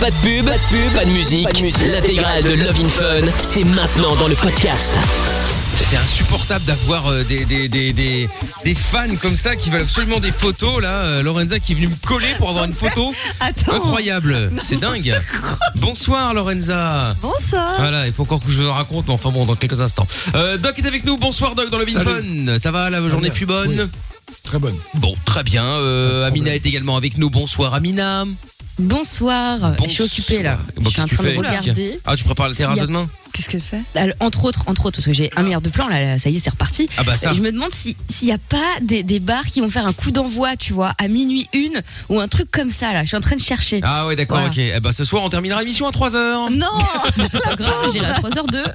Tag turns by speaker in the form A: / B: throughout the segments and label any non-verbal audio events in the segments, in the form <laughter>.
A: Pas de pub, pas de pub, pas de musique. L'intégrale de Love in Fun, c'est maintenant dans le podcast.
B: C'est insupportable d'avoir euh, des, des, des, des, des fans comme ça qui veulent absolument des photos. Là, Euh, Lorenza qui est venue me coller pour avoir une photo. <laughs> Incroyable, c'est dingue. Bonsoir Lorenza.
C: Bonsoir.
B: Voilà, il faut encore que je vous en raconte, mais enfin bon, dans quelques instants. Euh, Doc est avec nous. Bonsoir Doc dans le Vin Fun. Ça va, la journée fut bonne
D: Très bonne.
B: Bon, très bien. Euh, Amina est également avec nous. Bonsoir Amina.
E: Bonsoir. Je suis occupée là.
B: Bon,
E: je suis en train de regarder.
B: Ah, tu prépares la terrasse de demain
C: Qu'est-ce qu'elle fait?
E: Alors, entre autres, entre autres, parce que j'ai un milliard de plans là, ça y est, c'est reparti.
B: Ah bah ça.
E: Et je me demande si- s'il n'y a pas des, des bars qui vont faire un coup d'envoi, tu vois, à minuit une ou un truc comme ça là. Je suis en train de chercher.
B: Ah ouais, d'accord,
E: Voilà.
B: ok. Eh ben, ce soir, on terminera l'émission à 3h.
C: Non <laughs>
E: C'est pas grave, j'ai la 3h02. <laughs>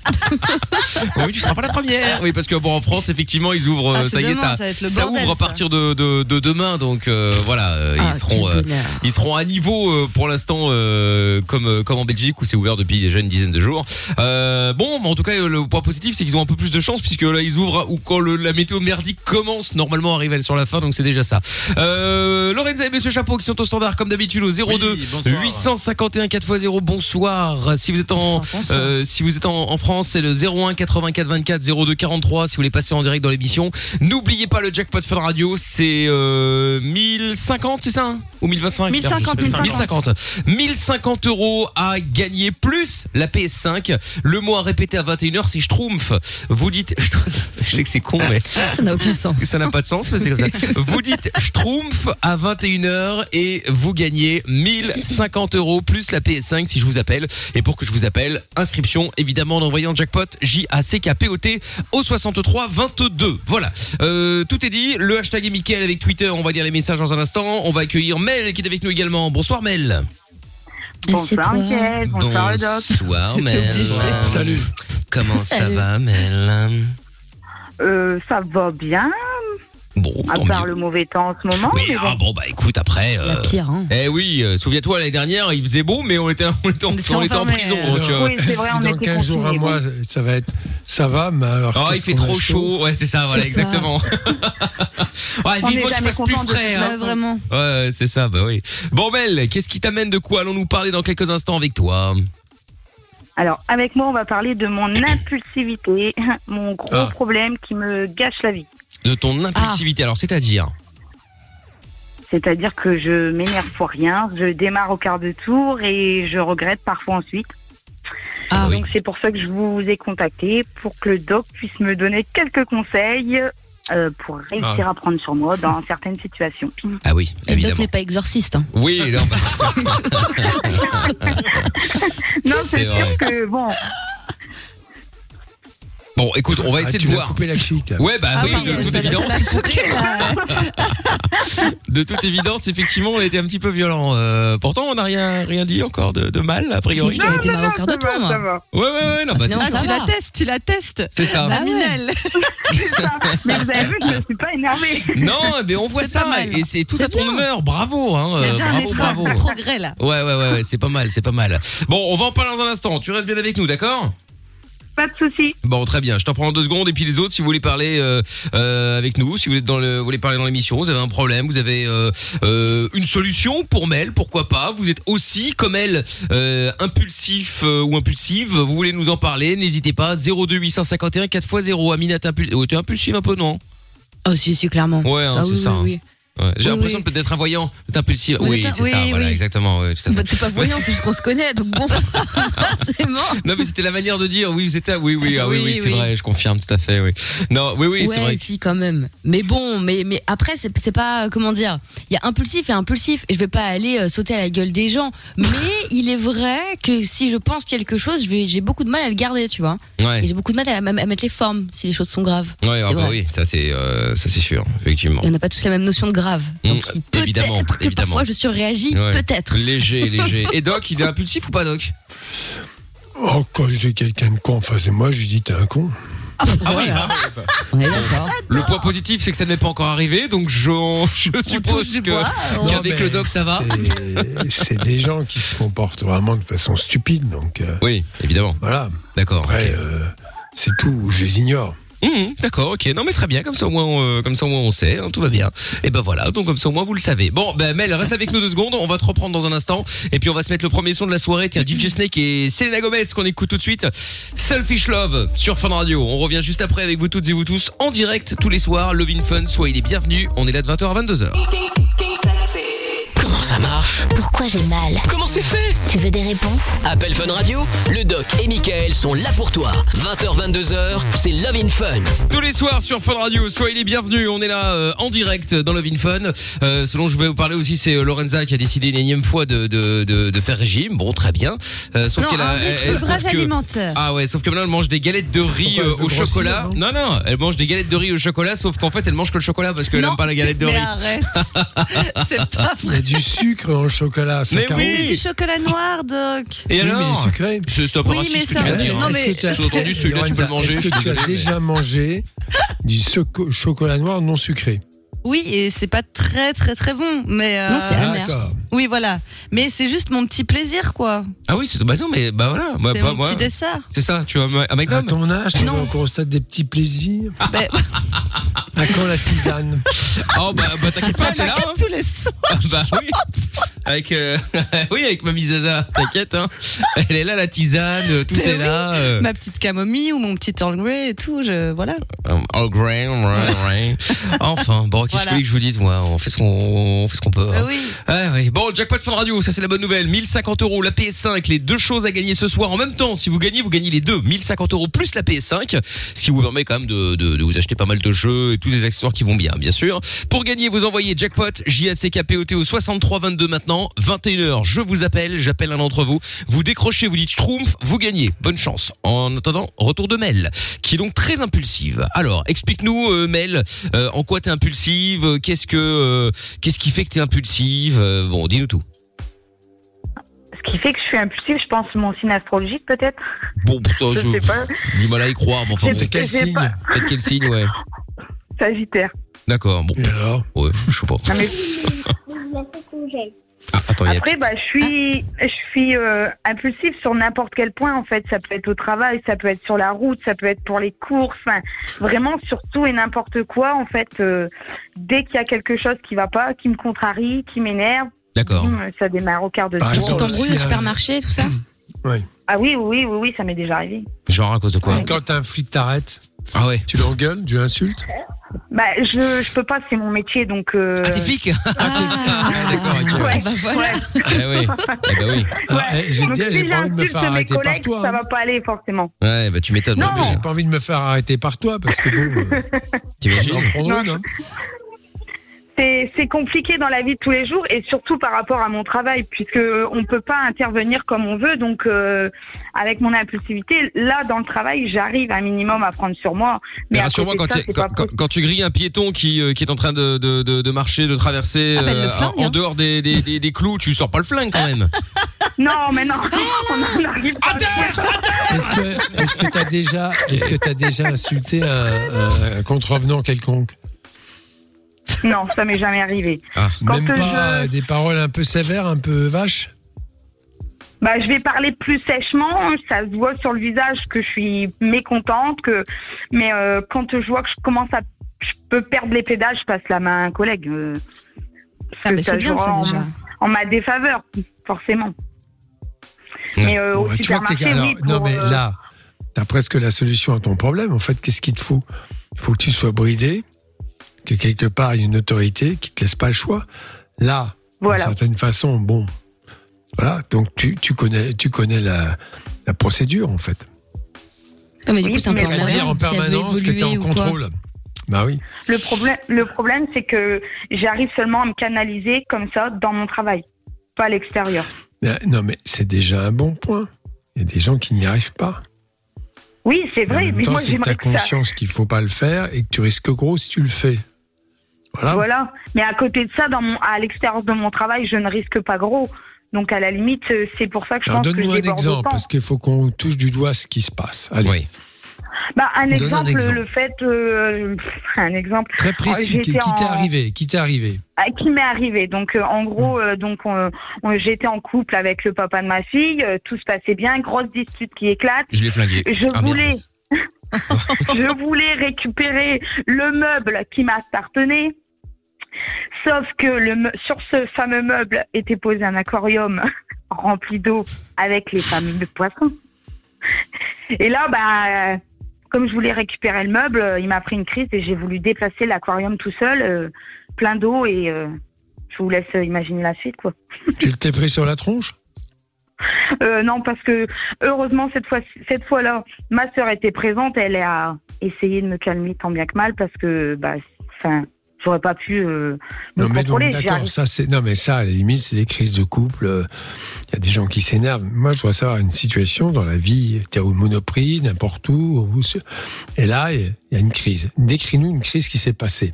B: Oui, tu seras pas la première. Oui, parce que bon, en France, effectivement, ils ouvrent.
C: Ah,
B: euh,
C: c'est
B: ça y est,
C: demain,
B: ça,
C: ça va être le
B: ça
C: bordel,
B: ouvre à partir de, de, de demain. Donc euh, voilà, euh,
E: Ah,
B: ils seront,
E: quel
B: euh,
E: bonheur.
B: ils seront à niveau euh, pour l'instant, euh, comme euh, comme en Belgique où c'est ouvert depuis déjà une dizaine de jours. Euh, bon, mais en tout cas, euh, le point positif, c'est qu'ils ont un peu plus de chance puisque là, ils ouvrent ou quand le- la météo merdique commence. Normalement, arrive elle sur la fin, donc c'est déjà ça. Euh, Lorenza et Monsieur Chapeau qui sont au standard comme d'habitude au 02 851 4x0. Bonsoir. Si vous êtes en euh, si vous êtes en, en France, c'est le 01 84 24 02 43 si vous voulez passer en direct dans l'émission. N'oubliez pas le jackpot Fun Radio, c'est euh, 1050, c'est ça hein? Ou 1025
C: 1050,
B: Je sais pas.
C: 1050.
B: 1050. 1050 euros à gagner plus la PS5. Le mot à répéter à 21h, c'est Schtroumpf. Vous dites, <laughs> je sais que c'est con, mais
E: Ça n'a aucun sens.
B: ça n'a pas de sens, mais c'est comme ça. <laughs> Vous dites Schtroumpf à 21h et vous gagnez 1050 euros plus la PS5 si je vous appelle. Et pour que je vous appelle, inscription évidemment en envoyant jackpot J-A-C-K-P-O-T au 63 22. Voilà. Euh, tout est dit. Le hashtag est Mickaël avec Twitter. On va lire les messages dans un instant. On va accueillir Mel qui est avec nous également. Bonsoir Mel.
F: Bonsoir Mickaël, bonsoir doc.
B: Bonsoir Mel.
D: Salut.
B: Comment ça
F: Salut.
B: va Mel?
F: Euh, ça va bien,
B: Bon,
F: à part
B: mieux.
F: le mauvais temps en ce moment.
B: Oui,
F: mais
B: ah bon bah écoute après. euh,
E: pire, hein.
B: Eh oui, euh, souviens-toi l'année dernière, il faisait beau, mais on était, on était, en, on était en prison. donc, euh,
D: Dans 15 jours à mois, ça va être, ça va, mais alors.
B: Oh, il fait trop chaud. Ouais, c'est ça, voilà,
D: C'est ça.
B: exactement. <laughs> <laughs> ouais,
F: On
B: vivement
F: est
B: qu'il fasse plus frais. Hein.
C: vraiment.
B: Ouais, ouais, c'est ça, bah oui. Bon, Belle, qu'est-ce qui t'amène de quoi? Allons-nous parler dans quelques instants avec toi
F: Alors, avec moi, on va parler de mon <coughs> impulsivité, mon gros
B: Ah.
F: problème qui me gâche la vie.
B: De ton impulsivité, alors c'est-à-dire
F: C'est-à-dire que je m'énerve pour rien, je démarre au quart de tour et je regrette parfois ensuite.
B: Ah
F: Donc c'est pour ça que je vous ai contacté pour que le doc puisse me donner quelques conseils euh, pour réussir
E: Ah.
F: à prendre sur moi dans certaines situations.
B: Ah oui,
E: Et Doc
B: évidemment.
E: n'est pas exorciste. hein.
B: Oui, non, bah, <laughs>
F: Non,
B: C'est
F: c'est
B: vrai.
F: sûr que bon,
B: Bon, écoute, on va
D: Ah,
B: essayer
D: tu
B: de voir.
D: couper la chic.
B: Ouais, bah
D: Ah
B: oui,
D: oui,
B: de toute
D: ça-
B: évidence. <laughs> De toute évidence, effectivement, on a été un petit peu violent. Euh, pourtant, on n'a rien, rien dit encore de, de mal, a priori.
E: Il a été mal au quart de tour, moi.
B: Ouais, ouais, ouais, non, bah,
E: Ah,
B: c'est
E: ça
C: tu
E: va.
C: la testes, tu la testes.
B: C'est ça. Bah
C: Minelle. <laughs>
F: mais vous avez vu, je me suis pas énervée.
B: Non, mais on voit ça et c'est tout à ton honneur. Bravo, hein.
C: Il y a déjà un
B: bravo,
C: effort,
B: bravo.
C: progrès là.
B: Ouais, ouais, ouais, ouais, c'est pas mal, c'est pas mal. Bon, on va en parler dans un instant. Tu restes bien avec nous, d'accord?
F: Pas de souci.
B: Bon, très bien. Je t'en prends en deux secondes. Et puis les autres, si vous voulez parler euh, euh, avec nous, si vous êtes dans le, vous voulez parler dans l'émission, vous avez un problème, vous avez euh, euh, une solution pour Mel, pourquoi pas. Vous êtes aussi, comme elle, euh, impulsif euh, ou impulsive. Vous voulez nous en parler N'hésitez pas. 02 851 4x0. Amina, t'es impul- oh, t'es impulsive un peu, non?
E: Oh, si, si, clairement.
B: Ouais, hein,
E: Ah
B: c'est
E: oui,
B: ça.
E: oui,
B: hein.
E: oui.
B: Ouais, J'ai
E: Oui,
B: l'impression
E: oui.
B: peut-être d'être un voyant, d'être impulsif.
E: Vous
B: Oui,
E: êtes un-
B: c'est ça, voilà,
E: oui.
B: exactement. ouais, tout à fait.
E: Bah, t'es pas voyant, c'est juste qu'on se connaît, donc bon, <laughs> forcément.
B: Non mais c'était la manière de dire oui c'était oui oui ah oui oui,
E: Oui,
B: c'est
E: oui.
B: vrai je confirme tout à fait oui non oui oui c'est
E: ouais,
B: vrai que-
E: si, quand même. Mais bon, mais, mais après, c'est c'est pas, euh, comment dire, il y a impulsif et impulsif. Et je vais pas aller euh, sauter à la gueule des gens. Mais <laughs> il est vrai que si je pense quelque chose, je vais- j'ai beaucoup de mal à le garder, tu vois.
B: Ouais.
E: Et j'ai beaucoup de mal à, à mettre les formes si les choses sont graves.
B: Ouais, ah
E: C'est
B: bah oui, ça c'est euh, ça c'est sûr, effectivement.
E: Et on n'a pas tous la même notion de grave. Donc,
B: Mm,
E: il-
B: évidemment,
E: peut-être que
B: évidemment.
E: parfois je surréagis,
B: Ouais.
E: peut-être.
B: Léger, léger. <laughs> Et Doc, il est impulsif ou pas Doc?
D: Oh, quand j'ai quelqu'un de con en face de moi, je lui dis t'es un con.
B: Ah oui.
E: On est d'accord.
B: Le point positif, c'est que ça n'est pas encore arrivé, donc je, je suppose que qu'avec le Doc ça va.
D: c'est- des gens qui se comportent vraiment de façon stupide, donc euh,
B: Oui, évidemment.
D: voilà.
B: D'accord.
D: Après, euh, c'est tout, je les ignore.
B: Mhm, D'accord, ok. Non mais très bien, comme ça au moins, on, euh, sait, hein, tout va bien. Et ben voilà, donc comme ça au moins vous le savez. Bon, ben Mel, reste avec nous deux secondes, on va te reprendre dans un instant, et puis on va se mettre le premier son de la soirée. Tiens, DJ Snake et Selena Gomez qu'on écoute tout de suite. Selfish Love sur Fun Radio. On revient juste après avec vous toutes et vous tous en direct tous les soirs. Love in Fun, soyez les bienvenus. On est là de 20h à 22h.
A: Comment ça marche
C: Pourquoi j'ai mal
A: Comment c'est fait
C: Tu veux des réponses
A: Appel Fun Radio, le doc et Michael sont là pour toi. 20h, 22h, c'est Love in Fun.
B: Tous les soirs sur Fun Radio, soyez les bienvenus. On est là euh, en direct dans Love in Fun. Euh, ce dont je vais vous parler aussi, c'est euh, Lorenza qui a décidé une énième fois de de, de, de faire régime. Bon, très bien. Euh, sauf
G: Non,
B: qu'elle a
G: un
B: elle- sauf que-
G: alimentaire.
B: Ah ouais, sauf que maintenant elle mange des galettes de riz
D: Pourquoi elle
B: euh,
D: veut
B: au
D: grossir,
B: chocolat. Non non, elle mange des galettes de riz au chocolat, sauf qu'en fait elle mange que le chocolat parce qu'elle
G: Non,
B: n'aime pas la galette de riz.
G: Mais arrête. <laughs> c'est pas <laughs> vrai.
D: du sucre le chocolat.
B: Mais oui.
G: C'est du chocolat noir, Doc.
B: Et
D: Oui,
B: alors
D: mais sucré.
B: C'est peu
G: Oui, mais
B: ce que
G: ça-
B: tu viens de dire.
G: non,
B: hein.
G: mais-
B: Sous-entendu, celui-là, tu peux le manger,
D: Est-ce que tu as déjà mangé du chocolat noir non sucré?
G: Oui, et c'est pas très très très bon, mais euh,
E: Non, c'est amer.
G: Oui voilà. Mais c'est juste mon petit plaisir quoi.
B: Ah oui, c'est bah non mais bah voilà, moi
G: c'est
B: pas
G: mon
B: moi.
G: petit dessert.
B: C'est ça, tu as un
D: À ton âge, tu
G: Non.
D: vas encore au stade des petits plaisirs.
G: Ben, <laughs>
D: À quand la tisane <laughs>
B: Oh bah, bah t'inquiète pas, t'es là. hein.
G: tous les soirs.
B: Ah, bah oui. Avec euh, <laughs> oui avec Mamie Zaza, t'inquiète hein. Elle est là la tisane, euh, tout
G: Mais
B: est
G: oui.
B: là. euh.
G: Ma petite camomille ou mon petit Earl Grey et tout, je voilà.
B: Um, right, right. Enfin, bon, qu'est-ce que
G: Voilà.
B: vous voulez que je vous dise, moi, on fait ce qu'on, on fait ce qu'on peut. hein.
G: Euh, oui.
B: Ah oui. Bon, jackpot Fun Radio, ça c'est la bonne nouvelle. 1050 euros, la PS5, les deux choses à gagner ce soir en même temps. Si vous gagnez, vous gagnez les deux. 1050 euros plus la PS5, ce qui vous permet quand même de, de, de vous acheter pas mal de jeux et tous les accessoires qui vont bien, bien sûr. Pour gagner, vous envoyez jackpot J A C K P O T au 63 22 maintenant, 21h. Je vous appelle, j'appelle un d'entre vous. Vous décrochez, vous dites Schtroumpf, vous gagnez. Bonne chance. En attendant, retour de Mel, qui est donc très impulsive. Alors, explique-nous, euh, Mel, euh, en quoi t'es impulsive euh, Qu'est-ce que, euh, qu'est-ce qui fait que t'es impulsive Euh, Bon, dis-nous tout.
F: Ce qui fait que je suis impulsive, je pense mon signe astrologique peut-être.
B: Bon, ça, <laughs>
F: Je
B: je,
F: sais pas.
B: du mal à y croire, mais enfin, bon.
D: Quel signe
B: Peut-être quel signe, ouais. <laughs>
F: Sagittaire.
B: D'accord, bon,
D: Et alors
B: ouais, je sais pas.
F: Non, mais
B: Ah, attends, y a
F: après, bah, je suis, je suis euh, impulsive sur n'importe quel point en fait. Ça peut être au travail, ça peut être sur la route, ça peut être pour les courses. Enfin, vraiment sur tout et n'importe quoi en fait. euh, dès qu'il y a quelque chose qui va pas, qui me contrarie, qui m'énerve,
B: D'accord.
F: hum, ça démarre au quart de tour.
E: Tu t'embrouilles au
D: euh,
E: supermarché, tout ça
D: Oui.
F: Ah oui, oui, oui, oui, ça m'est déjà arrivé.
B: Genre à cause de quoi
D: Quand un flic t'arrête,
B: Ah ouais.
D: tu l'engueules, tu l'insultes?
F: Bah, je, je peux pas, c'est mon métier, donc. euh,
B: Ah, t'es flic
E: Ah,
B: d'accord, ok.
F: Ouais.
E: Ah, bah voilà.
B: Ah oui. Eh bah oui.
D: Alors, eh, J'ai
F: Donc,
D: dit,
F: si
D: j'ai pas envie de me
F: j'insulte
D: faire
F: mes
D: arrêter par
F: collègues,
D: toi.
F: Ça
D: hein.
F: va pas aller forcément.
B: Ouais, bah tu m'étonnes.
F: Non.
D: J'ai pas envie de me faire arrêter par toi parce que bon, euh, <laughs>
B: T'imagines
D: en prendre
F: Non.
D: une. hein.
F: C'est c'est compliqué dans la vie de tous les jours et surtout par rapport à mon travail, puisque on peut pas intervenir comme on veut. Donc, euh, avec mon impulsivité, là dans le travail, j'arrive un minimum à prendre sur moi.
B: Mais rassure-moi,
F: côté
B: quand, tu- quand, quand- quand tu grilles un piéton qui, euh, qui est en train de, de, de, de marcher, de traverser
G: Ah
B: euh,
G: flingue,
B: en, en
G: hein.
B: dehors des, des, des, des clous, tu sors pas le flingue quand même. <laughs>
F: Non, mais non, on n'arrive pas.
D: Est-ce que est-ce que t'as déjà est-ce que t'as déjà insulté un, un- un contrevenant quelconque?
F: Non, ça m'est jamais arrivé.
B: Ah.
F: Quand
D: Même pas
F: je-
D: des paroles un peu sévères, un peu vaches
F: Bah, je vais parler plus sèchement. Ça se voit sur le visage que je suis mécontente. Que, mais euh, quand je vois que je commence à, je peux perdre les pédales, je passe la main à un collègue. euh,
G: Ah,
F: que
G: mais c'est bien
F: jouera
G: ça
F: en-
G: déjà.
F: En ma défaveur, forcément. Mais euh,
D: Bon,
F: au
D: bah, tu vois que t'es-
F: supermarché,
D: alors,
F: oui.
D: Non mais
F: euh,
D: là, t'as presque la solution à ton problème. En fait, qu'est-ce qu'il te faut? Il faut que tu sois bridé, que quelque part il y ait une autorité qui te laisse pas le choix. Là,
F: Voilà.
D: d'une certaine façon, bon, voilà. Donc tu, tu connais tu connais la, la procédure en fait.
E: Non, mais du
F: Oui,
E: coup, c'est un peu
D: dire en
E: si
D: permanence que tu es en contrôle. Bah oui.
F: Le problème, le problème, c'est que j'arrive seulement à me canaliser comme ça dans mon travail, pas à l'extérieur.
D: Non mais c'est déjà un bon point. Il y a des gens qui n'y arrivent pas.
F: Oui, c'est
D: en
F: vrai.
D: même
F: Mais
D: temps,
F: moi,
D: c'est que tu
F: j'aimerais
D: as
F: que ça.
D: conscience qu'il faut pas le faire et que tu risques gros si tu le fais. Voilà.
F: Voilà. Mais à côté de ça, dans mon, à l'extérieur de mon travail, je ne risque pas gros. Donc à la limite, euh, c'est pour ça que je
D: Alors
F: pense que je
D: donne-nous un exemple parce qu'il faut qu'on touche du doigt ce qui se passe. Allez,
B: Oui.
F: Bah, un
D: Donne un
F: exemple,
D: exemple.
F: le fait, euh, un exemple
D: très précis. Qui t'est
F: en-
D: arrivé Qui t'est arrivé?
F: Euh, qui m'est arrivé. Donc euh, en gros, euh, donc on- on- j'étais en couple avec le papa de ma fille, euh, tout se passait bien, grosse dispute qui éclate.
B: Je l'ai flingué.
F: Je
B: Ah,
F: voulais, <laughs> je voulais récupérer le meuble qui m'appartenait. Sauf que le, sur ce fameux meuble était posé un aquarium <laughs> rempli d'eau avec les fameux poissons. Et là, bah, comme je voulais récupérer le meuble, il m'a pris une crise et j'ai voulu déplacer l'aquarium tout seul, euh, plein d'eau et euh, je vous laisse imaginer la suite, quoi. <laughs>
D: Tu t'es pris sur la tronche?
F: Euh, non, parce que heureusement cette fois, cette fois-là, ma sœur était présente. Elle a essayé de me calmer tant bien que mal parce que, bah, j'aurais pas pu euh, me
D: Non mais donc
F: contrôler. J'y
D: d'accord, ça c'est non mais ça à la limite c'est des crises de couple. Il y a des gens qui s'énervent. Moi je voudrais savoir une situation dans la vie, tu es au Monoprix, n'importe où, où et là il y a une crise. Décris-nous une crise qui s'est passée.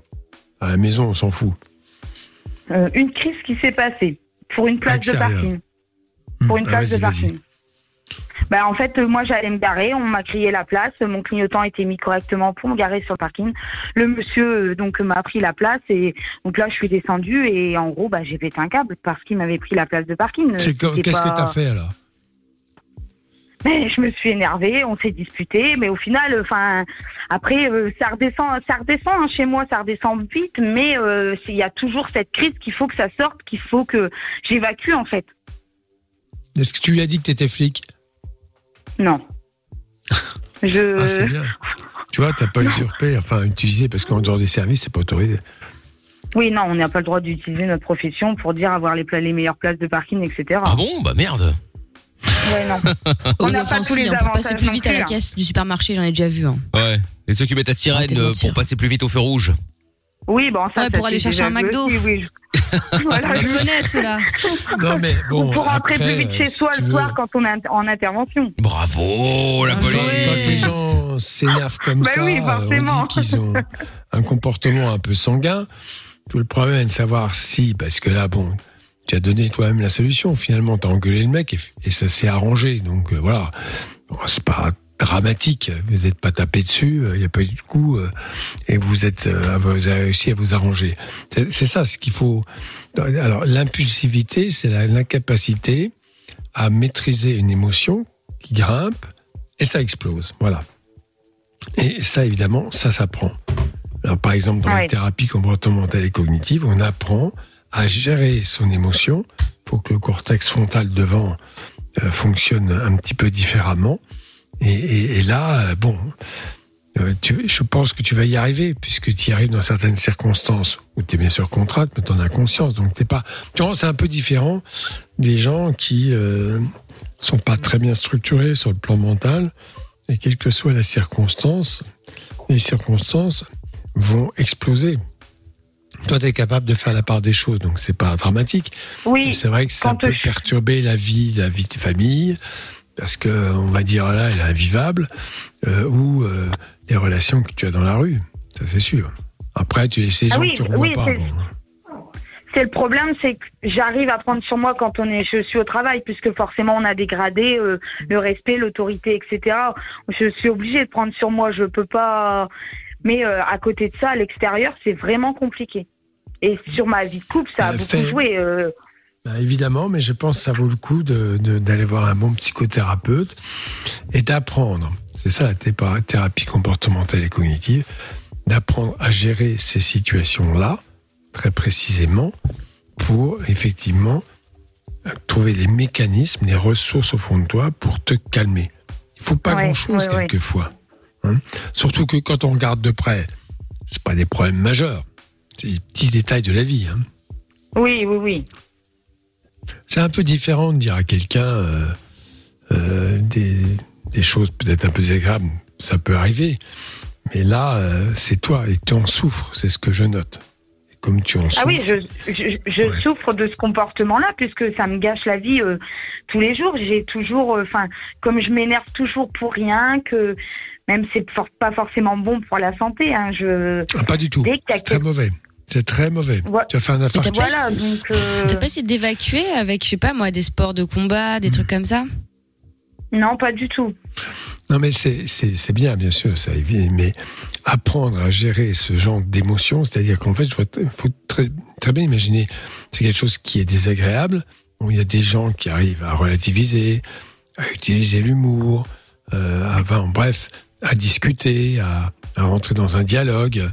D: À la maison on s'en fout.
F: Euh, une crise qui s'est passée pour une place de
D: Extérieur.
F: parking. Pour une
D: Ah,
F: place de parking. Bah, en fait, moi, j'allais me garer. On m'a crié la place. Mon clignotant était mis correctement pour me garer sur le parking. Le monsieur, euh, donc, m'a pris la place. Et donc là, je suis descendue. Et en gros, bah, j'ai pété un câble parce qu'il m'avait pris la place de parking.
D: Qu'est-ce
F: pas-
D: que tu as fait alors?
F: Mais je me suis énervée, on s'est disputé, mais au final, enfin, après, euh, ça redescend, ça redescend hein, chez moi, ça redescend vite, mais euh, il y a toujours cette crise qu'il faut que ça sorte, qu'il faut que j'évacue en fait.
D: Est-ce que tu lui as dit que tu étais flic?
F: Non. <laughs> Je.
D: Ah c'est bien. Tu vois, t'as pas usurpé, enfin utilisé parce qu'en dehors des services c'est pas autorisé.
F: oui, non, on n'a pas le droit d'utiliser notre profession pour dire avoir les, pla- les meilleures places de parking, etc.
B: Ah bon? Bah merde.
F: Ouais, non. <laughs> On n'a pas tous les
E: on peut passer
F: avantages
E: plus
F: non
E: vite à la
F: plus, hein.
E: caisse du supermarché, j'en ai déjà vu. Hein.
B: Ouais. Et ceux qui mettent la sirène
E: Arrêtez de
B: euh,
E: mentir.
B: pour passer plus vite au feu rouge.
F: Oui, bon, ça.
G: Ouais,
F: ça,
G: pour aller chercher un McDo.
F: aussi, oui. <laughs> voilà,
G: Je connais ceux-là. <laughs>
D: Non mais bon.
F: Ou pour rentrer plus vite chez
D: si
F: soi le
D: veux-
F: soir quand on est en intervention.
B: Bravo la police.
D: Quand les gens s'énervent comme
F: Bah
D: ça,
F: oui, forcément.
D: on dit qu'ils ont un comportement un peu sanguin. Tout le problème est de savoir si, parce que là, bon, tu as donné toi-même la solution. Finalement, tu as engueulé le mec et, et ça s'est arrangé. Donc euh, voilà, Bon, c'est pas dramatique. Vous n'êtes pas tapé dessus, il n'y a pas eu de coup, euh, et vous êtes, euh, vous avez réussi à vous arranger. C'est ça ce qu'il faut. Alors l'impulsivité, c'est l'incapacité à maîtriser une émotion qui grimpe et ça explose. Voilà. Et ça, évidemment, ça s'apprend. Alors, par exemple, dans la thérapie comportementale et cognitive, on apprend à gérer son émotion. Il faut que le cortex frontal devant euh, fonctionne un petit peu différemment. Et, et- et là, euh, bon, euh, tu, je pense que tu vas y arriver, puisque tu y arrives dans certaines circonstances où tu es bien sûr contrainte, mais tu en as conscience. Donc, t'es pas. Tu vois, c'est un peu différent des gens qui euh, sont pas très bien structurés sur le plan mental, et quelle que soit la circonstance, les circonstances vont exploser. Toi, tu es capable de faire la part des choses, donc c'est pas dramatique.
F: Oui.
D: C'est vrai que ça peut
F: je-
D: perturber la vie, la vie de famille, parce que on va dire là, elle est invivable, euh, ou euh, les relations que tu as dans la rue. Ça, c'est sûr. Après, tu ces
F: Ah
D: gens
F: oui,
D: que tu revois
F: oui,
D: pas.
F: c'est-
D: bon.
F: C'est le problème, c'est que j'arrive à prendre sur moi quand on est, je suis au travail, puisque forcément on a dégradé euh, le respect, l'autorité, etc. Je suis obligée de prendre sur moi, je peux pas. Mais euh, à côté de ça, à l'extérieur, c'est vraiment compliqué. Et sur ma vie de couple, ça a beaucoup
D: fais-
F: joué.
D: Bah, évidemment, mais je pense que ça vaut le coup d'aller voir un bon psychothérapeute et d'apprendre, c'est ça la thé- thérapie comportementale et cognitive, d'apprendre à gérer ces situations-là, très précisément, pour effectivement euh, trouver les mécanismes, les ressources au fond de toi pour te calmer. Il faut pas
F: Ouais,
D: grand-chose
F: ouais.
D: quelquefois. hein. Surtout que quand on regarde de près, c'est pas des problèmes majeurs, c'est des petits détails de la vie. hein.
F: Oui, oui, oui.
D: C'est un peu différent de dire à quelqu'un euh, euh, des, des choses peut-être un peu désagréables. Ça peut arriver. Mais là, euh, c'est toi et tu en souffres. C'est ce que je note. Et comme tu en souffres.
F: Ah oui, je, je, je
D: Ouais.
F: souffre de ce comportement-là puisque ça me gâche la vie tous les jours. J'ai toujours, enfin, comme je m'énerve toujours pour rien, que même c'est for- pas forcément bon pour la santé. Hein, je
D: Ah, pas du tout. C'est très mauvais. C'est très mauvais.
F: Ouais.
D: Tu as fait un infarctus.
F: voilà donc. euh,
E: T'as pas essayé d'évacuer avec, je sais pas moi, des sports de combat, des trucs comme ça?
F: Non, pas du tout.
D: Non, mais c'est- c'est c'est bien, bien sûr, ça évite. Mais apprendre à gérer ce genre d'émotions, c'est-à-dire qu'en fait, il faut très, très bien imaginer, c'est quelque chose qui est désagréable. Bon, il y a des gens qui arrivent à relativiser, à utiliser l'humour, euh, à- enfin, bref, à discuter, à, à rentrer dans un dialogue.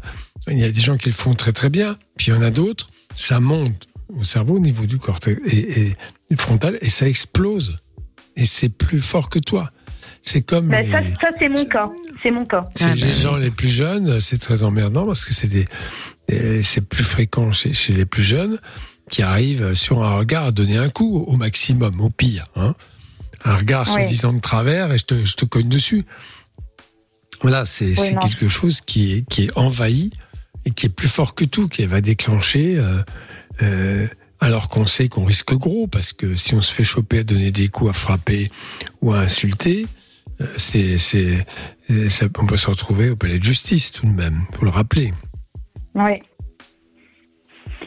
D: Il y a des gens qui le font très très bien, puis il y en a d'autres, ça monte au cerveau au niveau du cortex et, et du frontal et ça explose. Et c'est plus fort que toi. C'est comme
F: Ben, ça,
D: les-
F: ça c'est mon cas. C'est mon cas.
D: c'est
E: Ah,
D: les
E: bah
D: gens les plus jeunes, c'est très emmerdant parce que c'est des, c'est plus fréquent chez, chez les plus jeunes qui arrivent sur un regard à donner un coup au maximum, au pire. Hein. Un regard se
F: Oui.
D: disant de travers et je te, je te cogne dessus. Voilà, c'est c'est
F: non.
D: quelque chose qui est, qui est envahi et qui est plus fort que tout, qui va déclencher. euh, euh, alors qu'on sait qu'on risque gros, parce que si on se fait choper à donner des coups, à frapper ou à insulter, euh, c'est, on peut se retrouver au palais de justice tout de même, faut le rappeler.
F: Oui.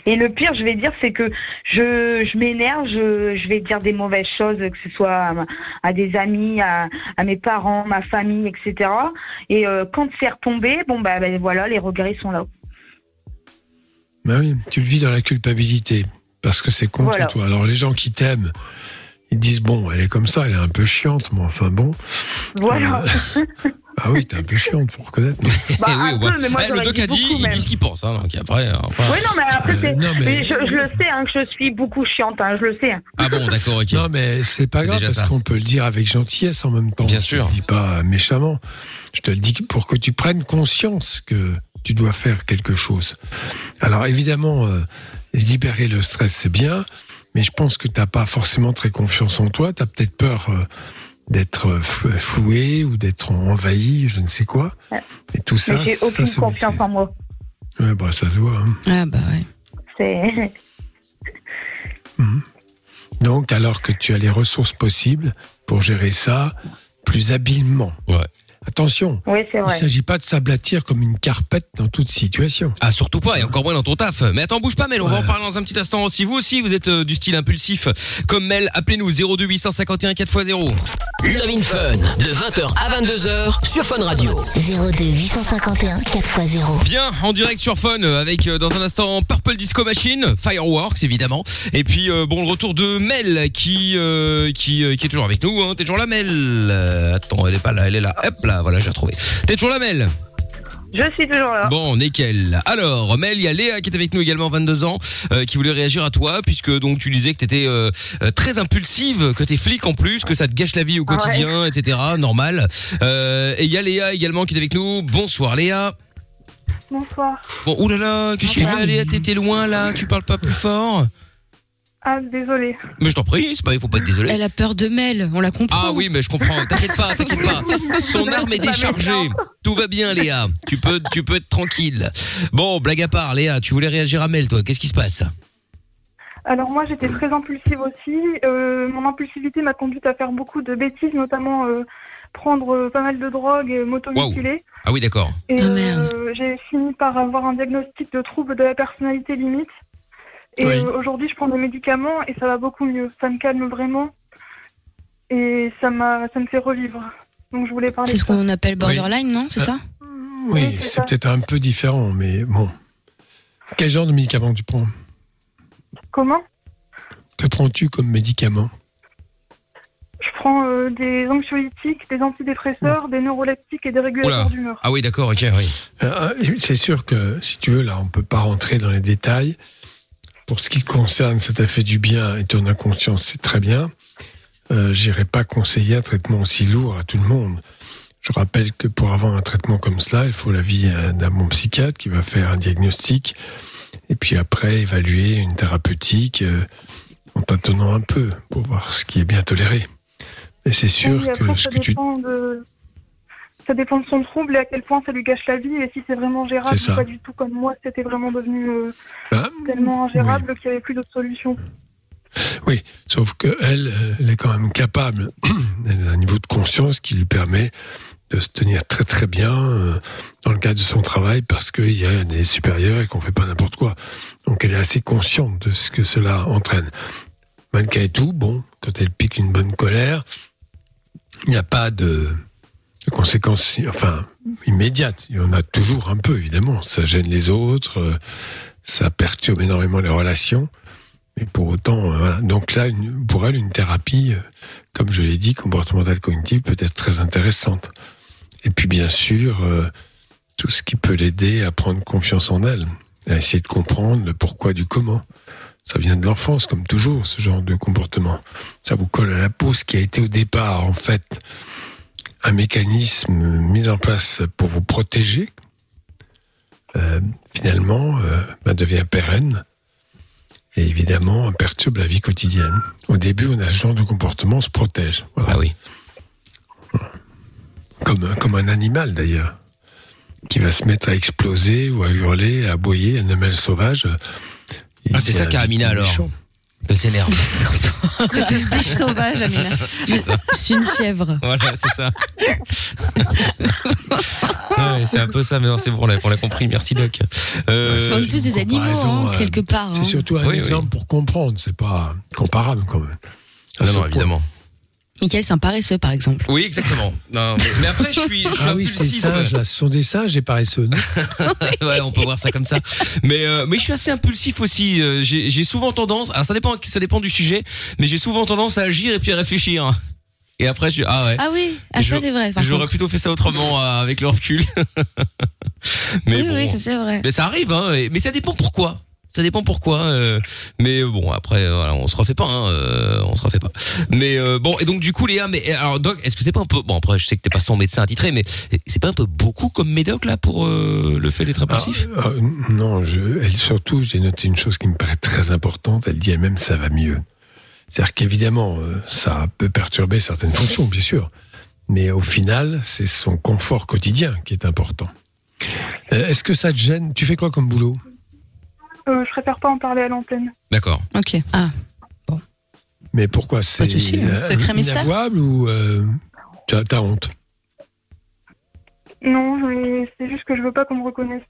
F: Et le pire, je vais dire, c'est que je, je m'énerve, je, je vais dire des mauvaises choses, que ce soit à, des amis, à, à mes parents, ma famille, etc. Et quand c'est retombé, bon bah, ben voilà, les regrets sont là.
D: Ben oui, tu le vis dans la culpabilité, parce que c'est contre
F: Voilà.
D: toi. Alors les gens qui t'aiment, ils disent bon, elle est comme ça, elle est un peu chiante, mais enfin bon.
F: Voilà. <laughs>
D: Ah oui, t'es un peu chiante, faut reconnaître.
F: Bah,
B: Eh
F: un
B: oui,
F: peu,
B: ouais.
F: mais moi,
B: Eh, le doc
F: dit
B: a dit,
F: beaucoup,
B: il dit ce qu'il pense. Hein, donc après, euh,
F: Oui, non, mais après,
D: Euh,
F: c'est.
D: non, mais-
F: mais je, je le sais, hein, que je suis beaucoup chiante, hein, je le sais.
B: Ah bon, d'accord, ok.
D: Non, mais c'est pas grave parce qu'on peut le dire avec gentillesse en même temps.
B: Bien
D: Je
B: sûr.
D: te le dis pas méchamment. Je te le dis pour que tu prennes conscience que tu dois faire quelque chose. Alors évidemment, euh, libérer le stress c'est bien, mais je pense que t'as pas forcément très confiance en toi. T'as peut-être peur euh, d'être floué ou d'être envahi, je ne sais quoi.
F: Ouais.
D: Et tout ça,
F: mais j'ai
D: ça
F: aucune
D: se
F: confiance en moi.
D: Ouais, bah ça se voit. hein.
E: Ah bah ouais.
F: C'est. <laughs>
D: Donc, alors que tu as les ressources possibles pour gérer ça plus habilement.
B: Ouais.
D: Attention,
F: Oui, c'est
D: il ne s'agit pas de s'aplatir comme une carpette dans toute situation.
B: Ah surtout pas et encore moins dans ton taf. Mais attends bouge pas Mel, on va en parler dans un petit instant. Si vous aussi vous êtes euh, du style impulsif comme Mel, appelez-nous 02 851 4x0.
A: Love in Fun de 20h à 22h sur Fun Radio.
C: 02 851 4x0.
B: Bien, en direct sur Fun euh, avec euh, dans un instant Purple Disco Machine, Fireworks évidemment. Et puis euh, bon le retour de Mel qui euh, qui euh, qui est toujours avec nous. Hein. T'es toujours là Mel? Euh, Attends, elle est pas là, elle est là. Hop là, voilà, j'ai retrouvé. T'es toujours là Mel?
F: Je suis toujours là.
B: Bon, nickel. Alors, Mel, il y a Léa qui est avec nous également, 22 ans, euh, qui voulait réagir à toi, puisque donc tu disais que t'étais euh, euh, très impulsive, que t'es flic en plus, que ça te gâche la vie au quotidien, etc. Normal. Euh, et il y a Léa également qui est avec nous. Bonsoir Léa.
H: Bonsoir.
B: Bon, oulala, qu'est-ce que tu fais Léa? T'étais loin là, tu parles pas plus fort?
H: Ah, désolé.
B: Mais je t'en prie, c'est pas, il faut pas être désolé.
E: Elle a peur de Mel, on la comprend.
B: Ah oui, mais je comprends. T'inquiète pas, t'inquiète pas. Son arme est déchargée. Tout va bien, Léa. Tu peux, tu peux être tranquille. Bon, blague à part, Léa, tu voulais réagir à Mel, toi. Qu'est-ce qui se passe?
H: Alors moi, j'étais très impulsive aussi. Euh, mon impulsivité m'a conduite à faire beaucoup de bêtises, notamment euh, prendre euh, pas mal de drogue et m'automuciler.
B: Ah oui, d'accord.
H: Et
E: Ah,
H: euh, j'ai fini par avoir un diagnostic de trouble de la personnalité limite. Et
D: Oui.
H: euh, aujourd'hui, je prends des médicaments et ça va beaucoup mieux. Ça me calme vraiment et ça m'a, ça me fait revivre. Donc je voulais parler.
E: C'est ce qu'on appelle borderline, non C'est
D: Euh,
E: ça
D: Oui,
H: Oui, c'est
D: peut-être un peu différent, mais bon. Quel genre de médicament tu prends?
H: Comment?
D: Que prends-tu comme médicament?
H: Je prends euh, des anxiolytiques, des antidépresseurs, des neuroleptiques et des régulateurs d'humeur.
B: Ah oui, d'accord, ok, oui. <laughs>
D: Euh, C'est sûr que, si tu veux, là, on peut pas rentrer dans les détails. Pour ce qui concerne, t'a fait du bien et ton inconscience, c'est très bien. Euh, J'irai pas conseiller un traitement aussi lourd à tout le monde. Je rappelle que pour avoir un traitement comme cela, il faut l'avis euh, d'un bon psychiatre qui va faire un diagnostic et puis après évaluer une thérapeutique euh, en tâtonnant un peu pour voir ce qui est bien toléré. Mais c'est sûr
H: Oui,
D: que ce que tu
H: de... Ça dépend de son trouble et à quel point ça lui gâche la vie et si c'est vraiment gérable ou pas du tout comme moi, c'était vraiment devenu euh,
D: Bah,
H: tellement ingérable qu'il n'y avait plus d'autre solution.
D: Oui, sauf que elle, euh, elle est quand même capable, <clears throat> elle a un niveau de conscience qui lui permet de se tenir très très bien euh, dans le cadre de son travail parce qu'il y a des supérieurs et qu'on fait pas n'importe quoi. Donc elle est assez consciente de ce que cela entraîne. Malgré tout, bon, quand elle pique une bonne colère, il n'y a pas de, de conséquences, enfin, immédiates. Il y en a toujours un peu, évidemment. Ça gêne les autres, euh, ça perturbe énormément les relations. Mais pour autant, euh, voilà. donc là, pour elle, une thérapie, euh, comme je l'ai dit, comportementale cognitive, peut être très intéressante. Et puis bien sûr, tout ce qui peut l'aider à prendre confiance en elle, à essayer de comprendre le pourquoi du comment. Ça vient de l'enfance, comme toujours, ce genre de comportement. Ça vous colle à la peau, ce qui a été au départ, en fait, un mécanisme mis en place pour vous protéger, euh, finalement, euh, bah, devient pérenne et évidemment perturbe la vie quotidienne. Au début, on a ce genre de comportement, on se protège. Voilà.
B: Ah oui.
D: Comme, comme un animal d'ailleurs, qui va se mettre à exploser ou à hurler, à aboyer, un animal sauvage.
B: Ah, c'est ça Amina, alors.
D: méchant.
B: Elle s'énerve. <laughs>
G: C'est une biche sauvage, Amina.
E: Je suis une chèvre.
B: Voilà, c'est ça. Ouais, c'est un peu ça, mais non, c'est bon, on l'a on l'a compris. Merci Doc. Euh,
D: C'est
E: Comme
D: une
E: tous ces animaux,
D: comparaison,
E: hein,
D: euh,
E: quelque part.
D: C'est
E: hein.
D: surtout un
B: Oui, oui.
D: exemple pour comprendre, c'est pas comparable quand même. À
B: non, non,
D: point.
B: évidemment.
E: Michael, c'est un paresseux, par exemple.
B: Oui, exactement. Non, mais, mais après, je suis, je suis
D: Ah oui, c'est
B: impulsif.
D: singes, là, ce sont des singes et paresseux. non <laughs>
B: ouais, on peut voir ça comme ça. Mais euh, mais je suis assez impulsif aussi. Euh, J'ai j'ai souvent tendance. Alors ça dépend, ça dépend du sujet, mais j'ai souvent tendance à agir et puis à réfléchir. Et après, je ah ouais.
E: Ah oui, ah, ça c'est vrai. par
B: J'aurais
E: contre.
B: plutôt fait ça autrement euh, avec le recul. <laughs> mais
E: oui,
B: bon.
E: oui, ça c'est vrai.
B: Mais ça arrive, hein. et- Mais ça dépend pourquoi. Ça dépend pourquoi. euh, mais bon, après, euh, on se refait pas. Hein, euh, on se refait pas. Mais bon, et donc du coup, Léa, mais alors Doc, est-ce que c'est pas un peu bon après, je sais que t'es pas son médecin attitré, mais c'est pas un peu beaucoup comme médoc là pour le fait d'être impulsif?
D: Ah, non, elle, surtout, j'ai noté une chose qui me paraît très importante. Elle dit elle-même ça va mieux. C'est-à-dire qu'évidemment, ça peut perturber certaines fonctions, bien sûr. Mais au final, c'est son confort quotidien qui est important. Est-ce que ça te gêne? Tu fais quoi comme boulot?
H: Euh, je préfère pas en parler à l'antenne.
B: D'accord.
G: Ok.
D: Mais pourquoi C'est
E: hein.
D: euh, inavouable ou euh, t'as honte
H: Non, c'est juste que je veux pas qu'on me reconnaisse.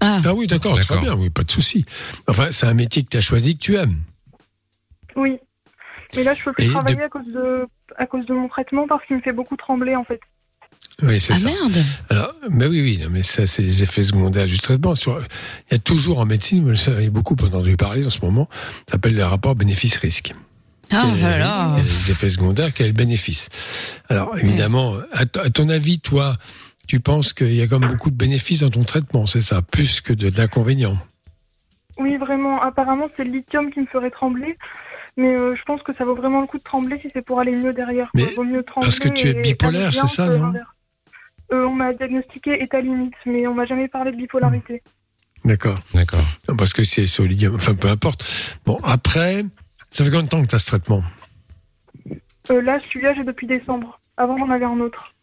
E: Ah,
D: Ah oui, d'accord, très bien, oui, pas de souci. Enfin, c'est un métier que tu as choisi, que tu aimes.
H: Oui. Mais là, je peux plus
D: Et de-
H: travailler à cause de à cause de mon traitement parce qu'il me fait beaucoup trembler en fait.
D: Oui, c'est
E: ah
D: ça.
E: merde.
D: Alors, mais oui, oui, non, mais ça, c'est les effets secondaires du traitement. Sur, il y a toujours en médecine, vous le savez beaucoup entendu parler en ce moment, ça s'appelle le rapport bénéfice-risque.
E: Ah,
D: Quel est
E: oh
D: le
E: là
D: risque,
E: là.
D: quel est les effets secondaires, quel est le bénéfice? Alors, évidemment, à, t- à ton avis, toi, tu penses qu'il y a quand même beaucoup de bénéfices dans ton traitement, c'est ça, plus que de- d'inconvénients?
H: Oui, vraiment. Apparemment, c'est le lithium qui me ferait trembler. Mais euh, je pense que ça vaut vraiment le coup de trembler si c'est pour aller mieux derrière. quoi.
D: Mais
H: Vaut mieux trembler
D: parce que tu es bipolaire, c'est ça, non?
H: Euh, On m'a diagnostiqué état limite, mais on m'a jamais parlé de bipolarité.
D: D'accord.
B: D'accord.
D: Parce que c'est solide, enfin peu importe. Bon, après, ça fait combien de temps que tu as ce traitement?
H: Euh, là, celui-là, j'ai depuis décembre. Avant, j'en avais un autre.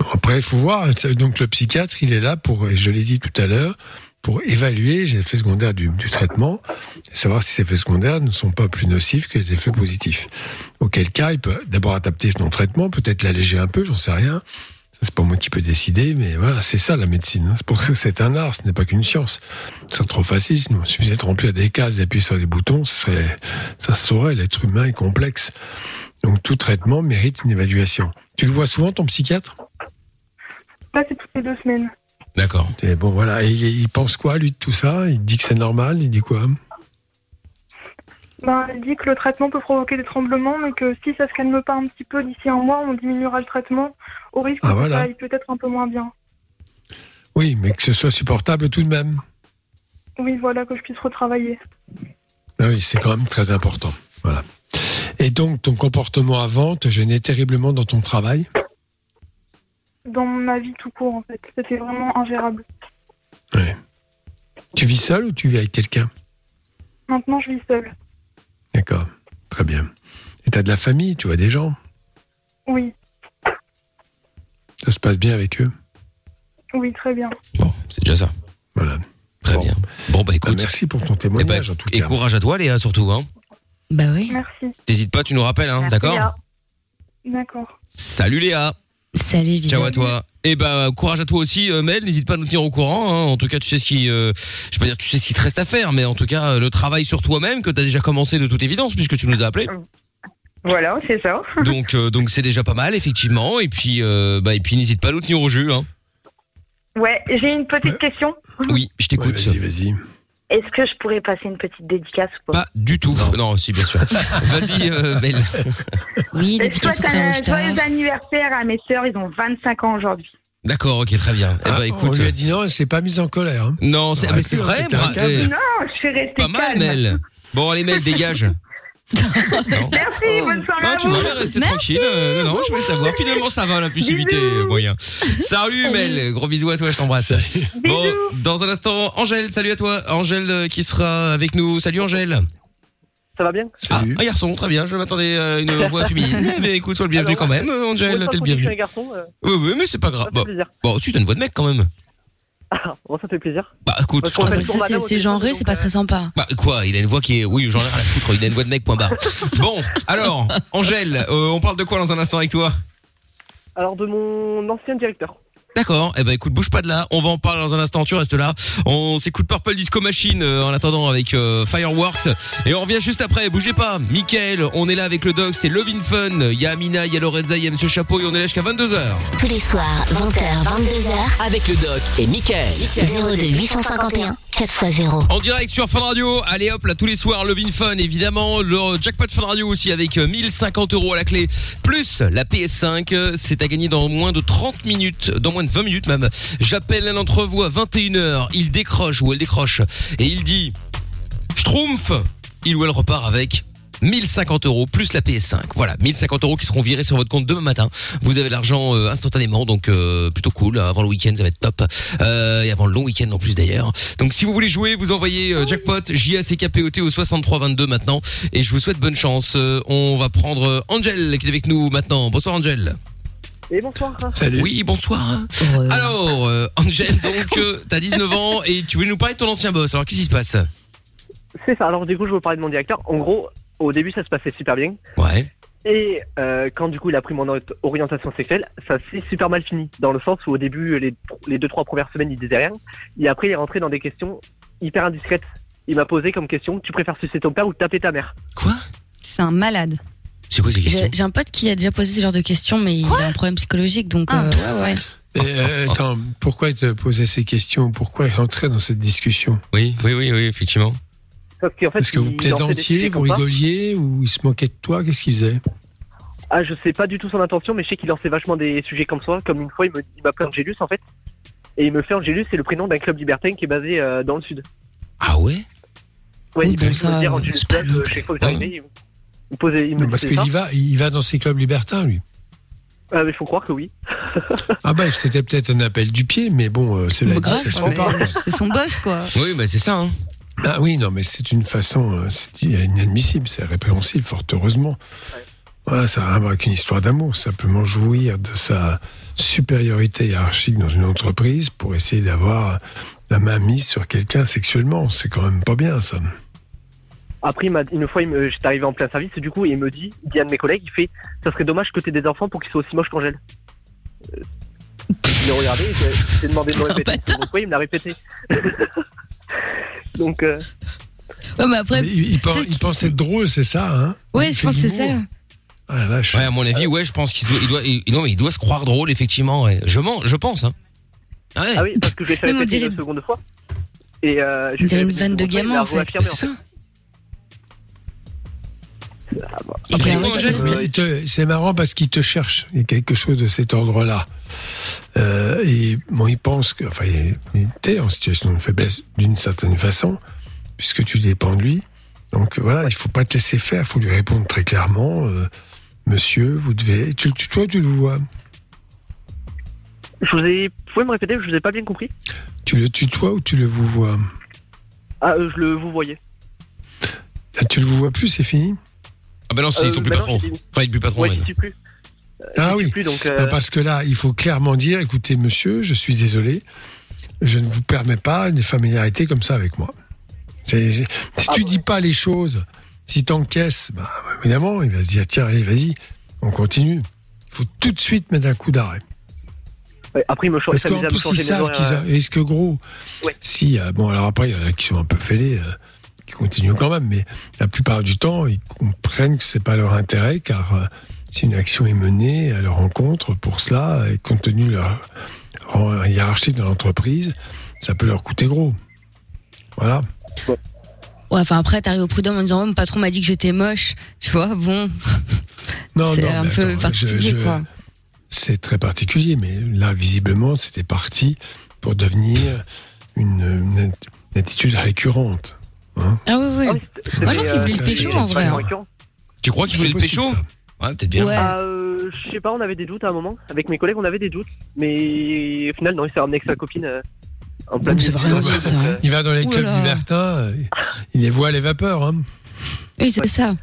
D: Bon, Après, il faut voir. Donc, le psychiatre, il est là pour, et je l'ai dit tout à l'heure, pour évaluer les effets secondaires du, du traitement et savoir si ces effets secondaires ne sont pas plus nocifs que les effets positifs. Auquel cas, il peut d'abord adapter son traitement, peut-être l'alléger un peu, j'en sais rien. Ça, c'est pas moi qui peux décider, mais voilà, c'est ça la médecine. C'est pour ça que c'est un art, ce n'est pas qu'une science. Ce serait trop facile, sinon il suffisait de remplir des cases, d'appuyer sur des boutons, ce serait, ça se saurait, l'être humain est complexe. Donc tout traitement mérite une évaluation. Tu le vois souvent, ton psychiatre?
H: Là, c'est toutes les deux semaines.
B: D'accord.
D: et bon, voilà. Et il, il pense quoi, lui, de tout ça? Il dit que c'est normal Il dit quoi?
H: Ben, il dit que le traitement peut provoquer des tremblements, mais que si ça se calme pas un petit peu d'ici un mois, on diminuera le traitement au risque
D: Ah,
H: que
D: voilà.
H: ça aille peut-être un peu moins bien.
D: Oui, mais que ce soit supportable tout de même.
H: Oui, voilà, que je puisse retravailler.
D: Ah Oui, c'est quand même très important. Voilà. Et donc, ton comportement avant te gênait terriblement dans ton travail?
H: Dans ma vie tout court, en fait. C'était vraiment ingérable.
D: Tu vis seul ou tu vis avec quelqu'un?
H: Maintenant, je vis seule.
D: D'accord, très bien. Et t'as de la famille, tu vois des gens?
H: Oui,
D: Ça se passe bien avec eux?
H: Oui, très bien.
B: Bon, c'est déjà ça.
D: Voilà.
B: Très
D: Bon.
B: bien. Bon bah
D: Ah,
B: écoute.
D: merci pour ton
B: Eh ben,
D: témoignage, en tout
B: et
D: cas.
B: courage à toi Léa surtout hein.
E: Bah oui.
H: Merci.
B: T'hésites pas, tu nous rappelles hein, d'accord
H: D'accord.
B: Salut Léa.
E: Salut.
B: Ciao à toi. Et bah courage à toi aussi euh, Mel, n'hésite pas à nous tenir au courant hein. En tout cas, tu sais ce qui euh, je pas dire tu sais ce qui te reste à faire, mais en tout cas, euh, le travail sur toi-même que tu as déjà commencé de toute évidence puisque tu nous as appelé.
F: Voilà, c'est ça. <laughs>
B: Donc euh, donc c'est déjà pas mal effectivement et puis euh, bah et puis n'hésite pas à nous tenir au jus hein.
F: Ouais, j'ai une petite question.
B: Oui, je
D: Ouais,
B: t'écoute.
D: vas-y, vas-y.
F: Est-ce que je pourrais passer une petite dédicace ou pas
B: Pas du tout. Non, si, bien sûr. <laughs> Vas-y, euh, Mel.
E: Oui,
F: Je
E: dédicace au
F: souhaite
E: frère
F: un joyeux anniversaire à mes sœurs, ils ont 25 ans aujourd'hui.
B: D'accord, ok, très bien. Eh
D: Ah,
B: ben, écoute.
D: on lui a dit non, elle s'est pas mise en colère. hein.
B: Non, c'est, ah, mais c'est vrai, eh,
F: Non, je suis restée
B: pas mal,
F: calme.
B: Mel. Bon, allez, Mel, dégage. <laughs>
F: Merci, bonne soirée
B: Non,
F: à
B: tu vas rester tranquille. euh, non, non, je voulais savoir. Finalement, ça va, l'impulsivité,
F: Bisous.
B: moyen. Salut, Mel. Gros bisous à toi, je t'embrasse. Bon, dans un instant, Angèle, salut à toi. Angèle euh, qui sera avec nous. Salut, Angèle.
I: Ça va bien?
B: Ah,
D: Salut.
B: un garçon, très bien. Je m'attendais à une <laughs> voix féminine. Mais écoute, sois le bienvenu
I: Alors,
B: quand même, euh, Angèle. T'es le bienvenu.
I: garçon. euh,
B: Oui, oui, mais c'est pas grave. Bon,
I: plaisir.
B: bon, si, t'as une voix de mec quand même.
I: Ah, <laughs> bon, ça fait plaisir.
B: Bah, écoute,
I: Parce
B: je
I: qu'on fait le tour
E: c'est genré, c'est pas très sympa.
B: Bah quoi, il a une voix qui est... Oui, j'en ai rien à foutre, il a une voix de mec, point barre. <laughs> Bon, alors, Angèle, euh, on parle de quoi dans un instant avec toi?
I: Alors, de mon ancien directeur.
B: D'accord, eh ben écoute, bouge pas de là, on va en parler dans un instant, tu restes là. On s'écoute Purple Disco Machine euh, en attendant avec euh, Fireworks. Et on revient juste après, bougez pas. Mickaël, on est là avec le dog, c'est Love in Fun. Il y a Amina, il y a Lorenza, il y a Monsieur Chapeau et on est là jusqu'à 22h.
C: Tous les soirs, 20h, 22h,
A: Avec le doc et Michael.
C: 02 851 4x0.
B: En direct sur Fun Radio, allez hop là tous les soirs Love in Fun évidemment, le jackpot Fun Radio aussi avec euh, 1050 euros à la clé, plus la PS5, euh, c'est à gagner dans moins de 30 minutes, dans moins de 20 minutes même. J'appelle un d'entre vous à 21h, il décroche ou elle décroche et il dit Schtroumpf, il ou elle repart avec 1050 euros plus la PS5. Voilà, 1050 euros qui seront virés sur votre compte demain matin. Vous avez l'argent euh, instantanément, donc euh, plutôt cool. Avant le week-end, ça va être top. Euh, et avant le long week-end en plus d'ailleurs. Donc si vous voulez jouer, vous envoyez jackpot J A C K au 6322 maintenant. Et je vous souhaite bonne chance. On va prendre Angel qui est avec nous maintenant. Bonsoir Angel.
I: Et bonsoir.
D: Salut.
B: Oui, bonsoir. Alors, euh, Angel, donc euh, t'as 19 ans et tu voulais nous parler de ton ancien boss. Alors qu'est-ce qui se passe?
I: C'est ça. Alors, du coup, je veux parler de mon directeur. En gros, au début, ça se passait super bien.
B: Ouais.
I: Et euh, quand du coup il a pris mon ori- orientation sexuelle, ça s'est super mal fini. Dans le sens où au début, les, les deux trois premières semaines, il disait rien. Et après, il est rentré dans des questions hyper indiscrètes. Il m'a posé comme question Tu préfères sucer ton père ou taper ta mère?
B: Quoi?
G: C'est un malade.
B: C'est quoi ces questions
E: J'ai un pote qui a déjà posé ce genre de questions, mais il a un problème psychologique, donc
G: Ah.
E: euh, ouais, ouais.
D: Et, euh, attends, pourquoi il te posait ces questions? Pourquoi il rentrait dans cette discussion?
B: Oui, oui, oui, oui, effectivement.
I: Parce fait,
D: Est-ce que vous plaisantiez, vous rigoliez ou il se moquait de toi? Qu'est-ce qu'il faisait?
I: Ah, je sais pas du tout son intention, mais je sais qu'il lançait vachement des sujets comme ça. Comme une fois, il me- il m'appelait Angelus en fait. Et il me fait Angelus, c'est le prénom d'un club libertin qui est basé euh, dans le sud.
B: Ah ouais?
I: Ouais,
E: Oui,
I: il me
E: ça,
I: dire
E: euh,
I: Angelus Club, chaque fois que j'arrivais, il il me
D: Parce qu'il va, il va dans ces clubs libertins, lui.
I: Ah, mais faut croire que oui.
D: Ah bah c'était peut-être un appel du pied, mais bon, euh, c'est la
G: Bah,
D: ça se pas.
G: C'est son boss, quoi.
B: Oui, bah c'est ça. Hein.
D: Ah oui, non, mais c'est une façon, euh, c'est inadmissible, c'est répréhensible, fort heureusement. Voilà, ça a rien à voir avec une histoire d'amour, simplement jouir de sa supériorité hiérarchique dans une entreprise pour essayer d'avoir la main mise sur quelqu'un sexuellement. C'est quand même pas bien, ça.
I: Après, il m'a- une fois, il j'étais arrivé en plein service, et du coup, il me dit, il dit à un de mes collègues, il fait Ça serait dommage que tu des enfants pour qu'ils soient aussi moches qu'Angèle. Euh, Je l'ai regardé, j'ai j'ai demandé de me
E: Un <laughs>
I: répéter. oui, il me l'a répété. <laughs> Donc, euh,
E: Ouais, mais après,
D: Mais il, il pen-
E: peut-être
D: il
E: qu'il
D: pensait être drôle, c'est ça, hein
E: ouais,
D: Il
E: je pense que c'est ça.
D: Ah la vache.
B: Ouais, à mon avis, ouais, je pense qu'il doit, il doit, il, non, mais il doit se croire drôle, effectivement. Ouais. Je mens, je pense. Hein. Ah ouais.
I: ah oui, parce que je l'ai fait répéter
E: dirait-
I: une seconde fois. Et euh, je
E: On dirait une vanne de gamin,
I: l'a
E: en fait.
B: c'est ça.
D: C'est marrant parce qu'il te cherche. Il y a quelque chose de cet ordre-là. Euh, et bon, il pense que, enfin, il était en situation de faiblesse d'une certaine façon, puisque tu dépends de lui. Donc voilà, il faut pas te laisser faire. Il faut lui répondre très clairement. euh, Monsieur, vous devez. Tu le tutoies ou tu le vois
I: Je vous ai. Vous pouvez me répéter Je vous ai pas bien compris.
D: Tu le tutoies ou tu le vous vois?
I: Ah, euh, je le vous voyez.
D: Ah, Tu le vous vois plus, c'est fini?
B: Ah bah non, ils sont plus
I: bah
B: patrons. Enfin, il est plus patron.
I: Ouais,
B: maintenant.
I: j'y suis plus. Euh,
D: Ah oui.
I: plus, donc, euh,
D: Non, Parce que là, il faut clairement dire, écoutez, monsieur, je suis désolé, je ne vous permets pas une familiarité comme ça avec moi. Si
I: Ah
D: tu
I: ouais.
D: dis pas les choses, si t'encaisses, bah, évidemment, il va se dire, tiens, allez, vas-y, on continue. Il faut tout de suite mettre un coup d'arrêt.
I: ouais, après, il me.
D: Parce
I: ça
D: qu'en plus, ils savent qu'ils risquent gros.
I: Ouais.
D: Si, euh, bon, alors après, il y en a qui sont un peu fêlés, euh, qui continuent quand même, mais la plupart du temps, ils comprennent que c'est pas leur intérêt, car euh, si une action est menée à leur rencontre, pour cela, et compte tenu de leur rang hiérarchique dans l'entreprise, ça peut leur coûter gros. Voilà.
E: Ouais, enfin après, t'arrives au prud'homme en disant, ouais, mon patron m'a dit que j'étais moche. Tu vois, bon.
D: Non, <laughs>
E: c'est
D: non,
E: un
D: mais
E: peu
D: attends,
E: particulier,
D: je- je-
E: quoi.
D: C'est très particulier, mais là, visiblement, c'était parti pour devenir une, une attitude récurrente. Hein.
E: Ah oui, oui. Moi, je pense qu'il voulait le
D: euh,
E: pécho, en vrai. hein.
B: Tu crois qu'il voulait le pécho Ouais, peut-être bien.
I: Ah, euh, je sais pas, on avait des doutes à un moment. Avec mes collègues, on avait des doutes. Mais au final, non, il s'est ramené avec sa copine euh, en plein milieu. Donc, euh,
D: Il va dans les
E: Ouh
D: clubs
E: là.
D: libertins, euh, il les voit les vapeurs. Hein.
E: Oui, c'est ça.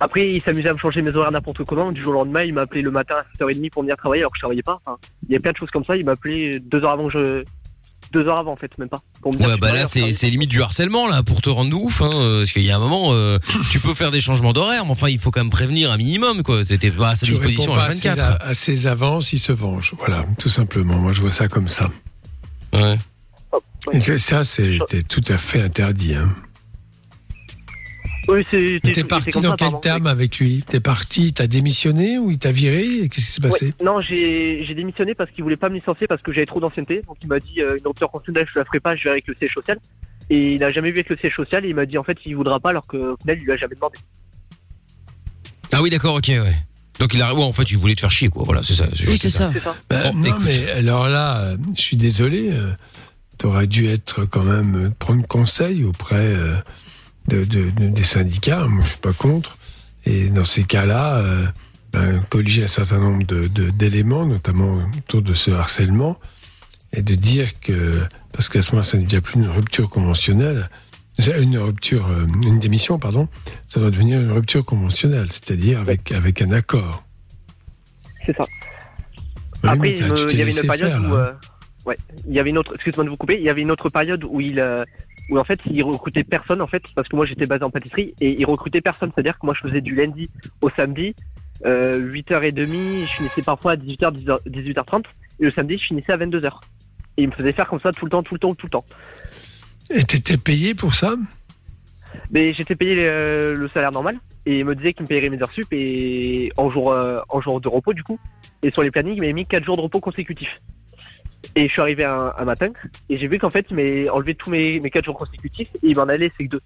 I: Après, il s'amusait à me changer mes horaires n'importe comment. Du jour au lendemain, il m'appelait le matin à 7h30 pour venir travailler alors que je travaillais pas. Enfin, il y a plein de choses comme ça. Il m'appelait deux heures avant que je. Deux heures avant, en fait, même pas. Pour me dire
B: Ouais, bah là, c'est limite du harcèlement, là, pour te rendre de ouf, hein, euh, parce qu'il y a un moment, euh, tu peux faire des changements d'horaire, mais enfin, il faut quand même prévenir un minimum, quoi. C'était pas à sa
D: Tu
B: disposition
D: réponds pas à ses,
B: 24.
D: à ses avances, il se venge. Voilà, tout simplement. Moi, je vois ça comme ça.
B: Ouais.
D: Ça, c'était tout à fait interdit. Hein.
I: Oui, c'est.
D: T'es parti dans
I: ça,
D: quel
I: pardon.
D: terme avec lui? T'es parti, t'as démissionné ou il t'a viré? Qu'est-ce qui s'est passé?
I: Ouais, non, j'ai démissionné parce qu'il voulait pas me licencier parce que j'avais trop d'ancienneté. Donc il m'a dit euh, une rupture conventionnelle, je la ferai pas, je verrai avec le siège social. Et il n'a jamais vu avec le siège social et il m'a dit en fait il voudra pas alors qu'au final il lui a jamais demandé.
B: Ah oui, d'accord, ok, ouais. Donc il a, ouais, en fait, il voulait te faire chier, quoi. Voilà, c'est ça.
E: Oui, c'est ça.
B: Bon,
D: non,
B: écoute.
D: mais alors là, euh, je suis désolé. euh, T'aurais dû être quand même euh, prendre conseil auprès euh, de, de- de- des syndicats. Moi, je suis pas contre. Et dans ces cas-là, euh, ben, colliger un certain nombre d'éléments, notamment autour de ce harcèlement, et de dire que parce qu'à ce moment-là, ça ne devient plus une rupture conventionnelle, une rupture, euh, une démission, pardon, ça doit devenir une rupture conventionnelle, c'est-à-dire avec avec un accord.
I: C'est ça.
D: Oui,
I: Après,
D: mais
I: il, y avait une période
D: faire,
I: où.
D: là.
I: euh, ouais, il y avait une autre. Excuse-moi de vous couper. Il y avait une autre période où il. euh, où en fait il recrutait personne en fait parce que moi j'étais basé en pâtisserie et il recrutait personne. C'est à dire que moi je faisais du lundi au samedi euh, 8h30 je finissais parfois à 18h 10h, 18h30 et le samedi je finissais à 22h et il me faisait faire comme ça tout le temps tout le temps tout le temps.
D: Et t'étais payé pour ça?
I: Mais j'étais payé euh, le salaire normal et il me disait qu'il me payerait mes heures sup et en jour euh, en jour de repos du coup. Et sur les plannings il m'avait mis 4 jours de repos consécutifs et je suis arrivé un, un matin et j'ai vu qu'en fait il m'avait enlevé tous mes, mes 4 jours consécutifs et il m'en allait c'est que deux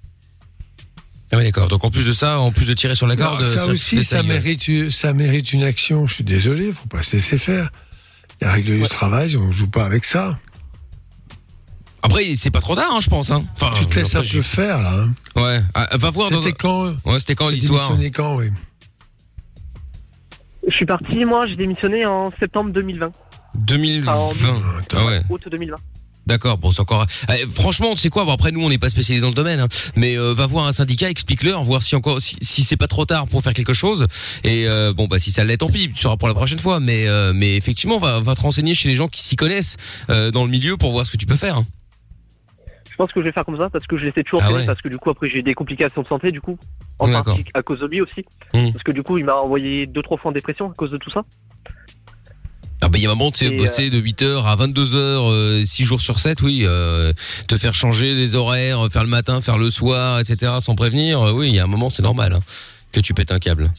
B: Ah oui, d'accord. Donc en plus de ça, en plus de tirer sur la
D: Non,
B: corde,
D: ça
B: se
D: aussi, ça mérite, ça mérite une action. Je suis désolé, faut pas se laisser faire. Les règles du travail, on joue pas avec ça.
B: Après, c'est pas trop tard, hein, je pense. Hein. Enfin,
D: Tu te laisses
B: après,
D: un peu faire, là. hein.
B: Ouais. Ah, va voir. dans-
D: C'était quand
B: Ouais, c'était quand l'histoire
D: démissionné quand, oui.
I: je suis parti moi j'ai démissionné en septembre 2020
B: 2020.
D: Attends.
B: Ah ouais.
I: août 2020
B: D'accord, bon, c'est encore. Eh, franchement, tu sais quoi Bon, après, nous, on n'est pas spécialisés dans le domaine, hein, mais euh, va voir un syndicat, explique-leur, voir si encore, si, si c'est pas trop tard pour faire quelque chose. Et euh, bon, bah si ça l'est, tant pis, tu seras pour la prochaine fois. Mais euh, mais effectivement, va va te renseigner chez les gens qui s'y connaissent euh, dans le milieu pour voir ce que tu peux faire. hein.
I: je pense que je vais faire comme ça parce que je laissais toujours
B: Ah
I: traîner
B: ouais.
I: parce que du coup après j'ai eu des complications de santé du coup en
B: D'accord.
I: partie à cause de lui aussi
B: Hmm.
I: parce que du coup il m'a envoyé deux trois fois en dépression à cause de tout ça
B: Ah bah il y a un moment, tu sais,
I: Et,
B: bosser de 8h à 22h, 6 jours sur 7, oui, euh, te faire changer les horaires, faire le matin, faire le soir, etc., sans prévenir, euh, oui, il y a un moment, c'est normal hein, que tu pètes un câble.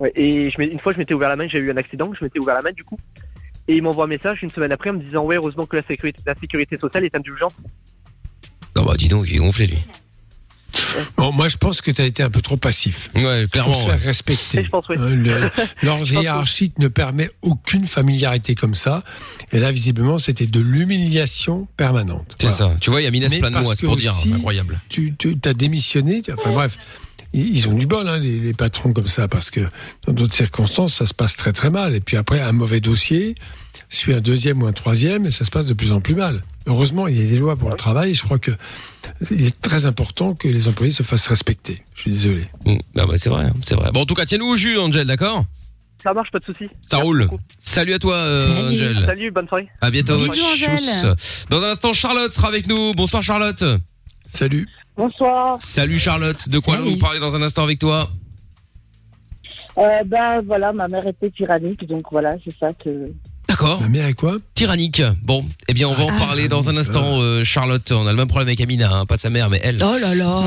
I: Ouais, et je une fois, je m'étais ouvert la main, j'ai eu un accident, je m'étais ouvert la main du coup. Et il m'envoie un message une semaine après en me disant Ouais, heureusement que la sécurité, la sécurité sociale est indulgente.
B: Non bah dis donc, il est gonflé lui.
D: Bon, moi, je pense que tu as été un peu trop passif.
B: Ouais, clairement.
D: se faire
B: ouais.
D: respecter. <laughs>
I: Je pense, oui.
D: Le- <laughs> L'ordre
I: oui.
D: hiérarchique ne permet aucune familiarité comme ça. Et là, visiblement, c'était de l'humiliation permanente.
B: C'est
D: Voilà.
B: ça. Tu vois, il y a à se
D: que
B: pour dire,
D: aussi,
B: incroyable.
D: Tu, tu as démissionné. tu- Enfin bref, ils ils ont du bol, hein, les, les patrons comme ça, parce que dans d'autres circonstances, ça se passe très très mal. Et puis après, un mauvais dossier suit un deuxième ou un troisième, et ça se passe de plus en plus mal. Heureusement, il y a des lois pour le travail. Et je crois que il est très important que les employés se fassent respecter. Je suis désolé.
B: Mm. Ah bah c'est vrai, c'est vrai. Bon, en tout cas, tiens-nous au jus, Angel, d'accord?
I: Ça marche, pas de soucis.
B: Ça
I: Merci
B: roule.
I: beaucoup.
B: Salut à toi, euh,
E: Salut.
B: Angel.
I: Salut, bonne soirée.
B: À bientôt.
E: Bisous, Angel.
B: Dans un instant, Charlotte sera avec nous. Bonsoir, Charlotte.
D: Salut.
J: Bonsoir.
B: Salut, Charlotte. De quoi allons-nous parler dans un instant avec toi?
J: Euh, ben voilà, ma mère était tyrannique, donc voilà, c'est ça que.
B: D'accord.
D: Ma mère est quoi?
B: Tyrannique. Bon, eh bien, on va en
E: Ah.
B: parler dans un instant, euh, Charlotte. On a le même problème avec Amina, hein, pas sa mère, mais elle.
E: Oh là là.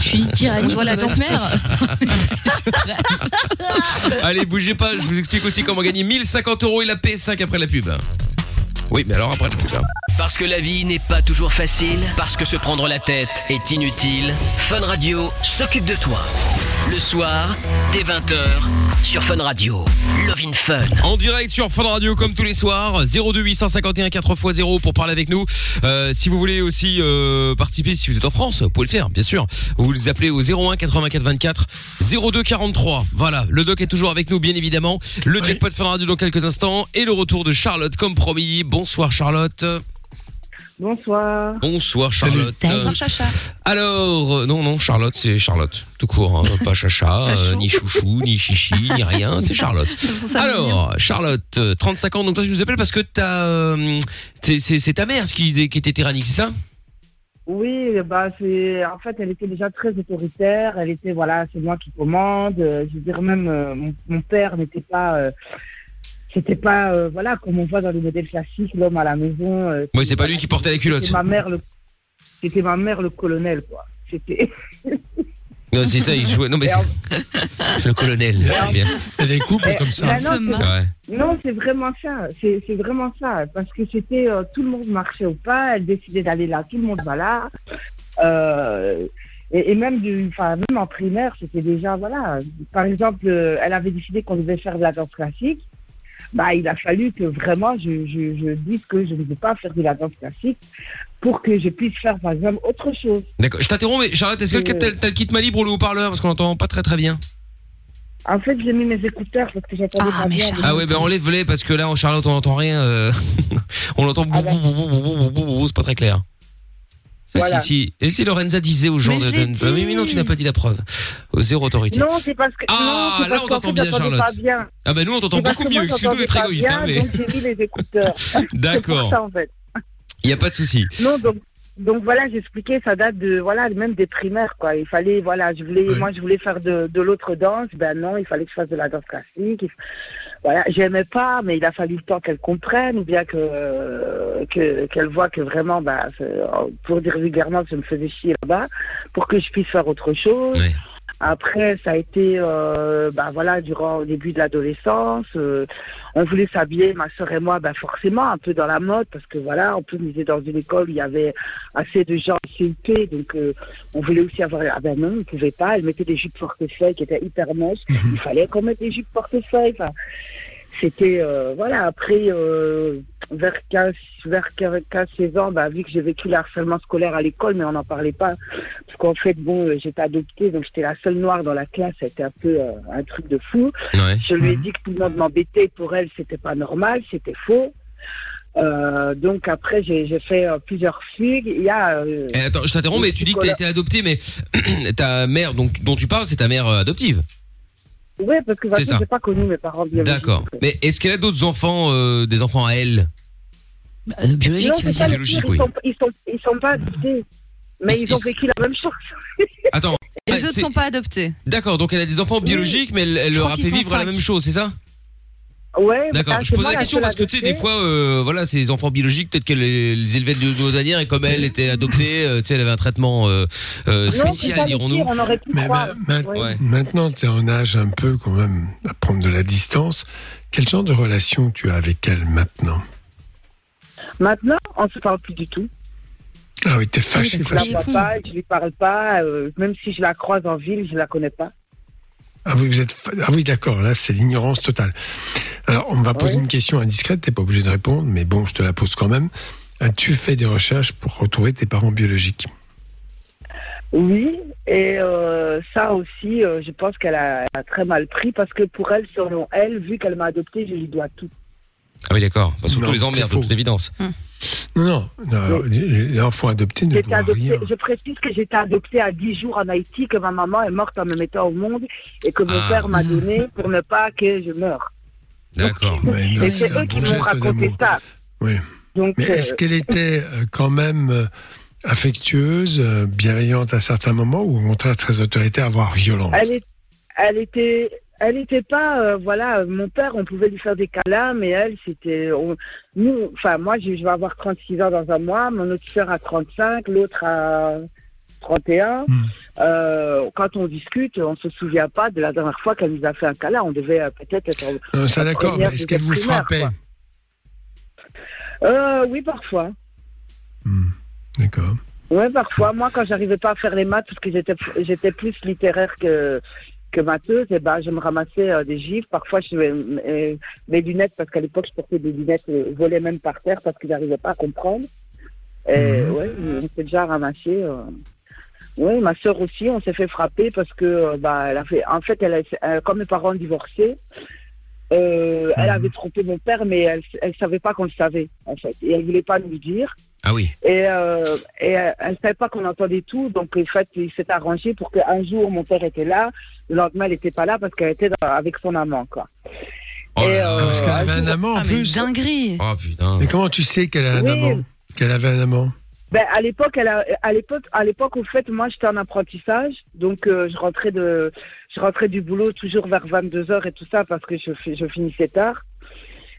E: Je suis tyrannique
G: Voilà
E: de votre
G: donc.
E: mère. <laughs>
B: Allez, bougez pas, je vous explique aussi comment gagner 1050 euros et la PS5 après la pub. Oui, mais alors après le pub. hein.
A: Parce que la vie n'est pas toujours facile, parce que se prendre la tête est inutile, Fun Radio s'occupe de toi. Le soir, dès 20h, sur Fun Radio. Love in Fun.
B: En direct sur Fun Radio comme tous les soirs 02 851 4x0 pour parler avec nous. Euh, si vous voulez aussi euh, participer si vous êtes en France vous pouvez le faire bien sûr. Vous les appelez au 01 84 24 02 43 voilà le doc est toujours avec nous bien évidemment. Le jackpot Fun Radio dans quelques instants et le retour de Charlotte comme promis. Bonsoir Charlotte
J: Bonsoir.
B: bonsoir Charlotte
G: Bonsoir, Chacha.
B: alors, euh, non, non, Charlotte, c'est Charlotte. Tout court, hein, pas Chacha, <laughs> euh, ni Chouchou, ni Chichi, ni rien, c'est Charlotte. Alors, Charlotte, euh, 35 ans, donc toi tu nous appelles parce que t'as, euh, c'est- c'est c'est ta mère qui, disait- qui était tyrannique, c'est ça?
J: Oui, bah c'est en fait elle était déjà très autoritaire. Elle était voilà, c'est moi qui commande. Euh, Je veux dire même euh, mon, mon père n'était pas, euh, c'était pas euh, voilà comme on voit dans les modèles classiques, l'homme à la maison. euh,
B: Ouais, c'est pas lui qui portait la culotte.
J: C'était ma mère le, c'était ma mère le colonel quoi. C'était. <laughs>
B: Non, c'est ça, il jouait. Non, mais c'est le colonel. Bien.
D: Il y a des couples comme ça.
J: Non, c'est-
B: Ouais.
J: Non, c'est vraiment ça. C'est c'est vraiment ça. Parce que c'était euh, tout le monde marchait au pas. Elle décidait d'aller là. Tout le monde va là. Euh, et, et même, du, enfin, même en primaire, c'était déjà voilà. Par exemple, euh, elle avait décidé qu'on devait faire de la danse classique. Bah, il a fallu que vraiment je, je, je dise que je ne veux pas faire de la danse classique pour que je puisse faire par exemple autre chose.
B: D'accord, je t'interromps, mais Charlotte, est-ce que
J: Euh.
B: t'as t'as le kit main libre ou le haut-parleur Parce qu'on entend pas très très bien.
J: En fait, j'ai mis mes écouteurs parce que j'entendais pas bien.
B: Ah ouais, ben enlève-les parce que là, en Charlotte, on n'entend rien. euh, on l'entend.
J: Ah
B: bou- bou- bou- bou- bou- bou- bou- bou- C'est pas très clair. Ça,
J: Voilà.
B: si, si. Et si Lorenza disait aux gens
J: Mais
B: de. Oui, mais non, tu n'as pas dit la preuve. Zéro autorité.
J: Non, c'est parce que.
B: Ah,
J: non,
B: là, on t'entend bien, Charlotte.
J: bien.
B: Ah ben nous, on t'entend beaucoup mieux. Excuse-nous d'être égoïste, hein, mais. <laughs> D'accord.
J: en fait.
B: Il y a pas de souci.
J: Non, donc, donc voilà, j'expliquais, ça date de, voilà, même des primaires, quoi. Il fallait, voilà, je voulais, moi, je voulais faire de, de l'autre danse. Ben non, il fallait que je fasse de la danse classique. Il- Voilà, j'aimais pas, mais il a fallu le temps qu'elle comprenne, ou bien que, que, qu'elle voit que vraiment, bah, c'est- pour dire vulgairement, je me faisais chier là-bas, pour que je puisse faire autre chose. Après, ça a été, euh, bah voilà, durant au début de l'adolescence, euh, on voulait s'habiller, ma sœur et moi, bah forcément un peu dans la mode, parce que voilà, en plus on était dans une école où il y avait assez de gens CUP, donc euh, on voulait aussi avoir, ah ben non, on pouvait pas, elle mettait des jupes portefeuille qui étaient hyper moches, il fallait qu'on mette des jupes portefeuille, enfin, c'était, euh, voilà, après, euh, vers 15, vers 15, 16 ans, bah, vu que j'ai vécu le harcèlement scolaire à l'école, mais on n'en parlait pas, parce qu'en fait, bon, euh, j'étais adoptée, donc j'étais la seule noire dans la classe, c'était un peu euh, un truc de fou.
B: Ouais.
J: Je lui ai dit que tout le monde m'embêtait, pour elle, c'était pas normal, c'était faux. Donc après, j'ai fait plusieurs fugues. Il y a.
B: Eh, attends, je t'interromps, mais tu dis que t'as été adoptée, mais <clears throat> ta mère, donc dont tu parles, c'est ta mère adoptive.
J: Oui, parce que
B: ça.
J: j'ai pas connu mes parents biologiques.
B: D'accord. Mais est-ce qu'elle a d'autres enfants, euh, des enfants à elle?
E: Biologique,
J: non,
E: tu veux dire.
B: oui.
J: ils, sont, ils, sont, pas adoptés. Mais
B: Ils-
J: ils ont
B: ils-
J: vécu la même chose. <laughs>
B: Attends.
G: Les
B: ah,
G: autres
B: c'est-
G: sont pas adoptés.
B: D'accord, donc elle a des enfants biologiques, mais elle, elle
G: Je
B: leur a fait vivre la même chose, c'est ça?
J: Ouais.
B: D'accord.
J: bah,
B: Je
J: moi
B: la question parce que tu sais, des fois, euh, voilà, ces enfants biologiques, peut-être qu'elle les, les élevait de manière et comme elle était adoptée, euh, tu sais, elle avait un traitement euh, euh, spécial, dirons-nous.
D: Mais ma- ma-
J: Ouais.
D: maintenant, tu es en âge un peu quand même à prendre de la distance. Quel genre de relation tu as avec elle maintenant?
J: Maintenant, on se parle plus du tout.
D: Ah oui, t'es fâché,
J: Je la
D: fâché.
J: vois pas, je lui parle pas. euh, même si je la croise en ville, je la connais pas.
D: Ah oui, vous êtes ah oui, d'accord. Là, c'est l'ignorance totale. Alors, on va poser une question indiscrète. T'es pas obligé de répondre, mais bon, je te la pose quand même. As-tu fait des recherches pour retrouver tes parents biologiques?
J: Oui, et euh, ça aussi, euh, je pense qu'elle a, a très mal pris parce que pour elle, selon elle, vu qu'elle m'a adoptée, je lui dois tout.
B: Ah oui, d'accord. Bah, surtout
D: Non,
B: les emmerdes,
D: c'est
B: de toute évidence.
D: Non, non alors, les enfants adoptés ne doivent
J: adoptée,
D: rien.
J: je précise que j'étais adoptée à 10 jours en Haïti, que ma maman est morte en me mettant au monde et que mon
B: Ah.
J: père m'a donné pour ne pas que je meure.
B: D'accord.
D: Mais non,
J: et c'est eux qui
D: bon
J: m'ont
D: geste
J: raconté ça.
D: Oui.
J: Donc,
D: Mais
J: euh,
D: est-ce qu'elle était <laughs> euh, quand même euh, affectueuse, euh, bienveillante à certains moments, ou au contraire très autoritaire, voire violente?
J: Elle, est, elle était, elle était pas, euh, voilà, mon père, on pouvait lui faire des câlins, mais elle, c'était, nous, enfin, moi, je, vais avoir 36 ans dans un mois, mon autre soeur a 35, l'autre a 31.
D: Hmm.
J: Euh, quand on discute, on se souvient pas de la dernière fois qu'elle nous a fait un câlin. On devait euh, peut-être être.
D: ça d'accord, mais est-ce qu'elle vous frappait
J: oui, parfois.
D: D'accord.
J: Ouais, parfois. Moi, quand j'arrivais pas à faire les maths, parce que j'étais, j'étais plus littéraire que, que matheuse, et ben, je me ramassais euh, des gifs. Parfois, je euh, mes lunettes, parce qu'à l'époque, je portais des lunettes, euh, volaient même par terre parce que j'arrivais pas à comprendre. Et ouais, on s'est déjà ramassé. euh. Oui, ma sœur aussi, on s'est fait frapper parce que, euh, bah, elle a fait, en fait, elle a, euh, comme mes parents ont divorcé, euh, elle avait trompé mon père, mais elle, elle savait pas qu'on le savait, en fait. Et elle voulait pas nous le dire.
B: Ah oui.
J: Et, euh, et euh, elle savait pas qu'on entendait tout, donc en fait, il s'est arrangé pour qu'un jour mon père était là, le lendemain elle était pas là parce qu'elle était dans- avec son amant, quoi.
B: Oh
J: Et,
D: Ah,
J: euh,
D: parce qu'elle avait
J: un
D: amant en
G: Ah, mais
D: plus.
G: dinguerie.
B: Oh putain.
D: Mais comment tu sais qu'elle a un
J: Oui.
D: amant? Qu'elle avait un amant?
J: Ben, à l'époque, elle a, à l'époque, à l'époque, au fait, moi, j'étais en apprentissage, donc euh, je rentrais de, je rentrais du boulot toujours vers 22 heures et tout ça parce que je finissais tard.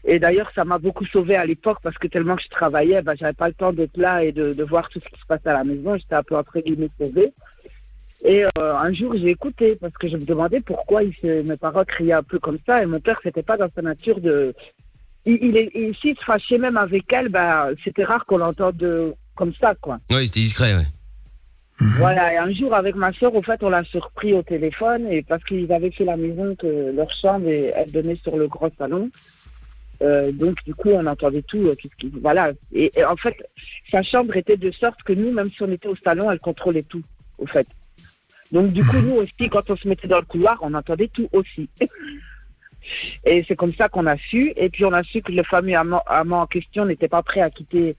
J: Et d'ailleurs, ça m'a beaucoup sauvé à l'époque parce que tellement que je travaillais, ben, j'avais pas le temps d'être là et de, de voir tout ce qui se passait à la maison. J'étais un peu entre guillemets sauvée. Et euh, un jour, j'ai écouté parce que je me demandais pourquoi se- mes parents criaient un peu comme ça. Et mon père, c'était pas dans sa nature de. Il, il est, il- s'il se fâchait même avec elle, ben, c'était rare qu'on l'entende comme ça, quoi.
B: Oui, c'était discret, ouais.
J: Voilà, et un jour avec ma soeur, au fait, on l'a surpris au téléphone et parce qu'ils avaient fait la maison que leur chambre et- elle donnait sur le gros salon. Euh, donc du coup, on entendait tout. euh, voilà. Et, et en fait, sa chambre était de sorte que nous, même si on était au salon, elle contrôlait tout, au fait. Donc du coup, nous aussi, quand on se mettait dans le couloir, on entendait tout aussi. <laughs> Et c'est comme ça qu'on a su. Et puis on a su que le fameux amant, amant en question n'était pas prêt à quitter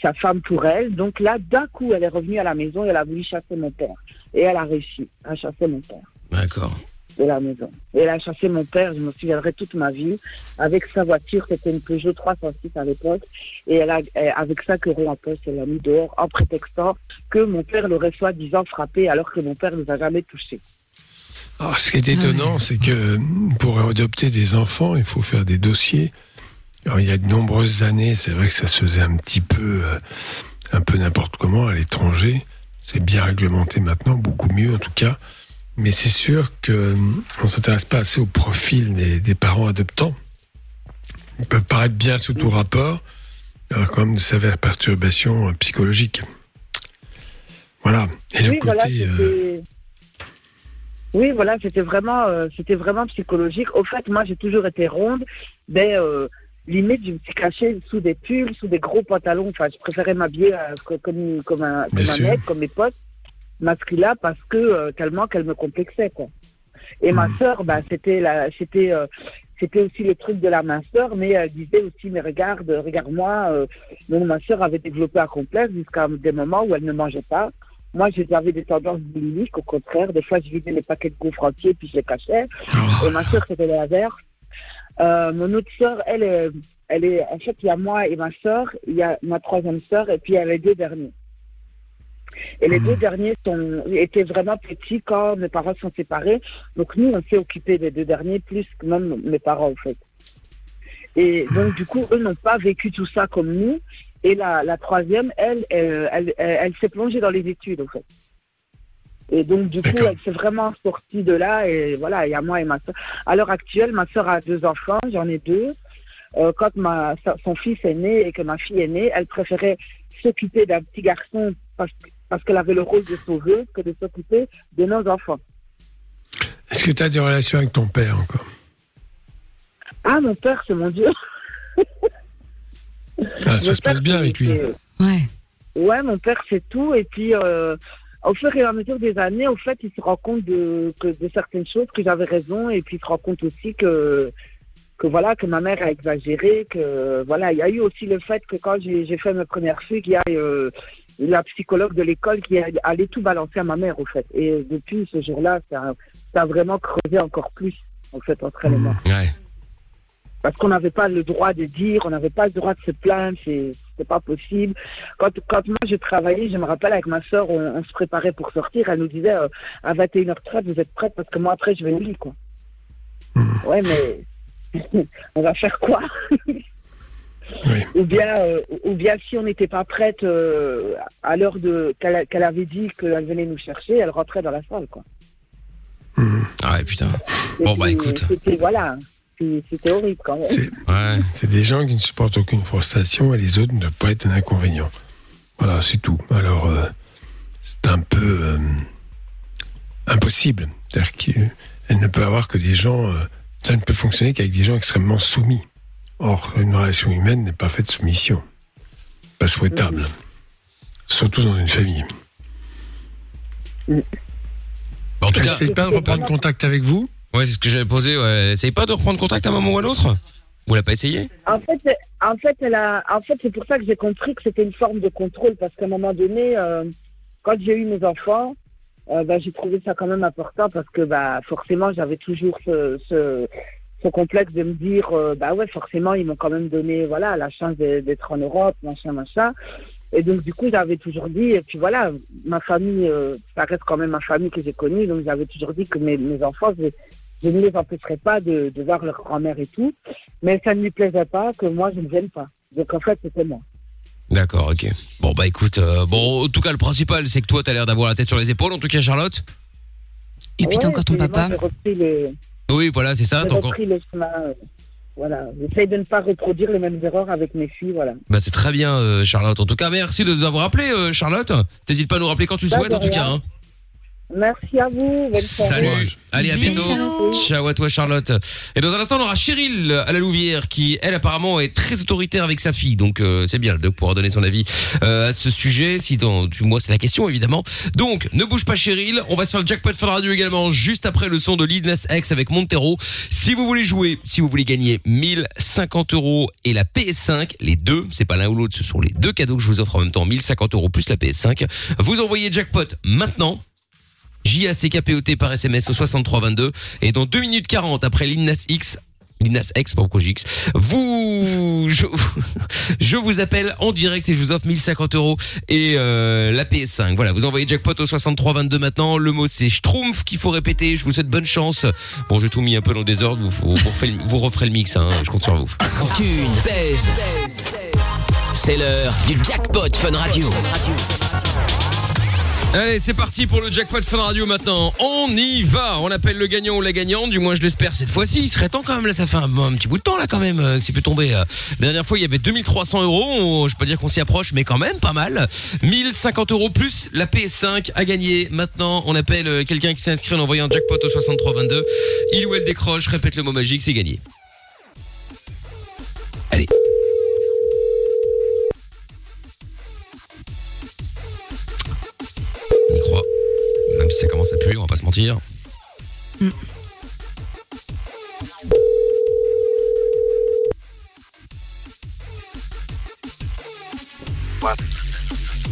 J: sa femme pour elle. Donc là, d'un coup, elle est revenue à la maison et elle a voulu chasser mon père. Et elle a réussi à chasser mon père
B: D'accord.
J: De la maison. Et elle a chassé mon père, je me souviendrai toute ma vie, avec sa voiture, c'était une Peugeot 306 à l'époque, et elle a, avec ça que en poste, elle l'a mis dehors en prétextant que mon père l'aurait soi-disant frappé alors que mon père ne nous a jamais touchés.
D: Alors, ce qui est étonnant, c'est que pour adopter des enfants, il faut faire des dossiers. Alors, il y a de nombreuses années, c'est vrai que ça se faisait un petit peu, euh, un peu n'importe comment à l'étranger. C'est bien réglementé maintenant, beaucoup mieux en tout cas. Mais c'est sûr que euh, on s'intéresse pas assez au profil des, des parents adoptants. Ils peuvent paraître bien sous tout rapport, alors quand même de sévères perturbations euh, psychologiques. Voilà. Et le
J: oui,
D: côté,
J: voilà,
D: euh.
J: Oui, voilà, c'était vraiment, euh, c'était vraiment psychologique. Au fait, moi, j'ai toujours été ronde, mais euh, limite, je me suis cachée sous des pulls, sous des gros pantalons. Enfin, je préférais m'habiller co- comme, comme un, comme un mec, comme mes potes masculins, parce que euh, tellement qu'elle me complexait, quoi. Et ma
D: Hmm.
J: sœur, bah, c'était la, c'était, euh, c'était aussi le truc de la minceur, mais elle disait aussi, mais regarde, regarde-moi. euh, donc ma sœur avait développé un complexe jusqu'à des moments où elle ne mangeait pas. Moi, j'avais des tendances boulimiques, au contraire. Des fois, je vidais les paquets de gaufres entiers, puis je les cachais.
D: Oh.
J: Et ma sœur, c'était l'inverse. Euh, mon autre sœur, elle, est- elle est, en fait, il y a moi et ma sœur, il y a ma troisième sœur, et puis il y a les deux derniers. Et les deux derniers sont, étaient vraiment petits quand mes parents sont séparés. Donc nous, on s'est occupé des deux derniers plus que même mes parents, en fait. Et donc, du coup, eux n'ont pas vécu tout ça comme nous. Et la, la troisième, elle, elle, elle, s'est plongée dans les études, en fait. Et donc, du coup, elle s'est vraiment sortie de là. Et voilà, il y a moi et ma soeur. À l'heure actuelle, ma soeur a deux enfants, j'en ai deux. Euh, quand ma, son fils est né et que ma fille est née, elle préférait s'occuper d'un petit garçon parce, parce qu'elle avait le rôle de sauveuse que de s'occuper de nos enfants.
D: est-ce que tu as des relations avec ton père encore?
J: Ah, mon père, c'est mon Dieu.
D: Ah, Ça
J: Mon
D: se passe bien avec lui.
E: Ouais.
J: Ouais, mon père, c'est tout. Et puis, euh, au fur et à mesure des années, au fait, il se rend compte de, que, de certaines choses, que j'avais raison. Et puis, il se rend compte aussi que, que voilà, que ma mère a exagéré. Que voilà, il y a eu aussi le fait que quand j'ai j'ai fait mes premières fugues, il y a euh, la psychologue de l'école qui allée tout balancer à ma mère, au fait. Et depuis ce jour-là, ça, a- ça a vraiment creusé encore plus, en fait, entre elle et moi.
B: Ouais.
J: Parce qu'on n'avait pas le droit de dire, on n'avait pas le droit de se plaindre, c'était pas possible. Quand, quand moi je travaillais, je me rappelle avec ma soeur, on, on se préparait pour sortir, elle nous disait euh, à 21h30, vous êtes prête parce que moi après je vais au lit, quoi. Ouais, mais <laughs> on va faire quoi? <laughs>
D: Oui.
J: ou, bien, euh, ou bien si on n'était pas prête euh, à l'heure de qu'elle avait dit qu'elle venait nous chercher, elle rentrait dans la salle, quoi.
B: Ah ouais, putain. Bon, bah écoute.
J: C'était, voilà. c'était horrible quand même.
D: C'est des gens qui ne supportent aucune frustration et les autres ne doivent pas être un inconvénient. Voilà, c'est tout. Alors, euh, c'est un peu euh, impossible. C'est-à-dire qu'elle ne peut avoir que des gens. euh, ça ne peut fonctionner qu'avec des gens extrêmement soumis. Or, une relation humaine n'est pas faite de soumission. Pas souhaitable. Surtout dans une famille.
B: En tout cas,
D: pas de reprendre contact avec vous
B: Ouais, c'est ce que j'avais posé. Ouais. Essaye pas de reprendre contact à un moment ou à l'autre Vous l'avez pas essayé
J: En fait, en fait, elle a, en fait, c'est pour ça que j'ai compris que c'était une forme de contrôle, parce qu'à un moment donné, euh, quand j'ai eu mes enfants, euh, bah, j'ai trouvé ça quand même important parce que, bah, forcément, j'avais toujours ce, ce, complexe de me dire, euh, bah ouais, forcément, ils m'ont quand même donné, voilà, la chance d'être en Europe, machin, machin. Et donc, du coup, j'avais toujours dit, et puis voilà, ma famille, euh, ça reste quand même ma famille que j'ai connue, donc j'avais toujours dit que mes, mes enfants, je, je ne les empêcherais pas de, de voir leur grand-mère et tout, mais ça ne lui plaisait pas que moi, je ne vienne pas. Donc, en fait, c'était moi.
B: D'accord, ok. Bon, bah écoute, euh, bon, en tout cas, le principal, c'est que toi, t'as l'air d'avoir la tête sur les épaules, en tout cas, Charlotte?
E: Et puis t'as encore ton
J: moi,
B: Oui, voilà, c'est ça.
J: j'ai repris le chemin. euh, voilà, j'essaye de ne pas reproduire les mêmes erreurs avec mes filles, voilà.
B: Bah c'est très bien, euh, Charlotte. En tout cas, merci de nous avoir appelé, euh, Charlotte. T'hésites pas à nous rappeler quand tu le souhaites, en tout cas. hein.
J: Merci à vous. Bonne soirée.
B: Salut. Allez, à bientôt. Ciao à toi, Charlotte. Et dans un instant, on aura Cheryl à la Louvière qui, elle, apparemment, est très autoritaire avec sa fille. Donc, euh, c'est bien de pouvoir donner son avis euh, à ce sujet. Si dans, du moi, c'est la question, évidemment. Donc, ne bouge pas, Cheryl. On va se faire le jackpot Fun Radio également, juste après le son de Lil Nas X avec Montero. Si vous voulez jouer, si vous voulez gagner 1050 euros et la PS5, les deux, c'est pas l'un ou l'autre, ce sont les deux cadeaux que je vous offre en même temps, 1050 euros plus la PS5. Vous envoyez jackpot maintenant J-A-C-K-P-O-T par SMS au 6322. Et dans 2 minutes 40, après l'Innas X, l'Innas X, pourquoi X, vous, je, <laughs> je vous appelle en direct et je vous offre 1050 euros et euh, la PS5. Voilà, vous envoyez jackpot au 6322 maintenant. Le mot c'est Schtroumpf qu'il faut répéter. Je vous souhaite bonne chance. Bon, j'ai tout mis un peu dans le désordre. Vous, vous, referez le mix. Hein, je compte sur vous.
A: C'est l'heure du jackpot Fun Radio.
B: Allez, c'est parti pour le jackpot Fun Radio maintenant. On y va. On appelle le gagnant ou la gagnante. Du moins, je l'espère cette fois-ci. Il serait temps quand même. Là, ça fait un, un petit bout de temps là quand même euh, que c'est pu tomber. euh. La dernière fois, il y avait 2300 euros. On- Je peux pas dire qu'on s'y approche, mais quand même pas mal. 1050 euros plus la PS5 à gagner. Maintenant, on appelle euh, quelqu'un qui s'est inscrit en envoyant jackpot au 6322. Il ou elle décroche. Répète le mot magique, c'est gagné. Allez. Même si ça commence à puer, on va pas se mentir.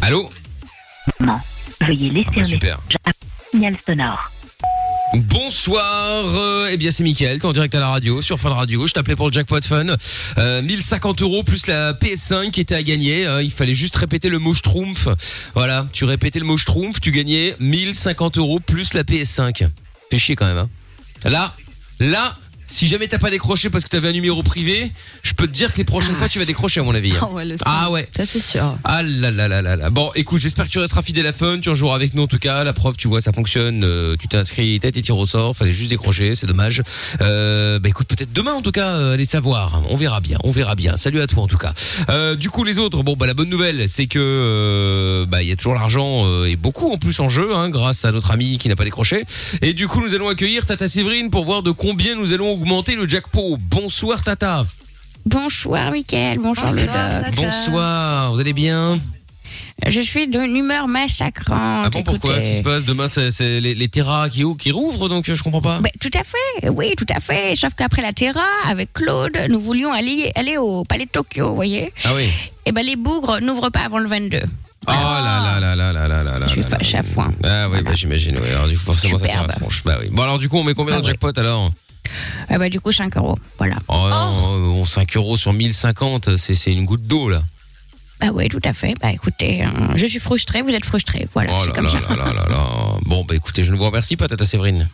B: Allô?
K: Non. Veuillez laisser
B: Ah bah,
K: un
B: super.
K: message signal sonore.
B: Bonsoir, euh, eh bien c'est Mickaël, t'es en direct à la radio, sur Fun Radio, je t'appelais pour le jackpot fun, euh, 1050 euros plus la PS5 qui était à gagner, hein. il fallait juste répéter le mot schtroumpf, voilà, tu répétais le mot schtroumpf, tu gagnais 1050 euros plus la PS5, fait chier quand même, hein. Là, là, si jamais t'as pas décroché parce que t'avais un numéro privé, je peux te dire que les prochaines fois tu vas décrocher à mon avis. hein.
E: Ah ouais, le.
B: Ah ouais.
E: Ça c'est sûr.
B: Ah là là là là là. Bon, écoute, j'espère que tu resteras fidèle à Fun. Tu en joueras avec nous en tout cas. La preuve, tu vois, ça fonctionne. Euh, tu t'es inscrit, t'as été tiré au sort. Fallait juste décrocher, c'est dommage. Euh, bah écoute, peut-être demain en tout cas, euh, allez savoir. On verra bien, on verra bien. Salut à toi en tout cas. Euh, du coup, les autres, bon bah la bonne nouvelle, c'est que euh, bah il y a toujours l'argent euh, et beaucoup en plus en jeu, hein, grâce à notre ami qui n'a pas décroché. Et du coup, nous allons accueillir Tata Séverine pour voir de combien nous allons augmenter le jackpot. Bonsoir Tata.
L: Bonsoir, Mickaël. Bonjour, le doc.
B: Bonsoir. Vous allez bien?
L: Je suis d'une humeur massacrante.
B: Ah bon, pourquoi? Qu'est-ce qui se passe? Demain, c'est les, les terras qui, qui rouvrent, donc je comprends pas.
L: Tout à fait, oui, tout à fait. Sauf qu'après la Terra, avec Claude, nous voulions aller, aller au palais de Tokyo, vous voyez
B: Ah oui.
L: Et ben les bougres n'ouvrent pas avant le 22.
B: Oh là là là là là là là là.
L: Je suis fâchée à foin.
B: Ah oui, bah j'imagine, oui. Alors du coup, forcément, ça tire
L: Superbe.
B: la tronche. Bah oui. Bon, alors du coup, on met combien
L: Ah
B: de
L: ouais.
B: jackpot alors?
L: Eh ben, du coup, 5 euros. Voilà.
B: Oh non, bon, 5 euros sur 1050, c'est c'est une goutte d'eau là.
L: Bah oui, tout à fait. Bah écoutez, euh, je suis frustrée, vous êtes frustrée. Voilà,
B: Oh
L: c'est
B: là
L: comme
B: là
L: ça.
B: là là là là. Bon, bah écoutez, je ne vous remercie pas, Tata Séverine.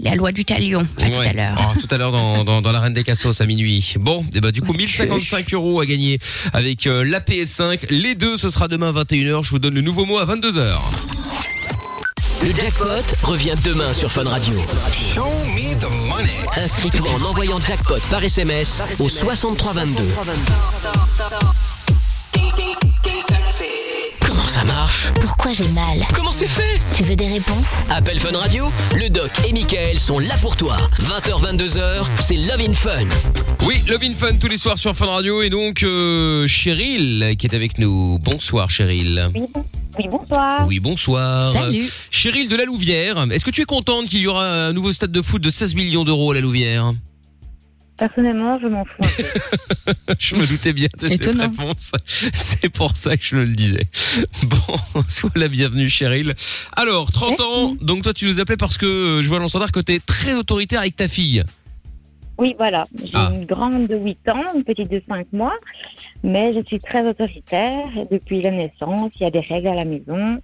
L: La loi du talion. À tout
B: Ouais.
L: à l'heure.
B: Oh, tout à l'heure dans, dans, dans la Reine des Cassos à minuit. Bon, et bah du coup 1055 euros à gagner avec euh, la PS5. Les deux, ce sera demain 21h. Je vous donne le nouveau mot à 22h.
A: Le jackpot revient demain sur Fun Radio. Inscris-toi en envoyant jackpot par SMS au 6322. Comment ça marche
C: Pourquoi j'ai mal
A: Comment c'est fait
C: Tu veux des réponses
A: Appel Fun Radio, le doc et Michael sont là pour toi. 20h 22h, c'est Love in Fun.
B: Oui, Love in Fun tous les soirs sur Fun Radio et donc euh, Cheryl qui est avec nous. Bonsoir Cheryl.
M: Oui, bonsoir.
B: Oui, bonsoir.
M: Salut.
B: Cheryl de la Louvière. Est-ce que tu es contente qu'il y aura un nouveau stade de foot de 16 millions d'euros à la Louvière?
M: Personnellement, je m'en fous. un peu. <laughs>
B: Je me doutais bien de cette réponse. C'est pour ça que je le disais. Bon, <laughs> sois la bienvenue, Cheryl. Alors, 30 ans, donc toi tu nous appelais parce que euh, je vois dans standard que tu es très autoritaire avec ta fille.
M: Oui, voilà. J'ai
B: Ah.
M: une grande de 8 ans, une petite de 5 mois, mais je suis très autoritaire. Depuis la naissance, il y a des règles à la maison.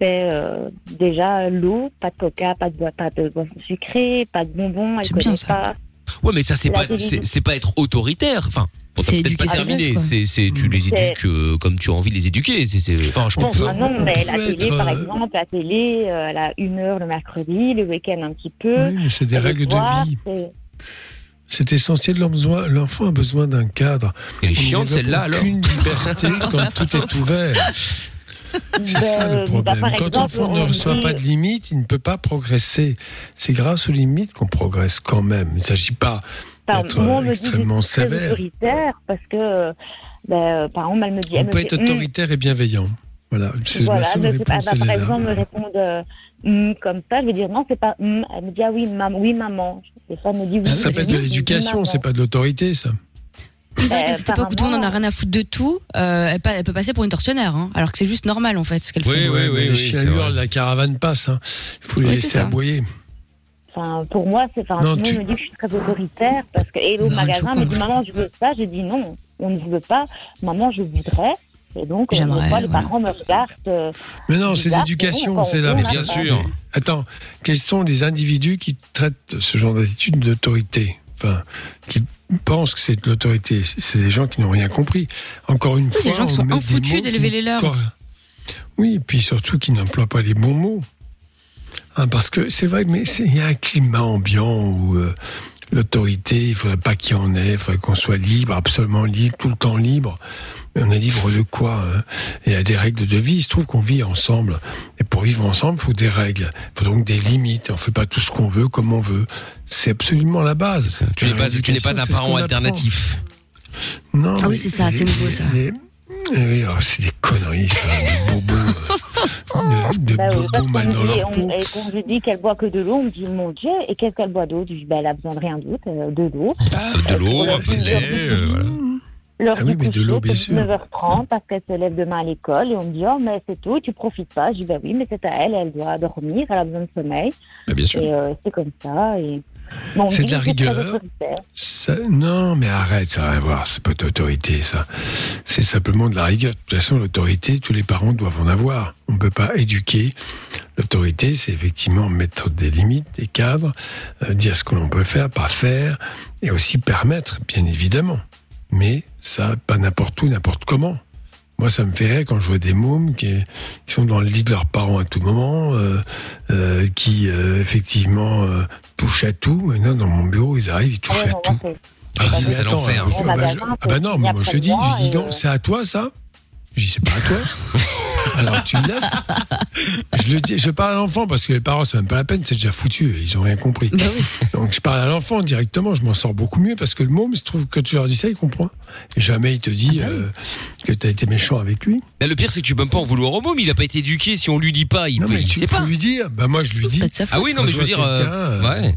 M: C'est euh, déjà l'eau, pas de coca, pas de, boi- pas de boisson sucrée, pas de bonbons, elle connaît pas.
B: Ouais, mais ça c'est
M: La
B: pas c'est pas être autoritaire. Enfin,
M: C'est
B: peut-être pas terminé. C'est c'est tu les éduques euh, comme tu as envie de les éduquer. C'est c'est enfin je pense.
M: Ah
B: hein.
M: non, mais la télé,
D: être,
M: par
D: euh,
M: exemple, la télé, euh, elle a une heure le mercredi, le week-end un petit peu.
D: Oui, mais c'est des
M: Le
D: règles de vie.
M: c'est-
D: essentiel. L'enfant a besoin d'un cadre.
B: Elle est
D: On
B: chiante, celle-là, alors.
D: Aucune liberté quand tout est ouvert. <laughs> C'est ça le
M: bah,
D: problème.
M: par
D: Quand l'enfant ne reçoit
M: dit-
D: pas de limites, il ne peut pas progresser. C'est grâce aux limites qu'on progresse quand même. Il ne s'agit pas d'être extrêmement sévère.
M: autoritaire parce que, ben, par exemple, elle me dit. elle
D: On
M: me
D: peut
M: dit,
D: être
M: Hum,
D: autoritaire et bienveillant. Voilà,
M: Voilà, mais c'est pas- bah, par exemple, me répondre euh, Hum comme ça, je vais dire non, c'est pas. Elle me dit ah oui, maman, oui, maman. Fois, elle me dit oui.
D: Ça s'appelle de l'éducation, c'est pas de l'autorité, ça.
E: C'est vrai qu'à cette époque où tout le monde en a rien à foutre de tout, euh, elle, pa- elle peut passer pour une tortionnaire, hein, alors que c'est juste normal en fait ce qu'elle fait.
D: Mais les chiens hurlent, la caravane passe. hein. Il faut les
M: Oui, c'est
D: laisser
M: ça.
D: aboyer.
M: Enfin, pour moi, c'est. Enfin,
D: Non,
M: tout le
D: tu-
M: monde me dit que je suis très autoritaire parce que. Et au
D: Non,
M: magasin, me dit maman, je veux ça. J'ai dit non, on ne veut pas. Maman, je voudrais. Et donc,
E: J'aimerais,
M: fois, les
E: voilà.
M: parents me regardent. euh,
D: Mais non, c'est
M: bizarre,
D: l'éducation, c'est
M: on
D: Mais
M: veut,
D: bien sûr. Attends, quels sont les individus qui traitent ce genre d'attitude d'autorité? Enfin, qui pensent que c'est de l'autorité C'est des gens qui n'ont rien compris. Encore une
E: C'est
D: fois,
E: des gens qui
D: on
E: sont infoutus d'élever les leurs.
D: Oui, et puis surtout qui n'emploient pas les bons mots. Hein, parce que c'est vrai, mais il y a un climat ambiant où euh, l'autorité, il faudrait pas qu'il y en ait, il faudrait qu'on soit libre, absolument libre, tout le temps libre. Mais on est libre de quoi hein Il y a des règles de vie. Il se trouve qu'on vit ensemble. Et pour vivre ensemble, il faut des règles. Il faut donc des limites. On fait pas tout ce qu'on veut, comme on veut. C'est absolument la base.
B: Tu n'es pas tu n'es pas un parent
D: apprend.
B: alternatif.
D: Non.
E: Ah oui, c'est ça, c'est nouveau, ça.
D: les- oui, alors, c'est des conneries, ça, de bobos, euh, de, de
M: Bah
D: bobos mal dans
M: dit-
D: leur
M: on-
D: peau.
M: Et quand je dis qu'elle boit que de l'eau, on me dit mon Dieu, et qu'est-ce qu'elle boit d'autre Je dis ben, elle a besoin de rien d'autre, euh, de l'eau.
B: De l'eau, un lait, euh, voilà.
M: L'heure
D: Ah oui, mais de l'eau, bien sûr.
M: 9h30 parce qu'elle se lève demain à l'école et on me dit oh mais c'est tout, tu profites pas. Je dis ben oui mais c'est à elle, elle doit dormir, elle a besoin de sommeil.
B: Bah, bien sûr.
M: Et euh, c'est comme ça. Et... Bon,
D: C'est de la rigueur. Ça- non, mais arrête, ça n'a rien à voir. C'est pas d'autorité, ça. C'est simplement de la rigueur. De toute façon, l'autorité, tous les parents doivent en avoir. On ne peut pas éduquer. L'autorité, c'est effectivement mettre des limites, des cadres, euh, dire ce que l'on peut faire, pas faire, et aussi permettre, bien évidemment. Mais ça, pas n'importe où, n'importe comment. Moi, ça me fait rire quand je vois des mômes qui, qui sont dans le lit de leurs parents à tout moment, euh, euh, qui euh, effectivement touchent à tout. Maintenant, dans mon bureau, ils arrivent, ils touchent à tout.
B: Ah, ça, c'est l'enfer.
D: ah bah, non, moi je te dis, je dis non, c'est à toi ça Je dis c'est pas à toi. <laughs> Alors tu le laisses. Je le dis, je parle à l'enfant parce que les parents c'est même pas la peine, c'est déjà foutu, ils ont rien compris.
E: Bah
D: Donc je parle à l'enfant directement, je m'en sors beaucoup mieux parce que le môme, il se trouve que tu leur dis ça, il comprend. Et jamais il te dit
E: Ah bah
D: euh, que tu as été méchant avec lui.
B: Là, le pire, c'est que tu peux même pas en vouloir au môme. Il a pas été éduqué. Si on lui dit pas, il
D: Non
B: peut,
D: mais
B: il
D: tu
B: sait
D: faut
B: pas.
D: lui dire. Bah moi je lui dis.
B: Ah oui, non, mais je veux dire, euh, ouais.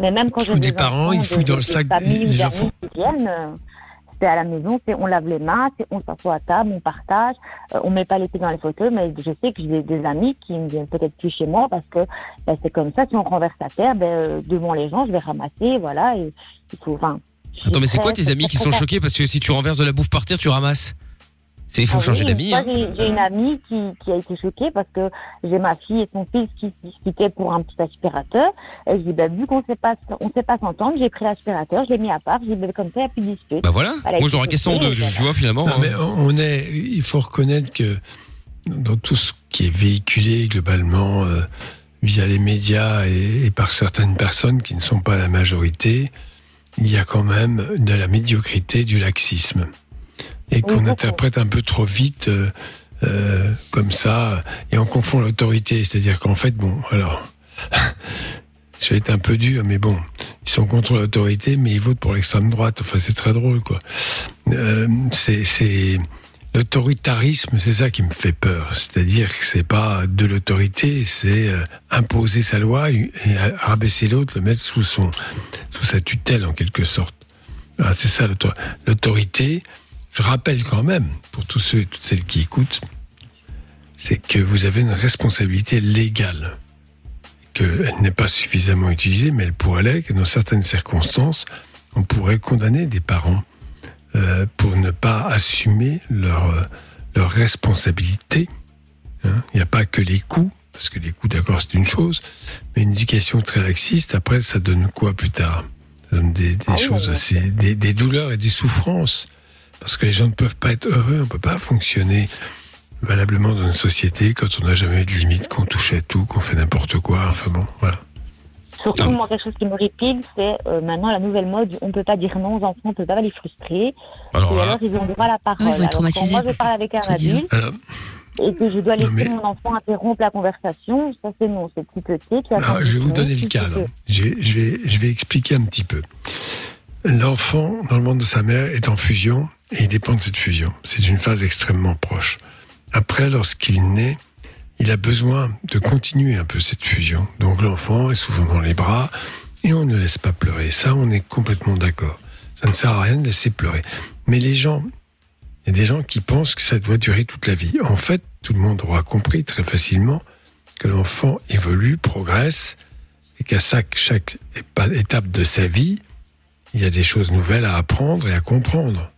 M: Mais même quand
D: Ou
M: j'ai
D: des parents,
M: enfants
D: ils fouillent dans le sac des enfants.
M: qui viennent, c'est à la maison, c'est on lave les mains, c'est on s'assoit à table, on partage, euh, on met pas les pieds dans les fauteuils, mais je sais que j'ai des amis qui ne viennent peut-être plus chez moi parce que ben, c'est comme ça, si on renverse la terre, ben, euh, devant les gens, je vais ramasser, voilà, et enfin.
B: Attends, mais c'est quoi tes amis qui sont choqués? Parce que si tu renverses de la bouffe par terre, tu ramasses il faut
M: Ah
B: changer
M: oui,
B: d'amis.
M: moi,
B: hein.
M: J'ai j'ai une amie qui, qui a été choquée parce que j'ai ma fille et son fils qui se disputaient pour un petit aspirateur. Et je dis, ben, vu qu'on ne sait pas, on sait pas s'entendre, j'ai pris l'aspirateur, je l'ai mis à part, je dis, ben, comme ça, il n'y a plus de dispute.
B: Bah voilà. Moi, je l'aurais cassé en deux. tu vois, finalement.
D: Non,
B: hein.
D: mais on est, il faut reconnaître que dans tout ce qui est véhiculé globalement euh, via les médias et, et par certaines personnes qui ne sont pas la majorité, il y a quand même de la médiocrité, du laxisme. Et qu'on interprète un peu trop vite euh, euh, comme ça, et on confond l'autorité. C'est-à-dire qu'en fait, bon, alors, <laughs> je vais être un peu dur, mais bon, ils sont contre l'autorité, mais ils votent pour l'extrême droite. Enfin, c'est très drôle, quoi. Euh, c'est, l'autoritarisme, c'est ça qui me fait peur. C'est-à-dire que c'est pas de l'autorité, c'est euh, imposer sa loi et rabaisser l'autre, le mettre sous son, sous sa tutelle en quelque sorte. Voilà, c'est ça l'auto- l'autorité. Je rappelle quand même, pour tous ceux et toutes celles qui écoutent, c'est que vous avez une responsabilité légale qu'elle n'est pas suffisamment utilisée, mais elle pourrait l'être, que dans certaines circonstances, on pourrait condamner des parents euh, pour ne pas assumer leur, euh, leur responsabilité. hein. Il n'y a pas que les coups, parce que les coups, d'accord, c'est une chose, mais une éducation très laxiste, après, ça donne quoi plus tard? Ça donne des, des choses assez... Des, des douleurs et des souffrances. Parce que les gens ne peuvent pas être heureux, on ne peut pas fonctionner valablement dans une société quand on n'a jamais eu de limite, qu'on touche à tout, qu'on fait n'importe quoi. Enfin bon, voilà.
M: Surtout, moi, quelque chose qui me répile, c'est euh, maintenant la nouvelle mode on ne peut pas dire non aux enfants, on ne peut pas les frustrer.
B: Alors
M: et
B: là-
M: alors, ils ont droit à la parole.
E: Ouais,
M: Alors, quand moi, je parle avec un adulte
D: Alors,
M: et que je dois laisser
D: mais-
M: mon enfant interrompre la conversation, ça c'est non, c'est petit petit.
D: Je vais vous donner le je, vais, je vais expliquer un petit peu. L'enfant, dans le monde de sa mère, est en fusion et il dépend de cette fusion. C'est une phase extrêmement proche. Après, lorsqu'il naît, il a besoin de continuer un peu cette fusion. Donc l'enfant est souvent dans les bras et on ne laisse pas pleurer. Ça, on est complètement d'accord. Ça ne sert à rien de laisser pleurer. Mais les gens, il y a des gens qui pensent que ça doit durer toute la vie. En fait, tout le monde aura compris très facilement que l'enfant évolue, progresse, et qu'à chaque, chaque étape de sa vie, il y a des choses nouvelles à apprendre et à comprendre.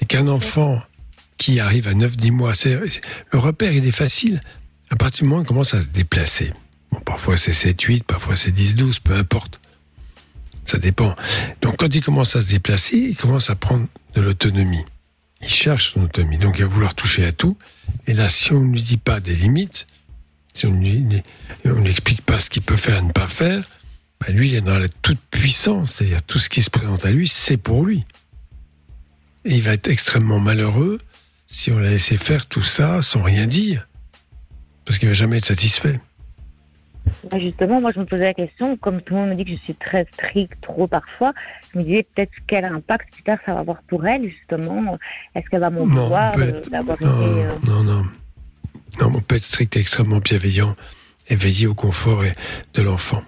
D: Et qu'un enfant qui arrive à 9-10 mois, le repère, il est facile. À partir du moment où il commence à se déplacer. Bon, parfois c'est 7-8, parfois c'est 10-12, peu importe. Ça dépend. Donc quand il commence à se déplacer, il commence à prendre de l'autonomie. Il cherche son autonomie. Donc il va vouloir toucher à tout. Et là, si on ne lui dit pas des limites, si on ne lui, on lui explique pas ce qu'il peut faire et ne pas faire, bah, lui, il est dans la toute puissance. C'est-à-dire tout ce qui se présente à lui, c'est pour lui. Et il va être extrêmement malheureux si on l'a laissé faire tout ça sans rien dire. Parce qu'il va jamais être satisfait.
M: Bah, justement, moi, je me posais la question, comme tout le monde me dit que je suis très stricte trop parfois, je me disais peut-être quel impact plus tard ça va avoir pour elle, justement. Est-ce qu'elle va m'en
D: Non,
M: vouloir
D: être-
M: d'avoir été.
D: non,
M: euh,
D: non, non. Non, on peut être strict et extrêmement bienveillant et veiller au confort de l'enfant.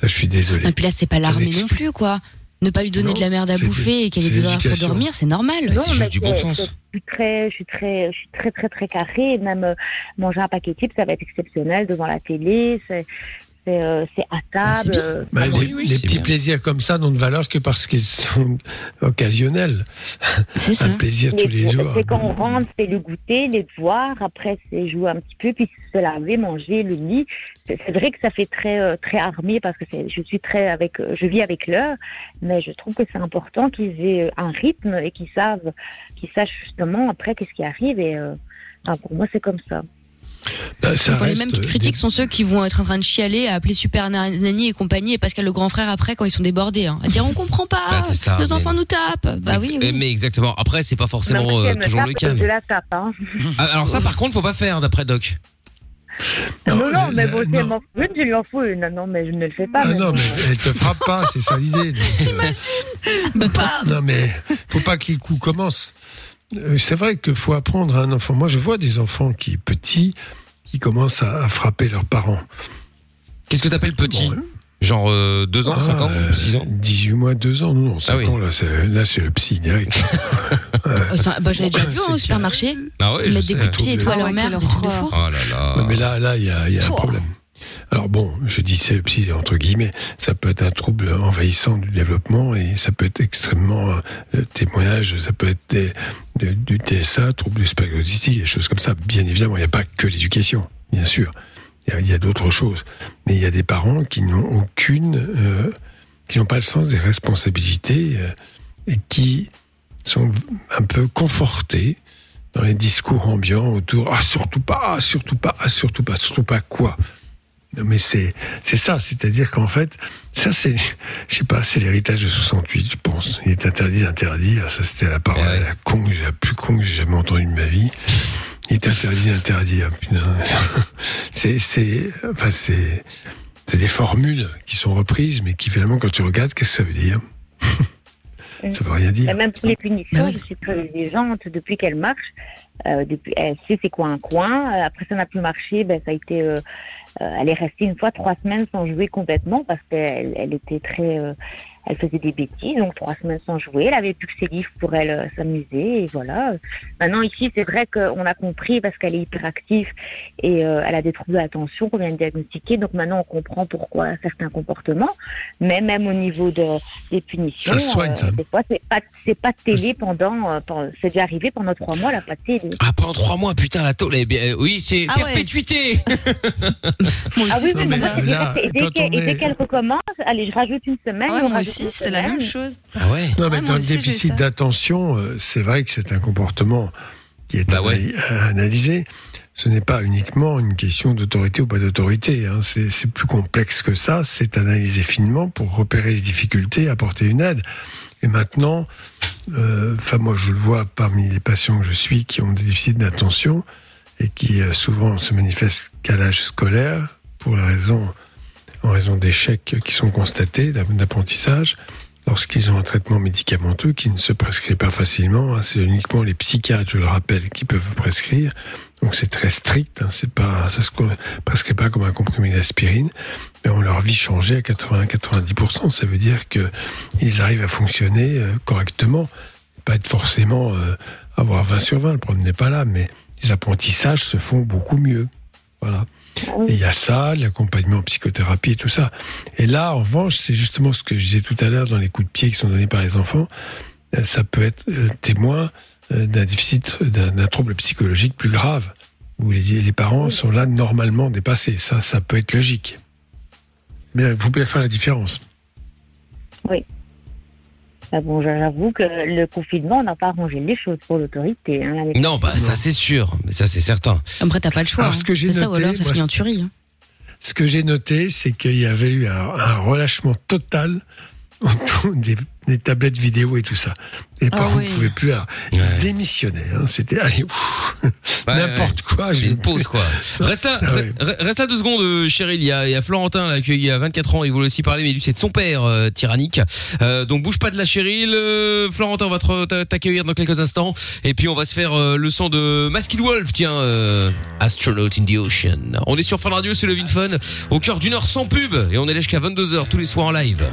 D: Ça, je suis désolé.
E: Et puis là, c'est pas l'armée non plus, quoi. Ne pas lui donner
D: Non,
E: de la merde à bouffer et qu'elle ait des horaires pour dormir, c'est normal.
M: Non, mais c'est- c'est- Je suis très, je suis très, je suis très, très, très carré. Même euh, manger un paquet de chips, ça va être exceptionnel devant la télé. C'est, euh, c'est à table. euh,
D: Bah, les les petits plaisirs comme ça n'ont de valeur que parce qu'ils sont <laughs> occasionnels.
E: C'est
D: Un plaisir tous les jours.
M: C'est quand on rentre, c'est le goûter, les devoirs. Après, c'est jouer un petit peu, puis se laver, manger, le lit. C'est vrai que ça fait très, euh, très armé parce que je suis très avec, je vis avec l'heure. Mais je trouve que c'est important qu'ils aient un rythme et qu'ils savent, qu'ils sachent justement après qu'est-ce qui arrive. Et euh, enfin, pour moi, c'est comme ça.
D: Bah, ça
E: Enfin, les mêmes qui
D: des-
E: critiquent sont ceux qui vont être en train de chialer, à appeler Super Nanny et compagnie et Pascal le grand frère après quand ils sont débordés. Hein, à dire on comprend pas,
B: Bah, ça,
E: nos
B: mais-
E: enfants nous tapent. Bah oui, oui.
B: Mais exactement. Après, c'est pas forcément euh, toujours
M: tape,
B: le cas.
M: Je
B: mais-
M: la tape. Hein.
B: Ah, Alors ça, par contre, faut pas faire d'après Doc.
M: Non, non, mais bon, si elle m'en fout une, je lui en fous une. Non, mais je ne le fais pas.
D: Ah non,
M: bon.
D: mais elle te frappe pas, c'est ça l'idée. <laughs> euh, non, mais faut pas que les coups commencent. Euh, C'est vrai qu'il faut apprendre à un enfant. Moi, je vois des enfants qui, petits, qui commencent à, à frapper leurs parents.
B: Qu'est-ce que t'appelles petit Genre 2 ans, 5 ans, 6 ans
D: 18 mois, 2 ans, non, 5
B: oui.
D: ans, là, c'est, là, c'est le psy direct. <laughs>
E: Euh, bah, J'en ai déjà vu hein, au supermarché.
B: Ah ouais,
E: mettent des coups de pied et tout à
G: Ah
E: leur mère, des trucs de fou.
B: Oh là là.
D: Ouais, mais là, là, il y a, il y a un problème. Alors bon, je dis psy entre guillemets, ça peut être un trouble envahissant du développement et ça peut être extrêmement euh, témoignage, ça peut être de- du TSA, trouble du spectre des choses comme ça. Bien évidemment, il n'y a pas que l'éducation, bien sûr. Il y a- d'autres choses, mais il y a des parents qui n'ont aucune, euh, qui n'ont pas le sens des responsabilités euh, et qui sont un peu confortés dans les discours ambiants autour. Ah, surtout pas, ah, surtout pas, ah, surtout pas, surtout pas quoi. Non, mais c'est c'est ça, c'est-à-dire qu'en fait, ça c'est, je sais pas, c'est l'héritage de 68, je pense. Il est interdit d'interdire. Ça c'était la parole la con, que la plus con que j'ai jamais entendue de ma vie. Il est interdit d'interdire. Putain, <laughs> c'est c'est, enfin c'est, c'est des formules qui sont reprises, mais qui finalement, quand tu regardes, qu'est-ce que ça veut dire? <laughs> Ça veut rien dire.
M: Et même pour les punitions, je suis très exigeante depuis qu'elle marche. Euh, depuis, elle sait c'est quoi un coin? Euh, Après, ça n'a plus marché. Ben, ça a été. euh, elle est restée une fois trois semaines sans jouer complètement parce qu'elle elle était très. Euh, elle faisait des bêtises, donc trois semaines sans jouer. Elle avait plus que ses livres pour elle euh, s'amuser et voilà. Maintenant ici, c'est vrai qu'on a compris parce qu'elle est hyperactive et euh, elle a des troubles d'attention qu'on vient de diagnostiquer. Donc maintenant, on comprend pourquoi certains comportements. Mais même au niveau de, des punitions,
D: Ça se soigne, ça.
M: des fois, c'est pas c'est pas de télé pendant. euh, c'est déjà arrivé pendant trois mois, elle a pas de télé.
B: Ah, pendant trois mois, putain, la tôle, eh bien, euh, oui, c'est
M: Ah ouais.
B: perpétuité. <laughs>
M: Ah oui,
D: mais
M: c'est
D: là,
M: vrai, et dès qu'elle dès recommence, allez, je rajoute une semaine.
G: Ouais,
M: on
G: moi
M: rajoute
G: aussi, c'est la même chose.
B: Ah ouais
D: Non, mais
G: Ouais,
D: dans le
G: aussi,
D: déficit d'attention, euh, c'est vrai que c'est un comportement qui est
B: Bah
D: anali- analysé. Ce n'est pas uniquement une question d'autorité ou pas d'autorité. hein. C'est c'est plus complexe que ça. C'est analysé finement pour repérer les difficultés, apporter une aide. Et maintenant, euh, enfin moi je le vois parmi les patients que je suis qui ont des déficits d'attention et qui euh, souvent se manifestent qu'à l'âge scolaire pour la raison, en raison d'échecs qui sont constatés d'a- d'apprentissage lorsqu'ils ont un traitement médicamenteux qui ne se prescrit pas facilement. hein. C'est uniquement les psychiatres, je le rappelle, qui peuvent prescrire. Donc c'est très strict. Hein. C'est pas, ça se prescrit pas comme un comprimé d'aspirine, mais on leur vit changer à 80-90%. Ça veut dire que ils arrivent à fonctionner euh, correctement, pas être forcément euh, avoir 20 sur 20. Le problème n'est pas là, mais les apprentissages se font beaucoup mieux. Voilà. Et il y a ça, l'accompagnement en psychothérapie et tout ça. Et là, en revanche, c'est justement ce que je disais tout à l'heure dans les coups de pied qui sont donnés par les enfants. Euh, Ça peut être euh, témoin euh, d'un déficit, d'un trouble psychologique plus grave, où les, les parents sont là normalement dépassés. Ça, ça peut être logique. Mais vous pouvez faire la différence.
M: Oui. Ah bon, j'avoue que le confinement n'a pas arrangé les choses pour l'autorité. hein,
B: Non, bah, ça, c'est sûr. Mais ça, c'est certain.
E: Après, t'as pas le choix.
D: Alors,
E: hein.
D: ce que j'ai
E: C'est ça, ou
D: noté,
E: alors ça
D: moi,
E: finit en
D: c'est-
E: tuerie. hein.
D: Ce que j'ai noté, c'est qu'il y avait eu un, un relâchement total des, des tablettes vidéo et tout ça. Les
B: Ah
D: parents
B: oui.
D: ne pouvaient plus à démissionner. hein. C'était <laughs> allez, ouf, n'importe quoi.
B: C'est une pause, quoi. <laughs> Reste là,
D: Ah ouais.
B: re- reste là deux secondes, euh, Cheryl. Il y a, il y a Florentin, là, qui il a 24 ans. Il voulait aussi parler, mais lui, c'est de son père, euh, tyrannique. Euh, donc, bouge pas de la Cheryl. Euh, Florentin, on va t'accueillir dans quelques instants. Et puis, on va se faire euh, le son de Masked Wolf, tiens, euh, Astronaut in the Ocean. On est sur Fun Radio, c'est le Vin Fun. Au cœur d'une heure sans pub. Et on est là jusqu'à 22h tous les soirs en live.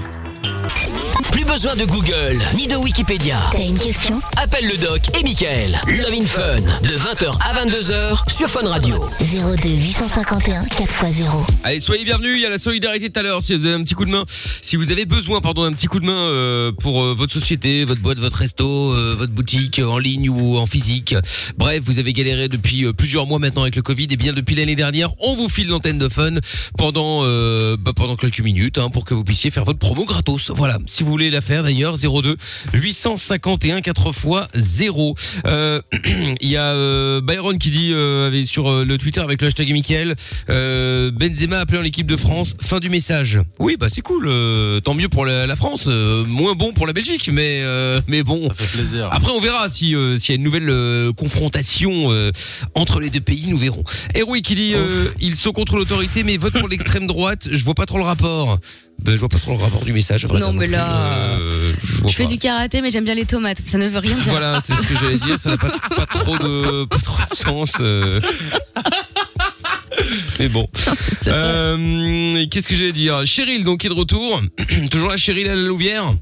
A: Plus besoin de Google ni de Wikipédia.
C: T'as une question?
A: Appelle le doc et Michael. Love in Fun de 20h à 22h sur Fun Radio.
C: 02 851 4x0.
B: Allez, soyez bienvenus. Il y a la solidarité tout à l'heure. Si vous avez un petit coup de main, si vous avez besoin, pardon, d'un petit coup de main euh, pour euh, votre société, votre boîte, votre resto, euh, votre boutique euh, en ligne ou en physique. Bref, vous avez galéré depuis euh, plusieurs mois maintenant avec le Covid. Et bien depuis l'année dernière, on vous file l'antenne de Fun pendant euh, bah, pendant quelques minutes hein, pour que vous puissiez faire votre promo gratos. Voilà. Si vous voulez la faire d'ailleurs, 02 851 4 x 0. Euh, <clears throat> Il y a euh, Byron qui dit euh, sur euh, le Twitter avec le hashtag Michael euh, Benzema appelant l'équipe de France. Fin du message. Oui, bah c'est cool. euh, tant mieux pour la, la France. euh, moins bon pour la Belgique, mais euh, mais bon. Ça fait plaisir. Après, on verra si euh, s'il y a une nouvelle euh, confrontation euh, entre les deux pays. Nous verrons. Héroï qui dit euh, ils sont contre l'autorité, mais votent pour l'extrême droite. Je vois pas trop le rapport. Ben, je vois pas trop le rapport du message. à vrai
E: Non,
B: dire
E: mais
B: plus.
E: là,
B: Euh, je vois
E: Je fais
B: pas.
E: du karaté, mais j'aime bien les tomates. Ça ne veut rien dire.
B: Voilà, c'est ce que j'allais dire. Ça n'a pas, pas trop de, pas trop de sens. euh. Mais bon. <laughs> Euh, Qu'est-ce que j'allais dire? Cheryl, donc, qui est de retour. <clears throat> Toujours là, Cheryl à la Louvière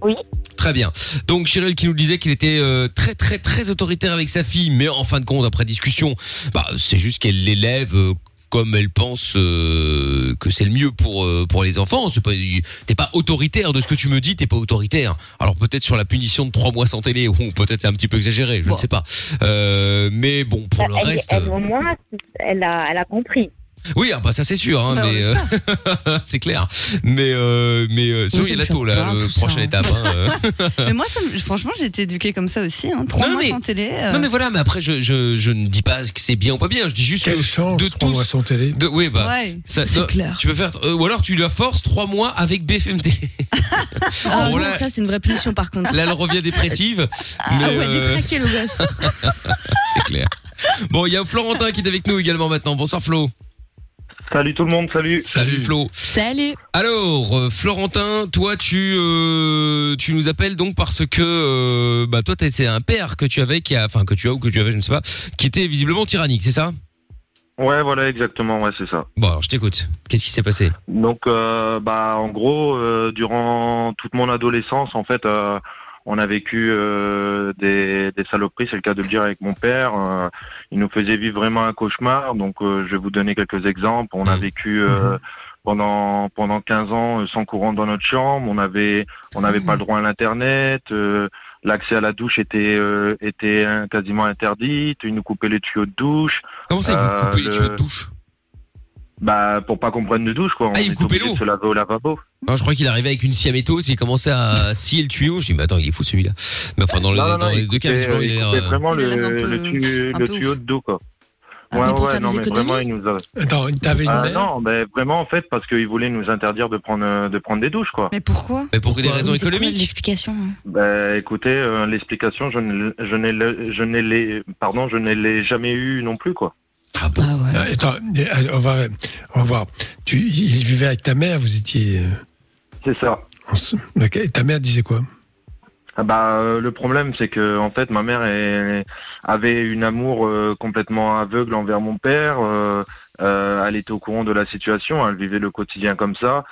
M: Oui.
B: Très bien. Donc Cheryl qui nous disait qu'il était euh, très très très autoritaire avec sa fille, mais en fin de compte, après discussion, bah c'est juste qu'elle l'élève euh, comme elle pense euh, que c'est le mieux pour euh, pour les enfants. C'est pas t'es pas autoritaire de ce que tu me dis, t'es pas autoritaire. Alors peut-être sur la punition de trois mois sans télé, <laughs> ou peut-être c'est un petit peu exagéré, je ne sais pas. Euh, mais bon, pour le
M: elle,
B: reste.
M: elle, au moins, elle a, elle a compris.
B: Oui, ah bah ça c'est sûr, hein,
G: Bah,
B: mais euh, <laughs> c'est clair. Mais euh, mais euh, sinon
G: Oui,
B: il y a
G: ça me
B: l'atto
G: fait
B: là, le
G: tout ça,
B: prochaine
G: hein.
B: étape. hein, euh. <laughs>
G: Mais moi, ça me- franchement, j'ai été éduquée comme ça aussi. Hein. Trois mois
B: mais-
G: sans télé. euh,
B: Non mais voilà, mais après je, je, je ne dis pas que c'est bien ou pas bien, je dis juste
D: Quelle
B: que
D: chance,
B: de
D: trois mois sans télé.
B: De, oui bah
G: Ouais,
B: ça,
E: c'est clair.
B: Tu peux faire euh, ou alors tu la forces trois mois avec BFM télé. <laughs>
E: Ah,
B: Bon,
E: non,
B: là-
E: ça c'est une vraie punition par contre.
B: Là elle revient dépressive.
E: Ah
B: mais,
E: ouais,
B: euh,
E: détraquer le gosse.
B: c'est clair. Bon, il y a Florentin qui est avec nous également maintenant. Bonsoir Flo.
N: Salut tout le monde, salut.
B: Salut Flo.
E: Salut.
B: Alors, euh, Florentin, toi tu euh, tu nous appelles donc parce que euh, bah toi t'es- c'est un père que tu avais qui a enfin que tu as ou que tu avais je ne sais pas qui était visiblement tyrannique, c'est ça?
N: Ouais, voilà, exactement, ouais, c'est ça.
B: Bon, alors je t'écoute. Qu'est-ce qui s'est passé?
N: Donc, euh, bah, en gros, euh, durant toute mon adolescence, en fait, euh, on a vécu euh, des, des saloperies, c'est le cas de le dire avec mon père. Euh, il nous faisait vivre vraiment un cauchemar. Donc, euh, je vais vous donner quelques exemples. On a vécu euh, pendant pendant 15 ans euh, sans courant dans notre chambre. On avait on n'avait pas le droit à l'internet. euh, L'accès à la douche était euh, était quasiment interdit. Il nous coupait les tuyaux de douche.
B: Comment ça, vous
N: Euh,
B: coupez les
N: le-
B: tuyaux de douche?
N: Bah, pour pas qu'on prenne de douche, quoi.
B: Ah, il
N: était
B: coupait
N: obligé
B: l'eau
N: se laver au lavabo.
B: Non, je crois qu'il arrivait avec une scie à métaux, il commençait à scier le tuyau. Je dis mais attends, il est fou celui-là. Mais enfin dans, le-
N: Non, non,
B: dans
N: non,
B: les deux cas,
N: coupait,
B: visiblement, il euh,
N: vraiment
G: Il a
N: le, tuyau, le de dos, quoi.
E: Ah, mais pour faire
N: non,
E: des
N: mais vraiment, il nous a...
D: Attends, t'avais une
N: Ah,
D: mère
N: non, mais vraiment, en fait, parce qu'il voulait nous interdire de prendre, euh, de prendre des douches, quoi.
G: Mais pourquoi
B: Mais pour des raisons
E: C'est
B: économiques.
E: l'explication hein
N: Bah, écoutez, euh, l'explication, je ne, je n'ai, je n'ai les, pardon, je ne l'ai jamais eu non plus, quoi.
B: Ah bon
E: Ah ouais.
D: Ah, Attends, euh, on va, on va voir. Tu, il vivait avec ta mère, vous étiez.
N: C'est ça.
D: et ta mère disait quoi?
N: Ah bah, euh, le problème, c'est que en fait, ma mère est- avait une amour euh, complètement aveugle envers mon père. euh, elle était au courant de la situation, elle vivait le quotidien comme ça.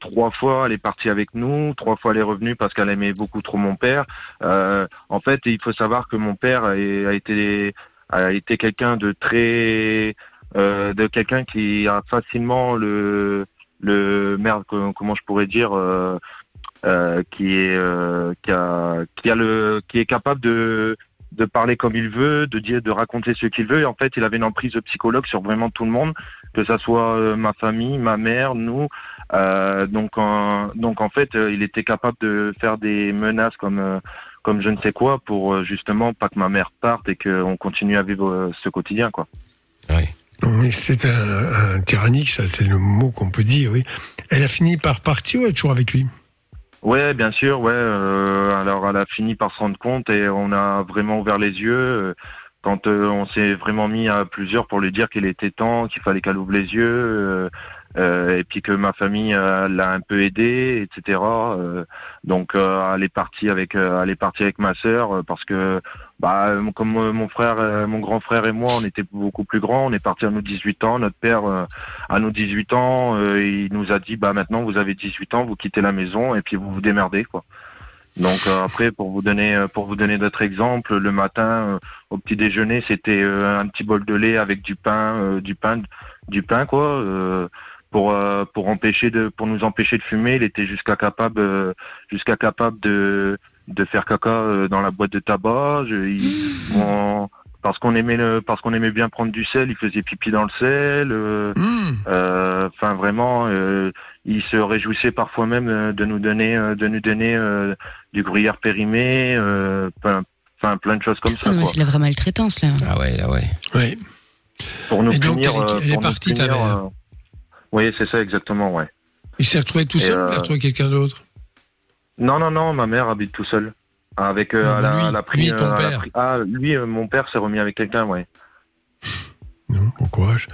N: Trois fois, elle est partie avec nous. Trois fois, elle est revenue parce qu'elle aimait beaucoup trop mon père. En fait, il faut savoir que mon père est- a été a été quelqu'un de très de quelqu'un qui a facilement le le merde co- comment je pourrais dire euh, euh, qui est euh, qui a qui a le qui est capable de de parler comme il veut, de dire de raconter ce qu'il veut. Et en fait, il avait une emprise de psychologue sur vraiment tout le monde, que ça soit ma famille, ma mère, nous. Donc en, donc en fait, il était capable de faire des menaces comme comme je ne sais quoi pour justement pas que ma mère parte et qu'on continue à vivre ce quotidien quoi.
D: Oui, C'est un, tyrannique, ça, c'est le mot qu'on peut dire, oui. Elle a fini par partir ou elle est toujours avec lui?
N: Ouais, bien sûr, ouais. euh, alors, elle a fini par se rendre compte et on a vraiment ouvert les yeux euh, quand euh, on s'est vraiment mis à plusieurs pour lui dire qu'il était temps, qu'il fallait qu'elle ouvre les yeux, et puis que ma famille l'a un peu aidé, etc. donc, elle est partie avec, elle est partie avec ma sœur parce que, bah, euh, comme euh, mon frère, euh, mon grand frère et moi, on était beaucoup plus grands. On est partis à nos 18 ans. Notre père, à nos 18 ans, il nous a dit, bah, maintenant vous avez 18 ans, vous quittez la maison et puis vous vous démerdez, quoi. Donc après, pour vous donner, pour vous donner d'autres exemples, le matin au petit déjeuner, c'était un petit bol de lait avec du pain, du pain, du pain quoi, pour pour empêcher de, pour nous empêcher de fumer. Il était jusqu'à capable, jusqu'à capable de de faire caca euh, dans la boîte de tabac. Je- il- <gasps> on- parce qu'on aimait le, parce qu'on aimait bien prendre du sel, il faisait pipi dans le sel. euh, euh, Enfin, vraiment, euh, il se réjouissait parfois même euh, de nous donner, euh, de nous donner euh, du gruyère périmé, euh, plein, enfin plein de choses comme ça.
E: Ah non, mais
N: quoi.
E: c'est la vraie maltraitance là.
B: Ah ouais, là ouais.
D: Oui.
N: Pour nous
D: Et donc,
N: punir,
D: elle est-
N: euh,
D: elle est partie, ta
N: punir,
D: mère
N: euh, Oui, c'est ça exactement, ouais.
D: Il s'est retrouvé tout
N: Et,
D: seul ou il
N: euh,
D: a retrouvé quelqu'un d'autre?
N: Non, non, non, ma mère habite tout seul. Avec, euh,
D: Non,
N: elle a-
D: lui,
N: elle a pris,
D: lui, ton
N: euh,
D: père.
N: pris- Ah, lui, euh, mon père s'est remis avec quelqu'un, ouais.
D: Non, bon courage.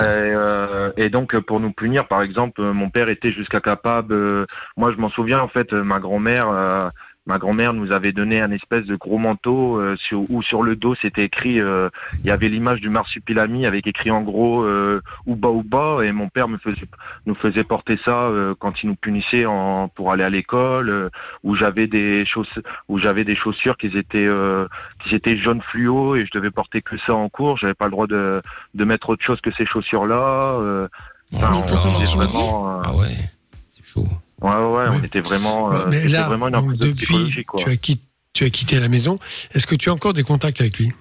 N: Euh, et donc euh, pour nous punir, par exemple, mon père était jusqu'à capable. euh, moi, je m'en souviens en fait, ma grand-mère, euh, ma grand-mère nous avait donné un espèce de gros manteau euh, sur, où sur le dos c'était écrit, euh, il y avait l'image du marsupilami avec écrit en gros euh, Ouba Ouba, et mon père me faisait, nous faisait porter ça euh, quand il nous punissait en, pour aller à l'école, euh, où j'avais des chaussures, où j'avais des chaussures qui étaient euh, qui étaient jaune fluo et je devais porter que ça en cours. J'avais pas le droit de de mettre autre chose que ces enfin, on
B: tu
N: vraiment. euh,
B: Ah ouais, c'est chaud.
N: Ouais, ouais, ouais, on était vraiment. euh,
D: Mais là,
N: vraiment une
D: donc, depuis,
N: quoi.
D: tu as, quitté, tu as quitté la maison. Est-ce que tu as encore des contacts avec lui?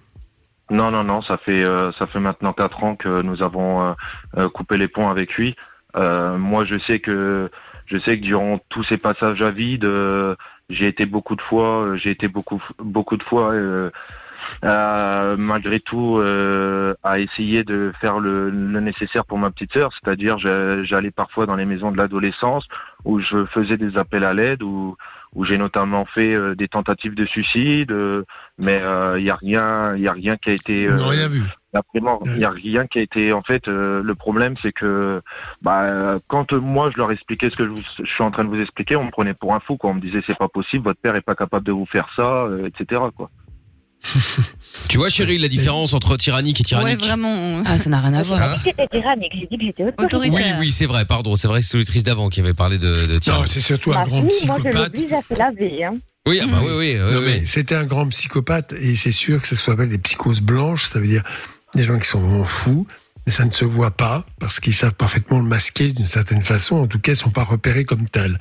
N: Non, non, non, ça fait euh, ça fait maintenant quatre ans que nous avons euh, euh, coupé les ponts avec lui. Euh, moi, je sais que je sais que durant tous ces passages à vide, euh, j'ai été beaucoup de fois, j'ai été beaucoup beaucoup de fois, malgré tout, euh, à essayer de faire le, le nécessaire pour ma petite sœur. C'est-à-dire, j'a- j'allais parfois dans les maisons de l'adolescence où je faisais des appels à l'aide, où où j'ai notamment fait euh, des tentatives de suicide, euh, mais il y a rien, il y a rien qui a été. Euh,
D: rien vu.
N: Il n'y a rien qui a été. En fait, euh, le problème, c'est que bah, euh, quand euh, moi je leur expliquais ce que je, vous- je suis en train de vous expliquer, on me prenait pour un fou. Quoi. On me disait c'est pas possible, votre père est pas capable de vous faire ça, euh, etc. Quoi. <laughs>
B: Tu vois, chérie, la différence entre tyrannique et tyrannique
G: vraiment.
E: Ah, ça n'a rien à voir.
M: J'ai dit que j'étais tyrannique, j'ai dit que j'étais autoritaire.
B: Oui, oui, c'est vrai, pardon, c'est vrai, c'est l'autrice d'avant qui avait parlé de, de tyrannique.
D: Non, c'est surtout un
M: Ma
D: grand
M: fille, moi, je
D: psychopathe.
M: l'oblige à se laver. Hein.
B: Oui, ah bah oui, oui. oui,
D: non,
B: oui.
D: mais c'était un grand psychopathe et c'est sûr que ça s'appelle des psychoses blanches, ça veut dire des gens qui sont vraiment fous, mais ça ne se voit pas parce qu'ils savent parfaitement le masquer d'une certaine façon. En tout cas, ils ne sont pas repérés comme tels.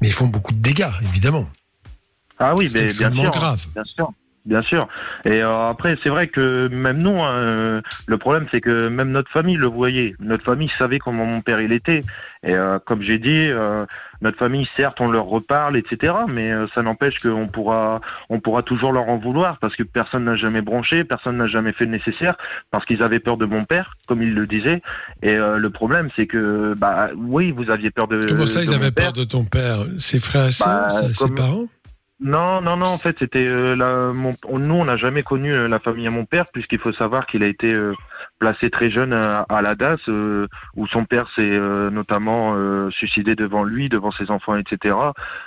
D: Mais ils font beaucoup de dégâts, évidemment.
N: Ah oui, mais bien
D: extrêmement
N: sûr,
D: grave.
N: bien sûr, bien sûr. Et euh, après, c'est vrai que même nous, hein, le problème, c'est que même notre famille le voyait. Notre famille savait comment mon père il était. Et euh, comme j'ai dit, euh, notre famille, certes, on leur reparle, etc. Mais euh, ça n'empêche qu'on pourra, on pourra toujours leur en vouloir parce que personne n'a jamais bronché, personne n'a jamais fait le nécessaire parce qu'ils avaient peur de mon père, comme ils le disaient. Et euh, le problème, c'est que, bah, oui, vous aviez peur de.
D: Comment ça,
N: de
D: ils
N: mon
D: avaient
N: père.
D: peur de ton père? Ses frères et
N: Bah,
D: ses
N: comme-
D: parents?
N: Non, non, non. En fait, c'était euh, la, mon, on- nous, on n'a jamais connu euh, la famille à mon père, puisqu'il faut savoir qu'il a été euh, placé très jeune à, à la DAS, euh, où son père s'est euh, notamment euh, suicidé devant lui, devant ses enfants, etc.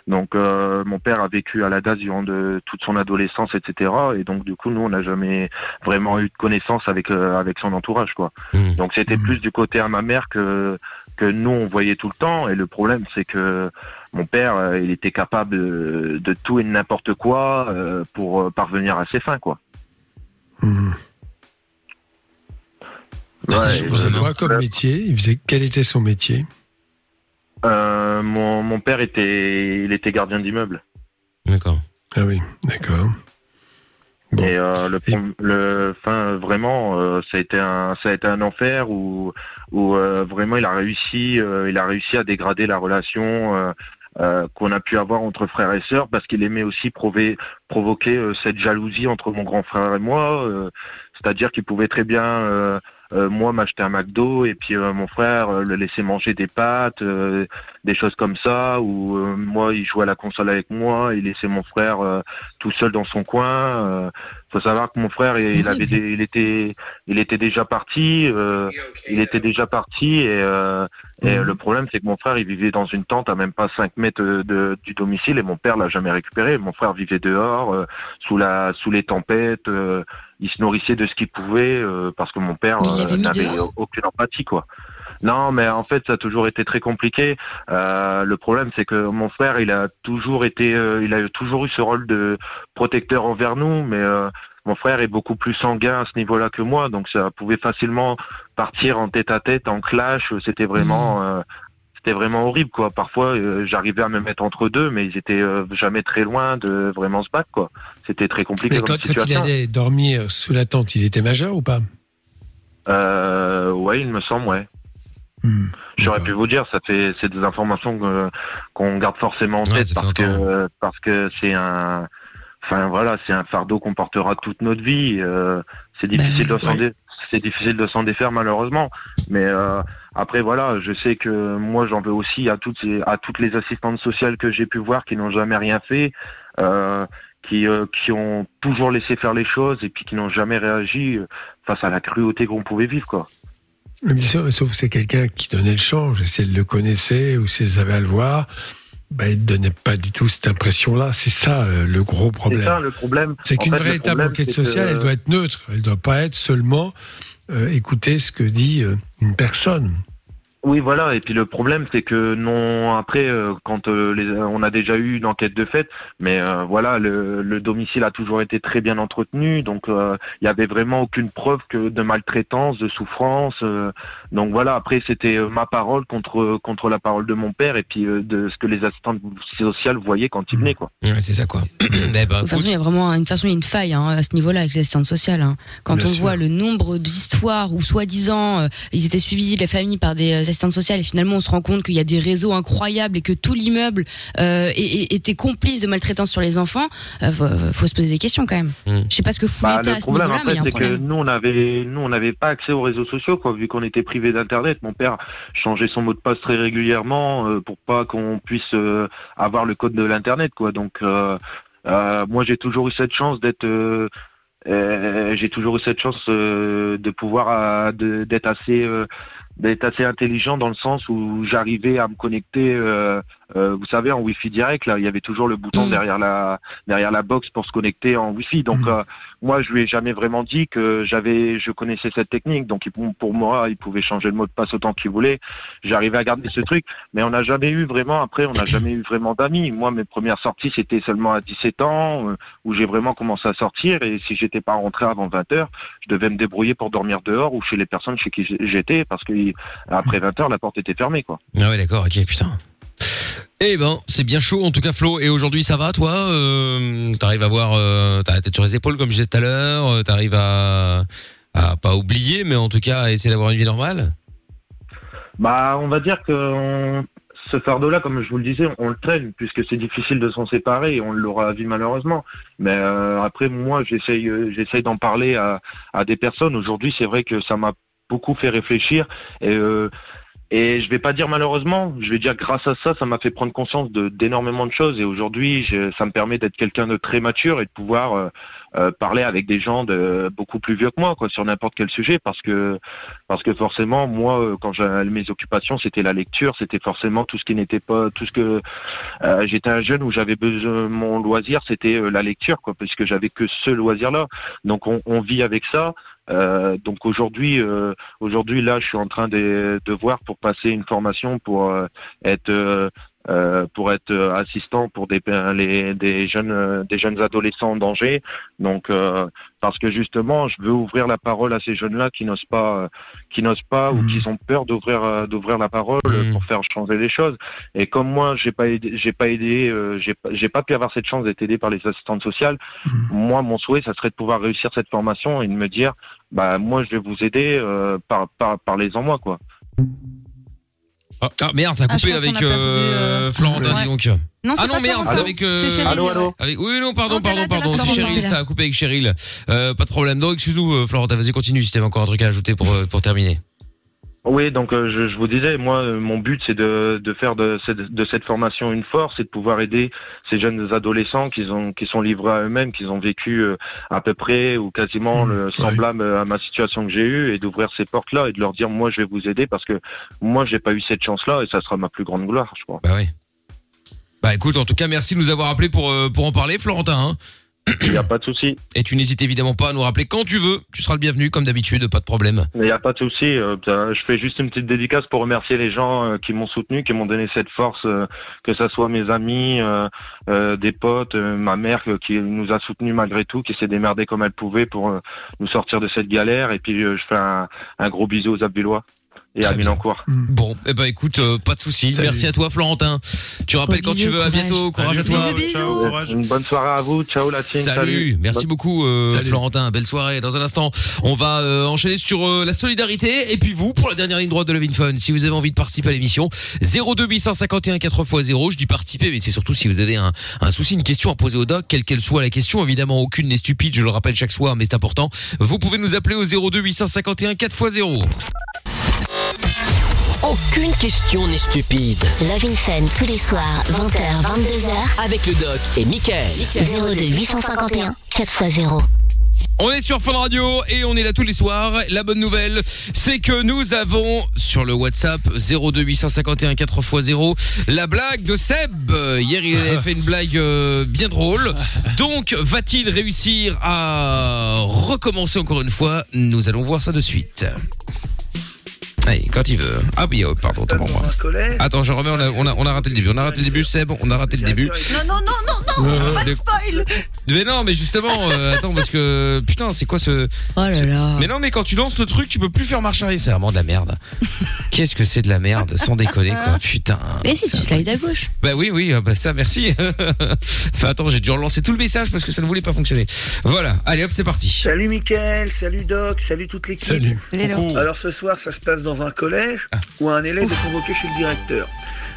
N: Donc, euh, mon père a vécu à la DAS durant de, toute son adolescence, etc. Et donc, du coup, nous, on n'a jamais vraiment eu de connaissance avec euh, avec son entourage, quoi. Donc, c'était plus du côté à ma mère que que nous on voyait tout le temps. Et le problème, c'est que mon père, euh, il était capable de, de tout et de n'importe quoi euh, pour euh, parvenir à ses fins, quoi.
D: Il
N: Ouais,
D: faisait
N: euh,
D: quoi comme métier Il faisait quel était son métier?
N: Euh, mon, mon père était, il était gardien d'immeuble.
B: D'accord.
D: Ah oui, d'accord.
N: Et euh, le, fin, vraiment, euh, ça a été un, ça a été un enfer où, où euh, vraiment il a réussi, euh, il a réussi à dégrader la relation euh, qu'on a pu avoir entre frères et sœurs parce qu'il aimait aussi provoquer euh, cette jalousie entre mon grand frère et moi. euh, C'est-à-dire qu'il pouvait très bien moi m'acheter un McDo et puis mon frère le laisser manger des pâtes, des choses comme ça. Ou moi il jouait à la console avec moi, il laissait mon frère tout seul dans son coin. Euh, faut savoir que mon frère il, il avait des- il était il était déjà parti, euh, il était déjà parti et, euh, et le problème c'est que mon frère il vivait dans une tente à même pas 5 mètres de, du domicile et mon père l'a jamais récupéré. Mon frère vivait dehors euh, sous la sous les tempêtes, euh, il se nourrissait de ce qu'il pouvait euh, parce que mon père
E: il
N: euh, n'avait aucune empathie quoi. Non, mais en fait, ça a toujours été très compliqué. Euh, le problème, c'est que mon frère, il a toujours été, euh, il a toujours eu ce rôle de protecteur envers nous, mais euh, mon frère est beaucoup plus sanguin à ce niveau-là que moi, donc ça pouvait facilement partir en tête à tête, en clash. C'était vraiment, euh, c'était vraiment horrible, quoi. Parfois, euh, j'arrivais à me mettre entre deux, mais ils étaient euh, jamais très loin de vraiment se battre, quoi. C'était très compliqué
D: Mais
N: comme
D: quand, il allait dormir sous la tente, il était majeur ou pas?
N: Euh, ouais, il me semble, ouais.
D: Hmm.
N: J'aurais pu vous dire, ça fait, c'est des informations qu'on garde forcément en tête parce que, parce que c'est un, enfin voilà, c'est un fardeau qu'on portera toute notre vie. euh, c'est difficile de s'en c'est difficile de s'en défaire malheureusement. Mais euh, après voilà, je sais que moi j'en veux aussi à toutes ces- à toutes les assistantes sociales que j'ai pu voir qui n'ont jamais rien fait. euh, qui, euh, qui ont toujours laissé faire les choses et puis qui n'ont jamais réagi euh, face à la cruauté qu'on pouvait vivre quoi.
D: Sauf, sauf que c'est quelqu'un qui donnait le change. Et si elle le connaissait ou si elle avait à le voir, ben, il ne donnait pas du tout cette impression-là. C'est ça euh, le gros problème.
N: C'est ça le problème.
D: C'est qu'une véritable enquête sociale,
N: que-
D: elle doit être neutre. Elle ne doit pas être seulement euh, écouter ce que dit euh, une personne.
N: Oui, voilà. Et puis le problème, c'est que non. Après, euh, quand euh, les, on a déjà eu une enquête de fait, mais euh, voilà, le, le domicile a toujours été très bien entretenu, donc euh, il y avait vraiment aucune preuve que de maltraitance, de souffrance. euh, donc voilà. Après, c'était euh, ma parole contre contre la parole de mon père et puis euh, de ce que les assistantes sociales voyaient quand ils venaient, quoi.
B: Ouais, c'est ça quoi. <clears throat> Eh ben,
E: De toute façon, il y a vraiment une façon, il y a une faille hein, à ce niveau-là avec les assistantes sociales. hein. Quand
N: Bien
E: on
N: sûr.
E: voit le nombre d'histoires où soi-disant euh, ils étaient suivis les familles par des assistantes sociales et finalement on se rend compte qu'il y a des réseaux incroyables et que tout l'immeuble euh, était complice de maltraitance sur les enfants, euh, faut, faut se poser des questions quand même. Je sais pas ce que fout
N: Bah,
E: l'État à ce
N: problème,
E: niveau-là, mais il y a un
N: c'est que
E: problème.
N: nous, on avait, nous, on n'avait pas accès aux réseaux sociaux, quoi, vu qu'on était privé d'internet. Mon père changeait son mot de passe très régulièrement euh, pour pas qu'on puisse euh, avoir le code de l'internet, quoi. Donc, euh, euh, moi, j'ai toujours eu cette chance d'être, euh, euh, j'ai toujours eu cette chance euh, de pouvoir, euh, d'être assez, euh, d'être assez intelligent dans le sens où j'arrivais à me connecter. euh, euh, vous savez, en Wi-Fi direct, là, il y avait toujours le bouton derrière la derrière la box pour se connecter en Wi-Fi. Donc, euh, moi, je lui ai jamais vraiment dit que j'avais, je connaissais cette technique. Donc, pour moi, il pouvait changer le mot de passe autant qu'il voulait. J'arrivais à garder ce truc, mais on n'a jamais eu vraiment. Après, on n'a jamais eu vraiment d'amis. Moi, mes premières sorties, c'était seulement à 17 ans, euh, où j'ai vraiment commencé à sortir. Et si j'étais pas rentré avant 20 heures, je devais me débrouiller pour dormir dehors ou chez les personnes chez qui j'étais, parce que après 20 heures, la porte était fermée, quoi.
B: Ah ouais, d'accord, ok, putain. Eh ben, c'est bien chaud en tout cas Flo. Et aujourd'hui ça va toi euh, T'arrives à voir, euh, t'as tête sur les épaules comme je disais tout à l'heure. euh, T'arrives à, pas oublier, mais en tout cas à essayer d'avoir une vie normale?
N: Bah, on va dire que ce fardeau-là, comme je vous le disais, on le traîne puisque c'est difficile de s'en séparer et on l'aura à malheureusement. Mais après, moi, j'essaye, d'en parler à, des personnes. Aujourd'hui, c'est vrai que ça m'a beaucoup fait réfléchir et je vais pas dire malheureusement, je vais dire grâce à ça, ça m'a fait prendre conscience d'énormément de choses et aujourd'hui, ça me permet d'être quelqu'un de très mature et de pouvoir euh, euh, parler avec des gens de beaucoup plus vieux que moi, quoi, sur n'importe quel sujet, parce que parce que forcément, moi, euh, quand j'avais mes occupations, c'était la lecture, c'était forcément tout ce qui n'était pas tout ce que euh, j'étais un jeune où j'avais besoin mon loisir, c'était euh, la lecture, quoi, parce que j'avais que ce loisir-là. Donc on, on vit avec ça. Euh, donc aujourd'hui, euh, aujourd'hui là, je suis en train de, de voir pour passer une formation pour euh, être euh, pour être euh, assistant pour des les, des jeunes euh, des jeunes adolescents en danger. Donc euh, parce que justement, je veux ouvrir la parole à ces jeunes-là qui n'osent pas euh, qui n'osent pas ou qui ont peur d'ouvrir d'ouvrir la parole euh, pour faire changer les choses. Et comme moi, j'ai pas aidé, j'ai pas aidé, euh, j'ai j'ai pas pu avoir cette chance d'être aidé par les assistantes sociales. Moi, mon souhait, ça serait de pouvoir réussir cette formation et de me dire, bah moi, je vais vous aider euh, par par parlez-en moi quoi.
B: Ah, merde, ça a
N: Ah,
B: coupé avec euh,
N: euh,
B: Florentin,
N: ouais.
B: dis donc.
N: Non,
B: ah non,
N: pas
B: merde, c'est avec. euh,
N: C'est Cheryl. Allô, allô
B: avec- oui, non, pardon, pardon, pardon, c'est Cheryl, ça a coupé avec Cheryl. Euh, pas de problème. Donc, excuse-nous, euh, Florentin, vas-y, continue si t'avais encore un truc à ajouter pour, euh, pour terminer.
N: Oui, donc euh, je, je vous disais, moi, euh, mon but, c'est de, de faire de cette, de cette formation une force et de pouvoir aider ces jeunes adolescents qui, ont, qui sont livrés à eux-mêmes, qui ont vécu euh, à peu près ou quasiment le semblable à ma situation que j'ai eue et d'ouvrir ces portes-là et de leur dire, moi, je vais vous aider parce que moi, j'ai pas eu cette chance-là et ça sera ma plus grande gloire, je crois.
B: Bah oui. Bah écoute, en tout cas, merci de nous avoir appelé pour, euh, pour en parler, Florentin. Hein.
N: Il n'y a pas de souci.
B: Et tu n'hésites évidemment pas à nous rappeler quand tu veux. Tu seras le bienvenu, comme d'habitude, pas de problème.
N: Il n'y a pas de souci. euh, je fais juste une petite dédicace pour remercier les gens euh, qui m'ont soutenu, qui m'ont donné cette force, euh, que ce soit mes amis, des potes, ma mère qui nous a soutenus malgré tout, qui s'est démerdée comme elle pouvait pour nous sortir de cette galère. Et puis je fais un, un gros bisou aux Abdullois et à Milancourt.
B: Bon, eh ben écoute, euh, pas de souci. Merci à toi, Florentin. Tu rappelles quand tu veux. À bientôt. Courage à toi.
N: Une bonne soirée à vous. Ciao la team.
B: Salut, merci beaucoup euh, Florentin, belle soirée. Dans un instant, on va euh, enchaîner sur euh, la solidarité et puis vous pour la dernière ligne droite de Levin Fun. Si vous avez envie de participer à l'émission, 02 851 4x0, je dis participer mais c'est surtout si vous avez un, un souci, une question à poser au doc, quelle qu'elle soit la question, évidemment aucune n'est stupide, je le rappelle chaque soir mais c'est important. Vous pouvez nous appeler au 02 851 4x0.
A: Aucune question n'est stupide.
C: Love in Fun tous les soirs, 20h, 22h.
A: Avec le doc et Michael.
C: 02 851 4x0.
B: On est sur Fun Radio et on est là tous les soirs. La bonne nouvelle, c'est que nous avons sur le WhatsApp 02 851 4x0 la blague de Seb. Hier, il avait fait une blague euh, bien drôle. Donc, va-t-il réussir à recommencer encore une fois? Nous allons voir ça de suite. Allez, quand il veut. Ah oui, oh, pardon, autant pour moi. Attends, je remets, on a, on, a, on a raté le début. On a raté le début, Seb, on a raté le début.
G: Non, non, non, non, pas de spoil.
B: Mais non, mais justement, euh, attends, parce que putain, c'est quoi ce
E: Oh là là.
B: Mais non, mais quand tu lances le truc, tu peux plus faire marche arrière. C'est vraiment de la merde. <laughs> Qu'est-ce que c'est de la merde, sans déconner quoi. <laughs> Putain.
E: Mais si tu slides à gauche.
B: Bah oui, oui, euh, bah ça, merci. <laughs> enfin, attends, j'ai dû relancer tout le message parce que ça ne voulait pas fonctionner. Voilà, allez hop, c'est parti.
O: Salut Mickaël, salut Doc, salut toute l'équipe. Alors ce soir, ça se passe dans un collège où un élève est convoqué chez le directeur.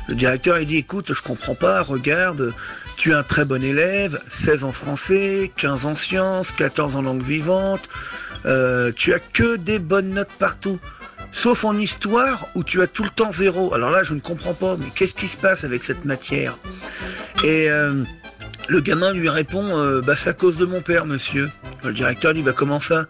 O: Le directeur, il dit, écoute, je comprends pas, regarde, tu es un très bon élève, 16 en français, 15 en sciences, 14 en langue vivante, euh, tu as que des bonnes notes partout. Sauf en histoire où tu as tout le temps zéro. Alors là, je ne comprends pas, mais qu'est-ce qui se passe avec cette matière? Et euh, le gamin lui répond, euh, bah c'est à cause de mon père, monsieur. Le directeur dit, bah comment ça?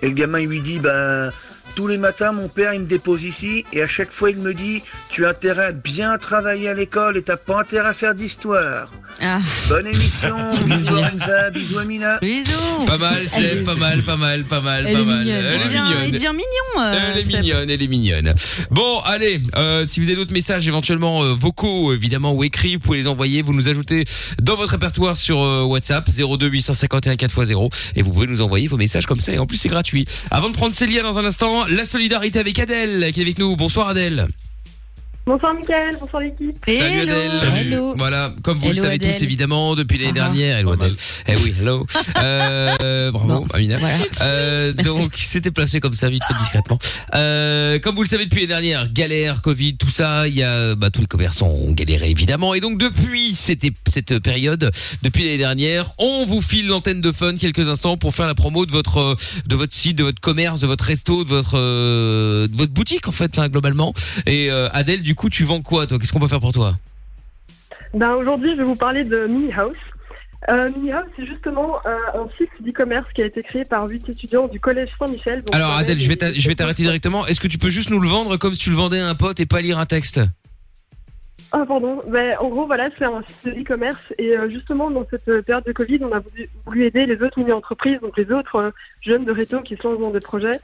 O: Et le gamin il lui dit, bah tous les matins, mon père, il me dépose ici, et à chaque fois, il me dit, tu as intérêt à bien travailler à l'école et t'as pas intérêt à faire d'histoire.
E: Ah.
O: Bonne émission, <laughs> bisous Lorenza, bisous Amina.
G: Bisous.
B: Pas mal, c'est pas mal, pas mal, pas mal,
E: Elle
B: pas
E: est
B: mal.
E: mignonne.
B: Elle est
G: devient,
B: mignonne.
G: devient mignon. euh,
B: Elle est mignonne, elle est mignonne. Bon, allez, euh, si vous avez d'autres messages éventuellement euh, vocaux, évidemment, ou écrits, vous pouvez les envoyer, vous nous ajoutez dans votre répertoire sur euh, WhatsApp 02 851 4x0 et vous pouvez nous envoyer vos messages comme ça et en plus c'est gratuit. Avant de prendre Célia dans un instant, la solidarité avec Adèle qui est avec nous. Bonsoir Adèle.
H: Bonsoir Mickaël, bonsoir l'équipe.
B: Salut Adèle.
E: Hello.
B: Voilà, comme vous le
E: Hello,
B: savez
E: Adèle.
B: tous évidemment depuis l'année
E: Ah ah.
B: dernière. Hello Adèle. Eh oui, hello. <laughs> Euh, bravo
E: Bon,
B: Amina.
E: voilà.
B: Euh, donc c'était placé comme ça vite fait discrètement. Euh, comme vous le savez depuis l'année dernière, galère, Covid, tout ça, il y a bah, tous les commerçants ont galéré évidemment. Et donc depuis cette cette période, depuis l'année dernière, on vous file l'antenne de Fun quelques instants pour faire la promo de votre euh, de votre site, de votre commerce, de votre resto, de votre euh, de votre boutique en fait hein, globalement. Et euh, Adèle, du coup, tu vends quoi toi? Qu'est-ce qu'on peut faire pour toi?
H: Ben, Aujourd'hui, je vais vous parler de Mini House. Euh, Mini House, c'est justement euh, un site d'e-commerce qui a été créé par huit étudiants du collège Saint-Michel.
B: Alors Adèle, je vais t'arrêter directement. Est-ce que tu peux juste nous le vendre comme si tu le vendais à un pote et pas lire un texte?
H: Ah pardon, ben, en gros voilà, c'est un site de e-commerce et euh, justement dans cette euh, période de Covid, on a voulu, voulu aider les autres mini-entreprises, donc les autres euh, jeunes de réseau qui lancent dans des projets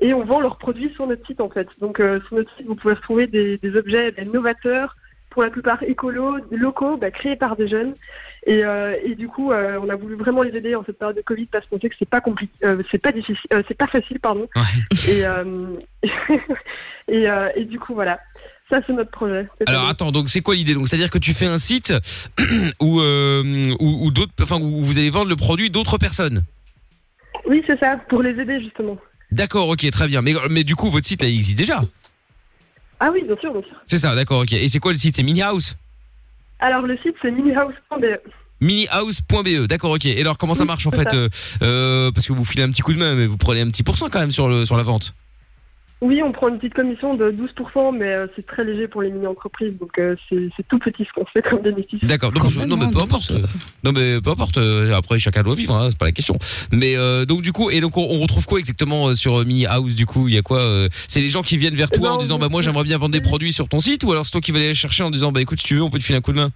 H: et on vend leurs produits sur notre site en fait. Donc euh, sur notre site, vous pouvez retrouver des, des objets ben, novateurs, pour la plupart écolos, locaux, ben, créés par des jeunes. Et, euh, et du coup, euh, on a voulu vraiment les aider en cette période de Covid parce qu'on sait que c'est pas compliqué, c'est pas difficile, c'est pas facile, pardon. Et, <laughs> et, et du coup, voilà. Ça, c'est notre projet.
B: Alors attends, donc c'est quoi l'idée? Donc c'est-à-dire que tu fais un site <clears throat> où où, où d'autres, enfin où vous allez vendre le produit d'autres personnes?
H: Oui, c'est ça, pour les aider justement.
B: D'accord, ok, très bien. Mais mais du coup votre site là il existe déjà.
H: Ah oui, bien sûr, bien sûr.
B: C'est ça, d'accord, ok. Et c'est quoi le site? C'est Mini House
H: Alors, le site, c'est minihouse.be.
B: minihouse.be d'accord ok et alors comment ça marche en fait euh, euh, parce que vous filez un petit coup de main mais vous prenez un petit pourcent quand même sur le sur la vente
H: Oui, on prend une petite commission de 12%, mais euh, c'est très léger pour les mini-entreprises, donc euh, c'est tout petit ce qu'on fait comme bénéfice.
B: D'accord. Donc, je- non mais peu importe. Non mais peu importe. Après chacun doit vivre, hein, c'est pas la question. Mais euh, donc du coup et donc on, on retrouve quoi exactement sur Mini House du coup? Il y a quoi C'est les gens qui viennent vers
H: Eh
B: toi
H: ben,
B: en disant
H: on-
B: bah moi j'aimerais bien vendre des produits sur ton site ou alors c'est toi qui vas aller les chercher en disant bah écoute si tu veux on peut te filer un coup de main?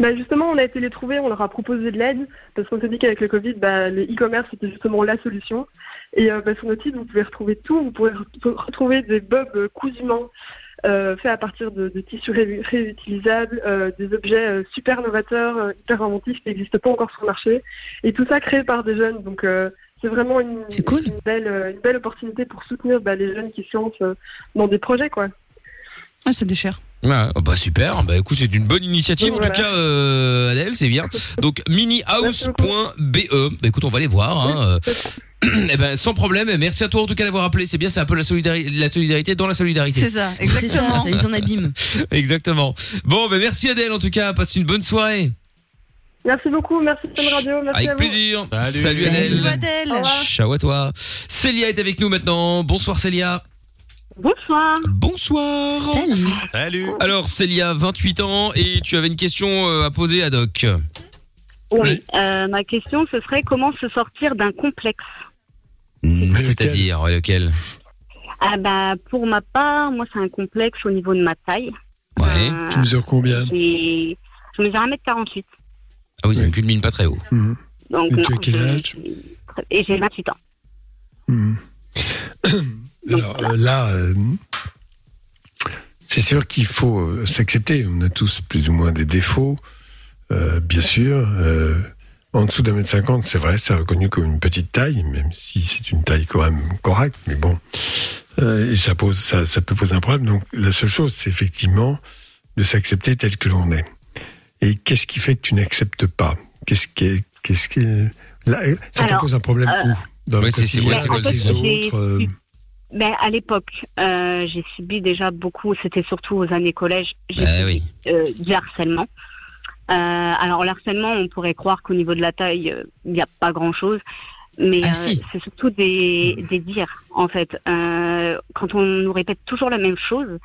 H: Bah justement, on a été les trouver, on leur a proposé de l'aide, parce qu'on s'est dit qu'avec le Covid, bah, le e-commerce c'était justement la solution. Et euh, bah, sur notre site, vous pouvez retrouver tout, vous pouvez re- retrouver des bobs euh, cousument euh, faits à partir de, de tissus ré- réutilisables, euh, des objets euh, super novateurs, euh, hyper inventifs qui n'existent pas encore sur le marché, et tout ça créé par des jeunes. Donc euh, c'est vraiment une, une, belle, euh, une belle opportunité pour soutenir bah, les jeunes qui se lancent euh, dans des projets. quoi.
G: Ah, ça déchire.
B: Ouais, oh, bah super, bah écoute c'est une bonne initiative
H: Donc,
B: en
H: voilà.
B: tout cas euh, Adèle c'est bien. Donc minihouse.be, bah écoute on va aller voir. Hein. <laughs> Eh ben sans problème, merci à toi en tout cas d'avoir appelé. C'est bien, c'est un peu la solidarité, la solidarité dans la solidarité.
G: C'est ça,
E: C'est ça, ça mise en abîme. <laughs>
B: Exactement. Bon, ben merci Adèle en tout cas. Passe une bonne soirée.
H: Merci beaucoup, merci Fun Radio, merci à
B: Avec
H: vous.
B: plaisir.
H: Salut.
B: Salut Adèle.
H: Adèle.
B: Ciao à toi. Célia est avec nous maintenant. Bonsoir Célia.
P: Bonsoir.
B: Bonsoir.
P: Salut.
B: Salut. Alors Célia, 28 ans et tu avais une question euh, à poser à Doc.
P: Oui. Euh, ma question, ce serait comment se sortir d'un complexe
B: Hmm, C'est-à-dire lequel?
P: Ah bah pour ma part, moi c'est un complexe au niveau de ma taille.
B: Ouais.
D: Tu mesures combien?
P: Et je mesure 1m48.
B: Ah oui, c'est une culmine pas très haut.
P: Donc
D: Et tu as quel
P: je-
D: âge?
P: Et j'ai 28 ans. <clears throat>
D: Alors euh, là, euh, c'est sûr qu'il faut euh, s'accepter. On a tous plus ou moins des défauts, euh, bien sûr. Euh, en dessous d'un mètre cinquante, c'est vrai, c'est reconnu comme une petite taille, même si c'est une taille quand même correcte, mais bon. Euh, et ça, pose, ça, ça peut poser un problème. Donc la seule chose, c'est effectivement de s'accepter tel que l'on est. Et qu'est-ce qui fait que tu n'acceptes pas? Qu'est-ce qui, qu'est-ce qui, là, ça te pose un problème
P: euh,
D: où? Dans le
B: Ouais,
D: quotidien, avec
B: le
D: les autres
P: Ben, à l'époque, euh, j'ai subi déjà beaucoup, c'était surtout aux années collège, j'ai
B: Bah
P: subi
B: oui.
P: euh, du harcèlement. Euh, alors, le harcèlement, on pourrait croire qu'au niveau de la taille, euh, il n'y a pas grand-chose. Mais
E: Ah,
P: euh,
E: si.
P: c'est surtout des, des dires, en fait. Euh, quand on nous répète toujours la même chose,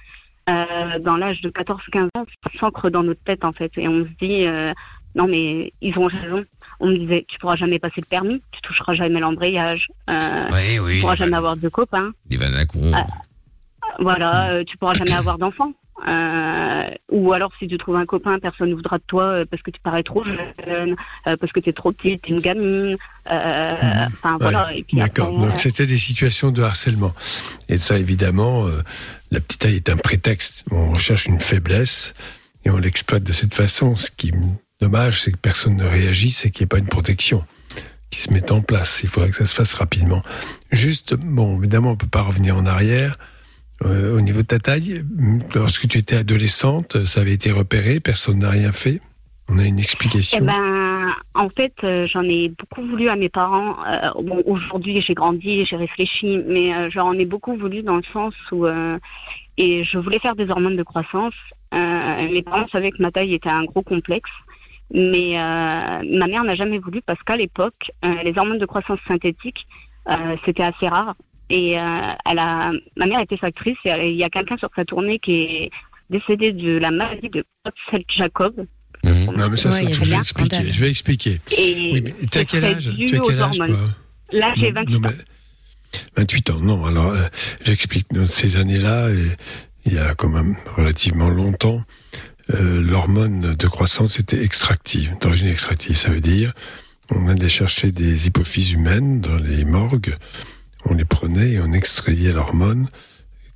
P: euh, dans l'âge de 14-15 ans, ça s'ancre dans notre tête, en fait. Et on se dit, euh, non, mais ils ont raison. On me disait, tu pourras jamais passer le permis, tu toucheras jamais l'embrayage, euh,
B: Oui, oui.
P: tu pourras jamais avoir de copains.
B: Des.
P: Ah. Voilà, euh, tu pourras jamais <coughs> avoir d'enfant. Euh, ou alors si tu trouves un copain, personne ne voudra de toi euh, parce que tu parais trop jeune, euh, parce que tu es trop petite, t'es une gamine. euh, Enfin voilà.
D: Ouais, D'accord.
P: euh,
D: Donc c'était des situations de harcèlement. Et ça, évidemment, euh, la petite taille est un prétexte. On recherche une faiblesse et on l'exploite de cette façon. Ce qui dommage, c'est que personne ne réagisse et qu'il n'y ait pas une protection qui se mette en place. Il faudrait que ça se fasse rapidement. Juste, bon, évidemment, on peut pas revenir en arrière. Euh, au niveau de ta taille, lorsque tu étais adolescente, ça avait été repéré, personne n'a rien fait. On a une explication.
P: Eh ben, en fait, euh, j'en ai beaucoup voulu à mes parents. Euh, aujourd'hui, j'ai grandi, j'ai réfléchi, mais j'en ai beaucoup voulu dans le sens où et je voulais faire des hormones de croissance. Mes parents savaient que ma taille était un gros complexe, mais euh, ma mère n'a jamais voulu parce qu'à l'époque, euh, les hormones de croissance synthétiques, euh, c'était assez rare. Et euh, elle a, ma mère était factrice et elle- il y a quelqu'un sur sa tournée qui est décédé de la maladie de Creutzfeldt-Jacob.
D: Non, mais ça,
P: Ouais.
D: Je vais expliquer. Je vais expliquer.
P: Et
D: Oui, mais tu as
P: ce
D: quel âge? Tu as quel âge, toi?
P: Là, j'ai
D: Non,
P: 28
D: non,
P: ans.
D: mais 28 ans, non. Alors, euh, j'explique. Dans Ces années-là, et il y a quand même relativement longtemps, euh, l'hormone de croissance était extractive, d'origine extractive. Ça veut dire, on allait chercher des hypophyses humaines dans les morgues, on les prenait et on extrayait l'hormone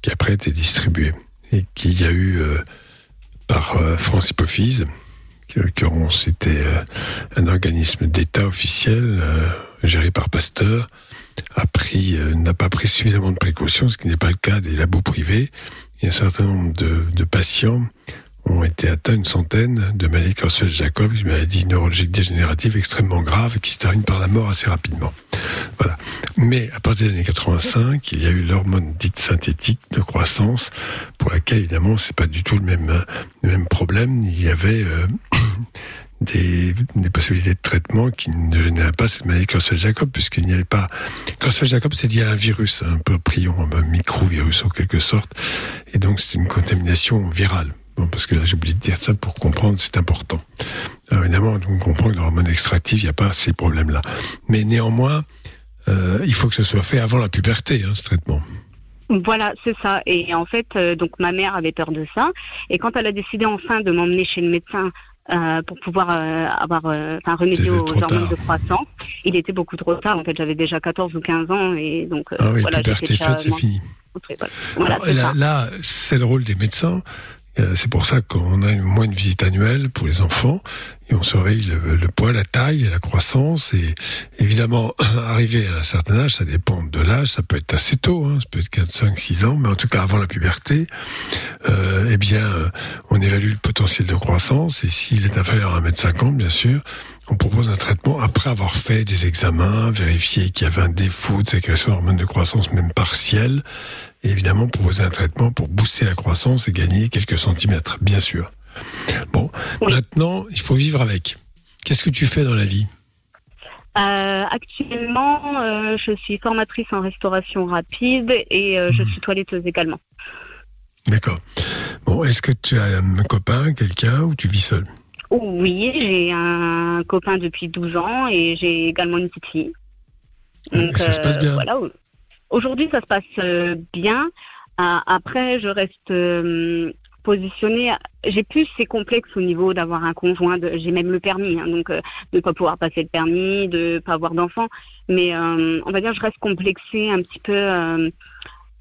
D: qui après était distribuée. Et qu'il y a eu euh, par euh, France Hypophyse, qui en l'occurrence était un organisme d'État officiel géré par Pasteur, a pris, n'a pas pris suffisamment de précautions, ce qui n'est pas le cas des labos privés. Et un certain nombre de patients ont été atteints une centaine de maladies Creutzfeldt-Jacob, une maladie neurologique dégénérative extrêmement grave qui se termine par la mort assez rapidement. Voilà. Mais à partir des années 85, il y a eu l'hormone dite synthétique de croissance, pour laquelle évidemment c'est pas du tout le même problème. Il y avait euh, <coughs> des, possibilités de traitement qui ne généraient pas cette maladie Creutzfeldt-Jacob, puisqu'il n'y avait pas. Creutzfeldt-Jacob, c'est lié à un virus, un peu prion, un micro-virus en quelque sorte, et donc c'est une contamination virale. Bon, parce que là, j'ai oublié de dire ça pour comprendre, c'est important. Alors évidemment, on comprend que dans l'hormone extractive, il n'y a pas ces problèmes-là. Mais néanmoins, euh, il faut que ce soit fait avant la puberté, hein, ce traitement.
P: Voilà, c'est ça. Et en fait, euh, donc ma mère avait peur de ça. Et quand elle a décidé enfin de m'emmener chez le médecin euh, pour pouvoir euh, avoir, enfin remédier aux hormones
D: tard.
P: de croissance, il était beaucoup trop tard. En fait, j'avais déjà 14 ou 15 ans et donc
D: Ah oui,
P: voilà,
D: c'est fini.
P: Voilà,
D: Alors, là, là, c'est le rôle des médecins. Euh, C'est pour ça qu'on a moins une visite annuelle pour les enfants. Et on surveille le, le poids, la taille, la croissance. Et évidemment, <clears throat> arrivé à un certain âge, ça dépend de l'âge, ça peut être assez tôt, hein, ça peut être 4, 5, 6 ans, mais en tout cas avant la puberté, euh, eh bien, on évalue le potentiel de croissance. Et s'il est inférieur à 1m50, bien sûr, on propose un traitement après avoir fait des examens, vérifié qu'il y avait un défaut de sécrétion d'hormones de croissance, même partielle, et évidemment proposer un traitement pour booster la croissance et gagner quelques centimètres, bien sûr. Bon, maintenant, il faut vivre avec. Qu'est-ce que tu fais dans la vie?
P: Euh, actuellement, euh, je suis formatrice en restauration rapide et euh,
D: Hmm.
P: je suis toiletteuse également.
D: D'accord. Bon, est-ce que tu as un copain, quelqu'un, ou tu vis seul
P: Oui, j'ai un copain depuis 12 ans et j'ai également une petite fille.
D: Et ça se passe bien
P: Voilà. Aujourd'hui, ça se passe euh, bien. Euh, après, je reste euh, positionnée. J'ai plus ces complexes au niveau d'avoir un conjoint. J'ai même le permis, hein, donc de ne pas pouvoir passer le permis, de pas avoir d'enfant. Mais on va dire, je reste complexée un petit peu.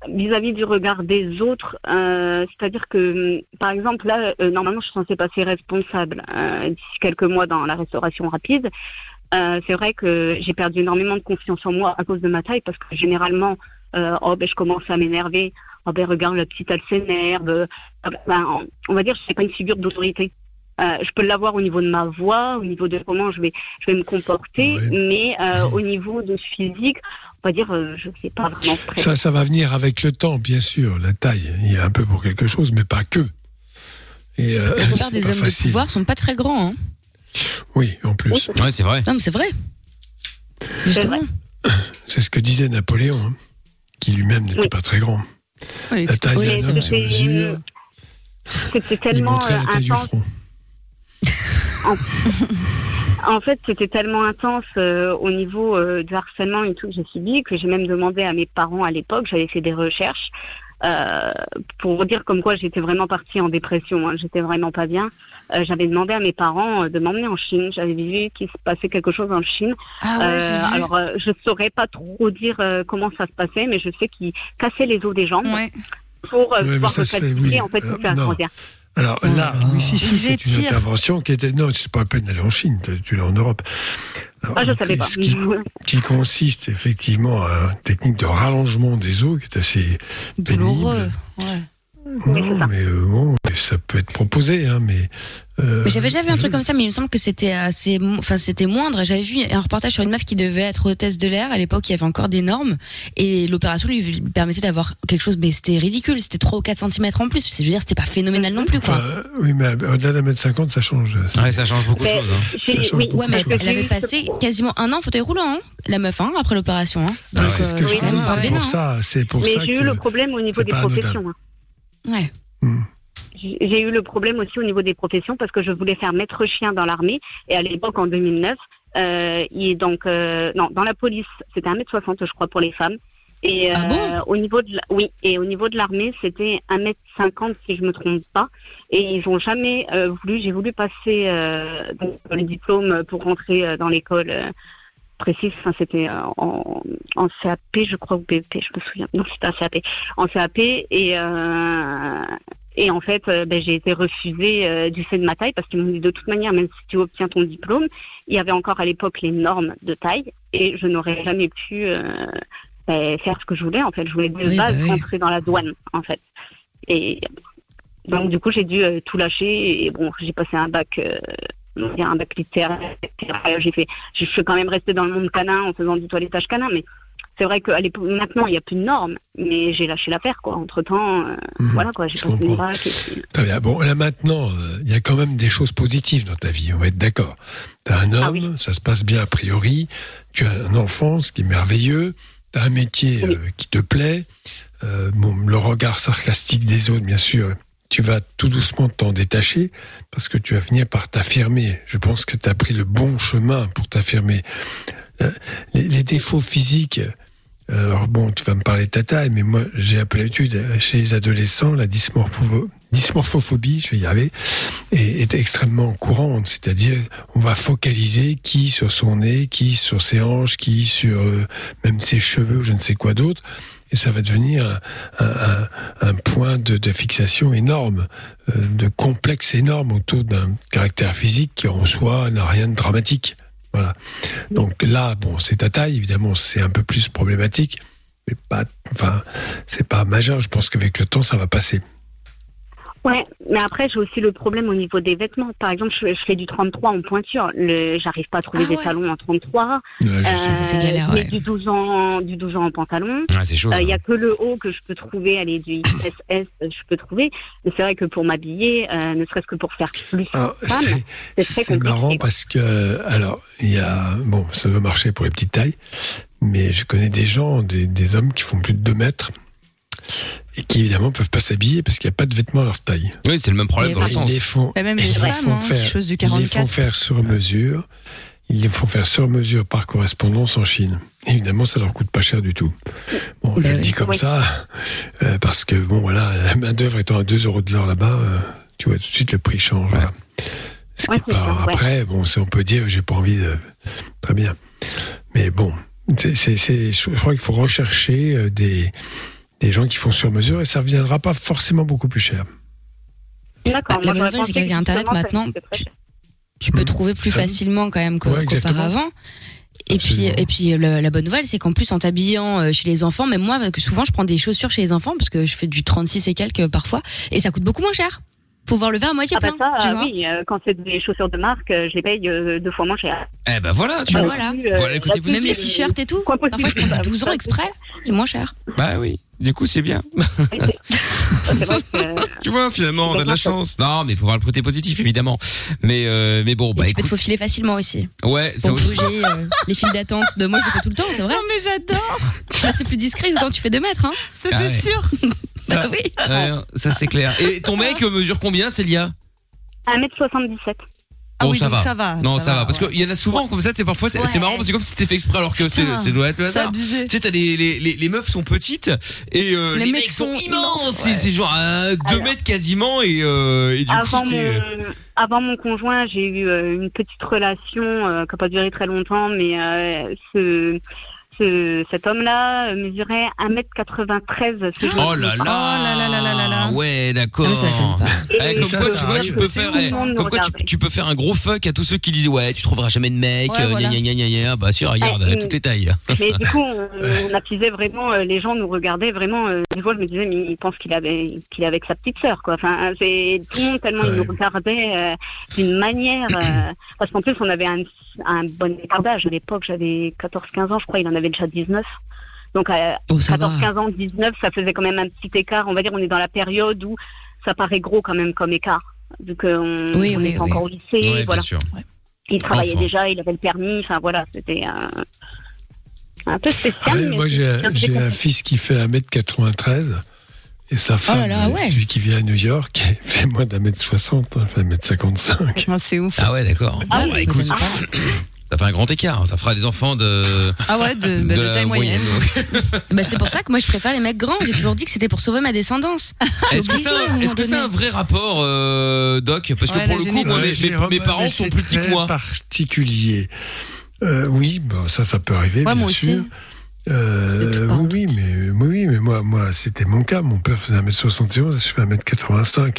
P: vis-à-vis du regard des autres, c'est-à-dire que, hum, par exemple, là, normalement, je suis censée passer responsable d'ici quelques mois dans la restauration rapide. Euh, c'est vrai que j'ai perdu énormément de confiance en moi à cause de ma taille, parce que généralement, euh, oh, ben, je commence à m'énerver. Oh, ben, regarde, la petite, elle s'énerve. Euh, ben, on va dire, je suis pas une figure d'autorité. Euh, je peux l'avoir au niveau de ma voix, au niveau de comment je vais, je vais me comporter, mais euh, <laughs> au niveau de ce physique, on va dire, euh, je ne sais pas vraiment très
D: Ça, ça va venir avec le temps, bien sûr. La taille, il y a un peu pour quelque chose, mais pas que. Et, euh,
E: La <laughs> plupart des hommes de pouvoir sont pas très grands. Hein.
D: Oui, en plus.
B: Ouais, c'est vrai.
E: Non, mais c'est vrai. Justement.
D: C'est ce que disait Napoléon, hein, qui lui-même n'était pas très grand. la taille
P: Oui,
D: d'un homme, c'est
P: c'était-
D: mesure.
P: C'était
D: Il
P: tellement
D: la du
P: intense.
D: front.
P: En, <laughs> en fait, c'était tellement intense euh, au niveau euh, du harcèlement et tout que j'ai subi que j'ai même demandé à mes parents à l'époque, j'avais fait des recherches euh, pour dire comme quoi j'étais vraiment partie en dépression, hein, j'étais vraiment pas bien. Euh, j'avais demandé à mes parents euh, de m'emmener en Chine. J'avais vu qu'il se passait quelque chose en Chine.
G: Ah ouais, vu.
P: alors, euh, je saurais pas trop dire euh, comment ça se passait, mais je sais qu'ils cassaient les os des jambes pour euh,
D: Ouais, mais
P: pouvoir
D: ça se fait, oui.
P: en fait
D: Euh,
P: faire grandir.
D: Alors là, oui, si, si, c'est une intervention qui était. Non, c'est pas la peine d'aller en Chine, tu- l'as en Europe. Alors,
P: Ah, je savais pas.
D: qui, <laughs> qui consiste effectivement à une technique de rallongement des os qui est assez
G: Douloureux.
D: pénible. Non, mais euh, bon, ça peut être proposé, hein, mais. euh,
E: Mais j'avais déjà vu un truc comme ça, mais il me semble que c'était assez, enfin c'était moindre. J'avais vu un reportage sur une meuf qui devait être hôtesse de l'air. À l'époque, il y avait encore des normes et l'opération lui permettait d'avoir quelque chose, mais c'était ridicule. C'était 3 ou 4 cm en plus. Je veux dire, c'était pas phénoménal non plus, quoi.
D: euh, oui, mais au-delà d'un mètre cinquante, ça change.
B: Ouais, ça change beaucoup de choses. hein.
D: Ça change beaucoup
E: Ouais, mais elle avait passé quasiment un an en fauteuil roulant, hein, la meuf, hein, après l'opération. Hein.
D: Ah,
E: Donc,
D: c'est ce que je
E: pas
D: c'est pour ça, c'est pour
P: Mais
D: ça
P: j'ai eu le problème au niveau des professions.
E: Ouais.
P: J'ai j'ai eu le problème aussi au niveau des professions parce que je voulais faire maître chien dans l'armée et à l'époque en 2009, euh, il est donc euh, non dans la police c'était 1m60 je crois pour les femmes. Et euh, au niveau de la- oui et au niveau de l'armée c'était 1m50 si je me trompe pas. Et ils ont jamais euh, voulu j'ai voulu passer euh, donc, le diplôme pour rentrer euh, dans l'école euh, précise, enfin c'était euh, en, en CAP, je crois, ou BP, je me souviens. Non, c'était un CAP. En CAP, et, euh, et en fait, euh, ben, j'ai été refusée euh, du fait de ma taille, parce qu'ils m'ont dit de toute manière, même si tu obtiens ton diplôme, il y avait encore à l'époque les normes de taille, et je n'aurais jamais pu euh, ben, faire ce que je voulais, en fait. Je voulais de
E: Oui,
P: base
E: bah oui.
P: rentrer dans la douane, en fait. Et donc, du coup, j'ai dû tout lâcher, et bon, j'ai passé un bac... euh, un bac littéraire, etc. J'ai fait, je suis quand même restée dans le monde canin en faisant du toilettage canin, mais c'est vrai qu'à l'époque, maintenant, il n'y a plus de normes, mais j'ai lâché l'affaire, quoi. Entre temps, voilà, quoi, j'ai passé et puis-
D: Très bien. Bon, là maintenant, euh, il y a quand même des choses positives dans ta vie, on va être d'accord. Tu as un
P: Ah
D: homme, ça se passe bien a priori, tu as un enfant, ce qui est merveilleux, tu as un métier euh, qui te plaît, euh, bon, le regard sarcastique des autres, bien sûr, tu vas tout doucement t'en détacher parce que tu vas finir par t'affirmer. Je pense que tu as pris le bon chemin pour t'affirmer. Euh, les, défauts physiques, euh, alors bon, tu vas me parler de ta taille, mais moi j'ai peu l'habitude euh, chez les adolescents, la dysmorpho- dysmorphophobie, je vais y arriver, est, extrêmement courante. C'est-à-dire, on va focaliser qui sur son nez, qui sur ses hanches, qui sur même ses cheveux, je ne sais quoi d'autre. Et ça va devenir un, point de, de fixation énorme, euh, de complexe énorme autour d'un caractère physique qui en soi n'a rien de dramatique. Voilà. Donc là, bon, c'est ta taille, évidemment, c'est un peu plus problématique, mais pas, enfin, c'est pas majeur. Je pense qu'avec le temps, ça va passer.
P: Ouais, mais après, j'ai aussi le problème au niveau des vêtements. Par exemple, je, je fais du 33 en pointure. Le, j'arrive pas à trouver des talons en 33.
D: je
P: Euh,
D: sais.
P: Mais
D: ouais.
P: du 12 ans, du 12 ans en pantalon.
B: Ah, c'est chaud, ça.
P: Il y a que le haut que je peux trouver, allez, du XS, je peux trouver. Mais c'est vrai que pour m'habiller, euh, ne serait-ce que pour faire plus
D: Alors,
P: femme, c'est très
D: C'est
P: compliqué.
D: marrant parce que, alors, il y a, bon, ça doit marcher pour les petites tailles, mais je connais des gens, des, des hommes qui font plus de 2 mètres et qui évidemment peuvent pas s'habiller parce qu'il n'y a pas de vêtements à leur taille.
B: Oui, c'est le même problème dans le
D: Ils
B: sens.
D: les font,
G: Et même les
D: ils
G: femmes,
D: font
G: hein,
D: faire,
G: chose du
D: ils les font
G: 44.
D: faire sur mesure. Ils les font faire sur mesure par correspondance en Chine. Évidemment, ça leur coûte pas cher du tout. Bon, je
E: Ben
D: le dis comme
E: Oui.
D: ça euh, parce que bon, voilà, la main d'œuvre étant à 2 euros de l'heure là-bas, euh, tu vois tout de suite le prix change. voilà. Ce qui
P: Ouais,
D: est
P: c'est
D: pas-
P: ça, ouais.
D: Après, bon, c'est- on peut dire, j'ai pas envie de. Très bien. Mais bon, c'est, c'est, c'est- je crois qu'il faut rechercher euh, des, des gens qui font sur mesure et ça ne reviendra pas forcément beaucoup plus cher.
P: D'accord.
E: La bonne nouvelle, c'est qu'avec Internet, maintenant, tu, peux trouver plus facilement quand même
D: Ouais,
E: qu'auparavant. Et puis, et puis le- la bonne nouvelle, c'est qu'en plus, en t'habillant euh, chez les enfants, même moi, parce que souvent, je prends des chaussures chez les enfants, parce que je fais du 36 et quelques parfois, et ça coûte beaucoup moins cher. Faut voir le verre à moitié
P: Ah bah
E: plein.
P: ça,
E: tu
P: euh,
E: vois
P: oui, euh, quand c'est des chaussures de marque, euh, je les paye euh, deux fois moins cher.
B: Eh ben voilà, tu
E: Bah
B: vois.
E: voilà.
B: Voilà le côté
E: Même les t-shirts et tout. Parfois, je prends
P: Bah,
E: 12 ans
P: ça,
E: exprès, c'est moins cher.
B: Bah oui. Du coup, c'est bien. <laughs> tu vois, finalement, on a de la chance. Non, mais il faut voir le côté positif, évidemment. Mais, euh, mais bon, bah
E: Tu peux te
B: écoute.
E: faufiler facilement aussi.
B: Ouais, ça
E: Pour
B: aussi.
E: bouger euh, <laughs> les files d'attente. De moi, je le fais tout le temps, c'est vrai.
G: Non, mais j'adore.
E: Là, c'est plus discret que quand tu fais 2 mètres. Hein.
G: Ça,
B: Ah
G: c'est
B: ouais.
G: sûr.
E: Bah oui.
B: Ouais, ça c'est clair. Et ton mec euh, mesure combien, Célia?
P: 1m77.
G: Ah
B: Oh,
G: oui,
B: ça
G: donc
B: va.
G: ça va,
B: Non,
G: ça
B: ça, va.
G: va,
B: Parce qu'il y en a souvent comme ça, c'est parfois, c'est c'est marrant parce que comme si c'était fait exprès alors que c'est doit être le
G: c'est
B: hasard.
G: abusé.
B: Tu sais, t'as les, les, les meufs sont petites et euh, les, mecs, sont, immenses. C'est- C'est genre à 2 mètres quasiment et, euh, et du
P: Avant
B: coup,
P: mon, avant mon conjoint, j'ai eu euh, une petite relation euh, qui n'a pas duré très longtemps, mais euh, ce, ce, cet homme-là euh, mesurait 1m93. ce
B: Oh là là, Ouais, d'accord. Eh, comme
P: ça,
B: quoi,
P: ça
B: tu vois,
P: arrive.
B: tu peux
P: C'est
B: faire,
P: tout le
B: eh, comme quoi, tu, peux faire un gros fuck à tous ceux qui disent ouais, tu trouveras jamais de mec,
P: Ouais,
B: euh,
P: voilà.
B: gna, gna, gna, gna, gna. bah sûr, regarde,
P: Ouais,
B: toutes les tailles.
P: Mais du coup, on, on attisait vraiment, euh, les gens nous regardaient vraiment. euh, des fois, je me disais, mais il pense qu'il avait, qu'il est avec sa petite sœur, quoi. Enfin, c'est tout le monde tellement il nous regardait euh, d'une manière. euh, parce qu'en plus, on avait un, un bon écart d'âge. À l'époque, j'avais 14-15 ans, je crois. Il en avait déjà 19. Donc,
E: Oh, va.
P: 14-15 ans, 19, ça faisait quand même un petit écart. On va dire, on est dans la période où ça paraît gros quand même comme écart. Vu qu'on
E: Oui,
P: on
E: oui, oui.
P: encore au lycée,
B: bien.
P: Il travaillait
B: Enfant.
P: déjà, il avait le permis. Enfin, voilà, c'était un, un peu spécial.
D: Ouais, moi, j'ai
P: un
D: un fils qui fait 1m93 et sa femme,
E: Oh là, ouais.
D: celui qui vit à New York, <laughs> qui fait moins d'un mètre 60, hein, fait 1m55.
G: Ah, c'est ouf.
B: Ah ouais, d'accord.
P: Ah
B: Bon, bah, écoute,
P: ça
B: ça fait un grand écart. Ça fera des enfants de.
G: Ah ouais, de, <laughs> bah, de
B: la
G: taille moyenne. <laughs>
E: Bah, c'est pour ça que moi, je préfère les mecs grands. J'ai toujours dit que c'était pour sauver ma descendance. <laughs>
B: Est-ce que c'est un, est-ce que c'est un vrai rapport, euh, Doc? Parce que
G: Ouais,
B: pour
G: la
B: le coup, moi, mes, parents sont plus petits que moi.
D: particulier. Euh, oui, bon, ça, ça peut arriver,
G: Ouais,
D: bien
G: moi aussi.
D: sûr. Euh, oui, oui, mais, oui, oui, mais moi, moi c'était mon cas. Mon père faisait 1m71, je fais 1m85.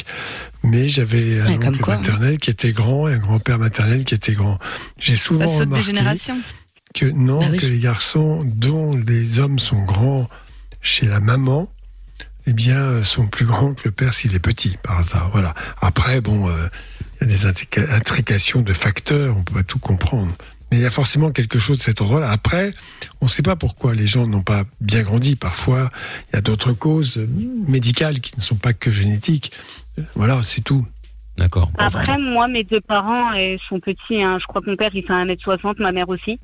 D: Mais j'avais un
E: Ouais,
D: oncle
E: quoi, hein.
D: maternel qui était grand et un grand-père maternel qui était grand. J'ai souvent
G: Ça saute des
D: remarqué
G: générations.
D: que non,
E: Bah oui.
D: que les garçons dont les hommes sont grands chez la maman, eh bien, euh, sont plus grands que le père s'il est petit, par hasard. Voilà. Après, bon, euh, il y a des intrica- intrications de facteurs, on peut pas tout comprendre. Mais il y a forcément quelque chose de cet endroit-là. Après, on ne sait pas pourquoi les gens n'ont pas bien grandi. Parfois, il y a d'autres causes médicales qui ne sont pas que génétiques. Voilà, c'est tout.
B: D'accord.
P: Après, moi, mes deux parents euh, sont petits. hein. Je crois que mon père, il fait 1m60, ma mère aussi.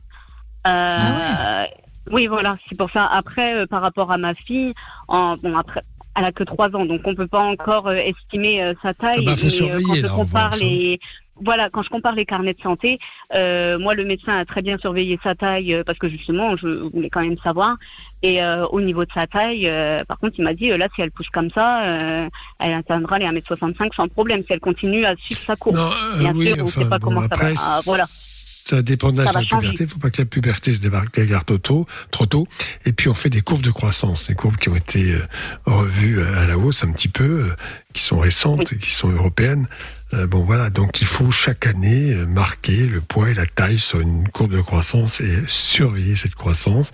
P: Euh, Oui, voilà, c'est pour ça. Après, euh, par rapport à ma fille, en, bon, après, elle a que 3 ans, donc on peut pas encore euh, estimer euh, sa taille.
D: Ah bah, faut
P: mais
D: surveiller,
P: quand compare les... Voilà, quand je compare les carnets de santé, euh, moi, le médecin a très bien surveillé sa taille euh, parce que justement, je voulais quand même savoir. Et euh, au niveau de sa taille, euh, par contre, il m'a dit, euh, là, si elle pousse comme ça, euh, elle atteindra les 1m65 sans problème. Si elle continue à suivre sa course.
D: Non,
P: Bien
D: oui,
P: sûr, on ne
D: enfin,
P: sait pas
D: bon,
P: comment
D: après,
P: ça va. Ah, voilà.
D: Ça dépend de l'âge de la
P: changer.
D: puberté. Il ne faut pas que la puberté se débarque la garde tôt, trop tôt. Et puis on fait des courbes de croissance, des courbes qui ont été euh, revues à la hausse un petit peu, euh, qui sont récentes, qui sont européennes. Euh, bon voilà, donc il faut chaque année euh, marquer le poids et la taille sur une courbe de croissance et surveiller cette croissance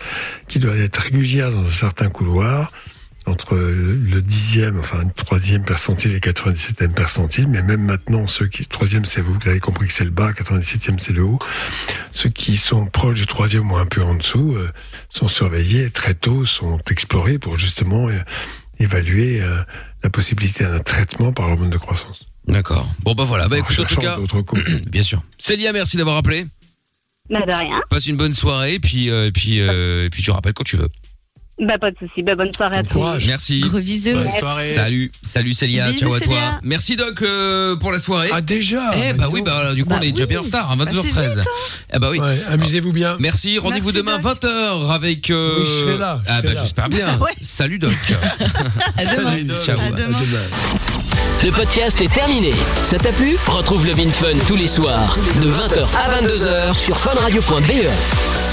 D: qui doit être régulière dans un certain couloir entre le dixième, enfin le troisième percentile et le 97e percentile, mais même maintenant, ceux qui, troisième c'est vous, vous avez compris que c'est le bas, 97e c'est le haut, ceux qui sont proches du troisième ou un peu en dessous euh, sont surveillés très tôt, sont explorés pour justement euh, évaluer euh, la possibilité d'un traitement par hormone de croissance.
B: D'accord. Bon bah voilà. Bah
D: En
B: écoute, en tout cas, <clears throat> bien sûr. Célia, merci d'avoir appelé.
P: Bah, de rien.
B: Passe une bonne soirée, puis euh, et puis euh, et puis je rappelle quand tu veux.
P: Bah, pas de souci. Bah, bonne soirée à tous.
B: Merci.
E: Gros bisous.
D: Bonne soirée.
B: Salut, salut Célia,
G: Bisous,
B: ciao à toi.
G: Célia.
B: Merci Doc euh, pour la soirée.
D: Ah déjà
B: Eh bah oui, bah du coup
G: Bah
B: on est déjà
G: oui.
B: bien en retard, hein,
G: Bah, c'est
B: 22h13.
G: vite,
B: Eh bah oui.
D: Ouais, Amusez-vous bien.
B: Merci, rendez-vous
G: Merci,
B: demain
G: Doc.
B: 20h avec euh...
D: Oui, je serai là, je
B: ah
D: serai
B: bah
D: là.
B: j'espère bien. <laughs>
G: Ouais.
B: Salut Doc. <laughs>
D: Salut,
B: Ciao.
G: À demain.
A: Le podcast est terminé. Ça t'a plu? Retrouve le Vin Fun tous les soirs de 20h à 22h sur funradio.be.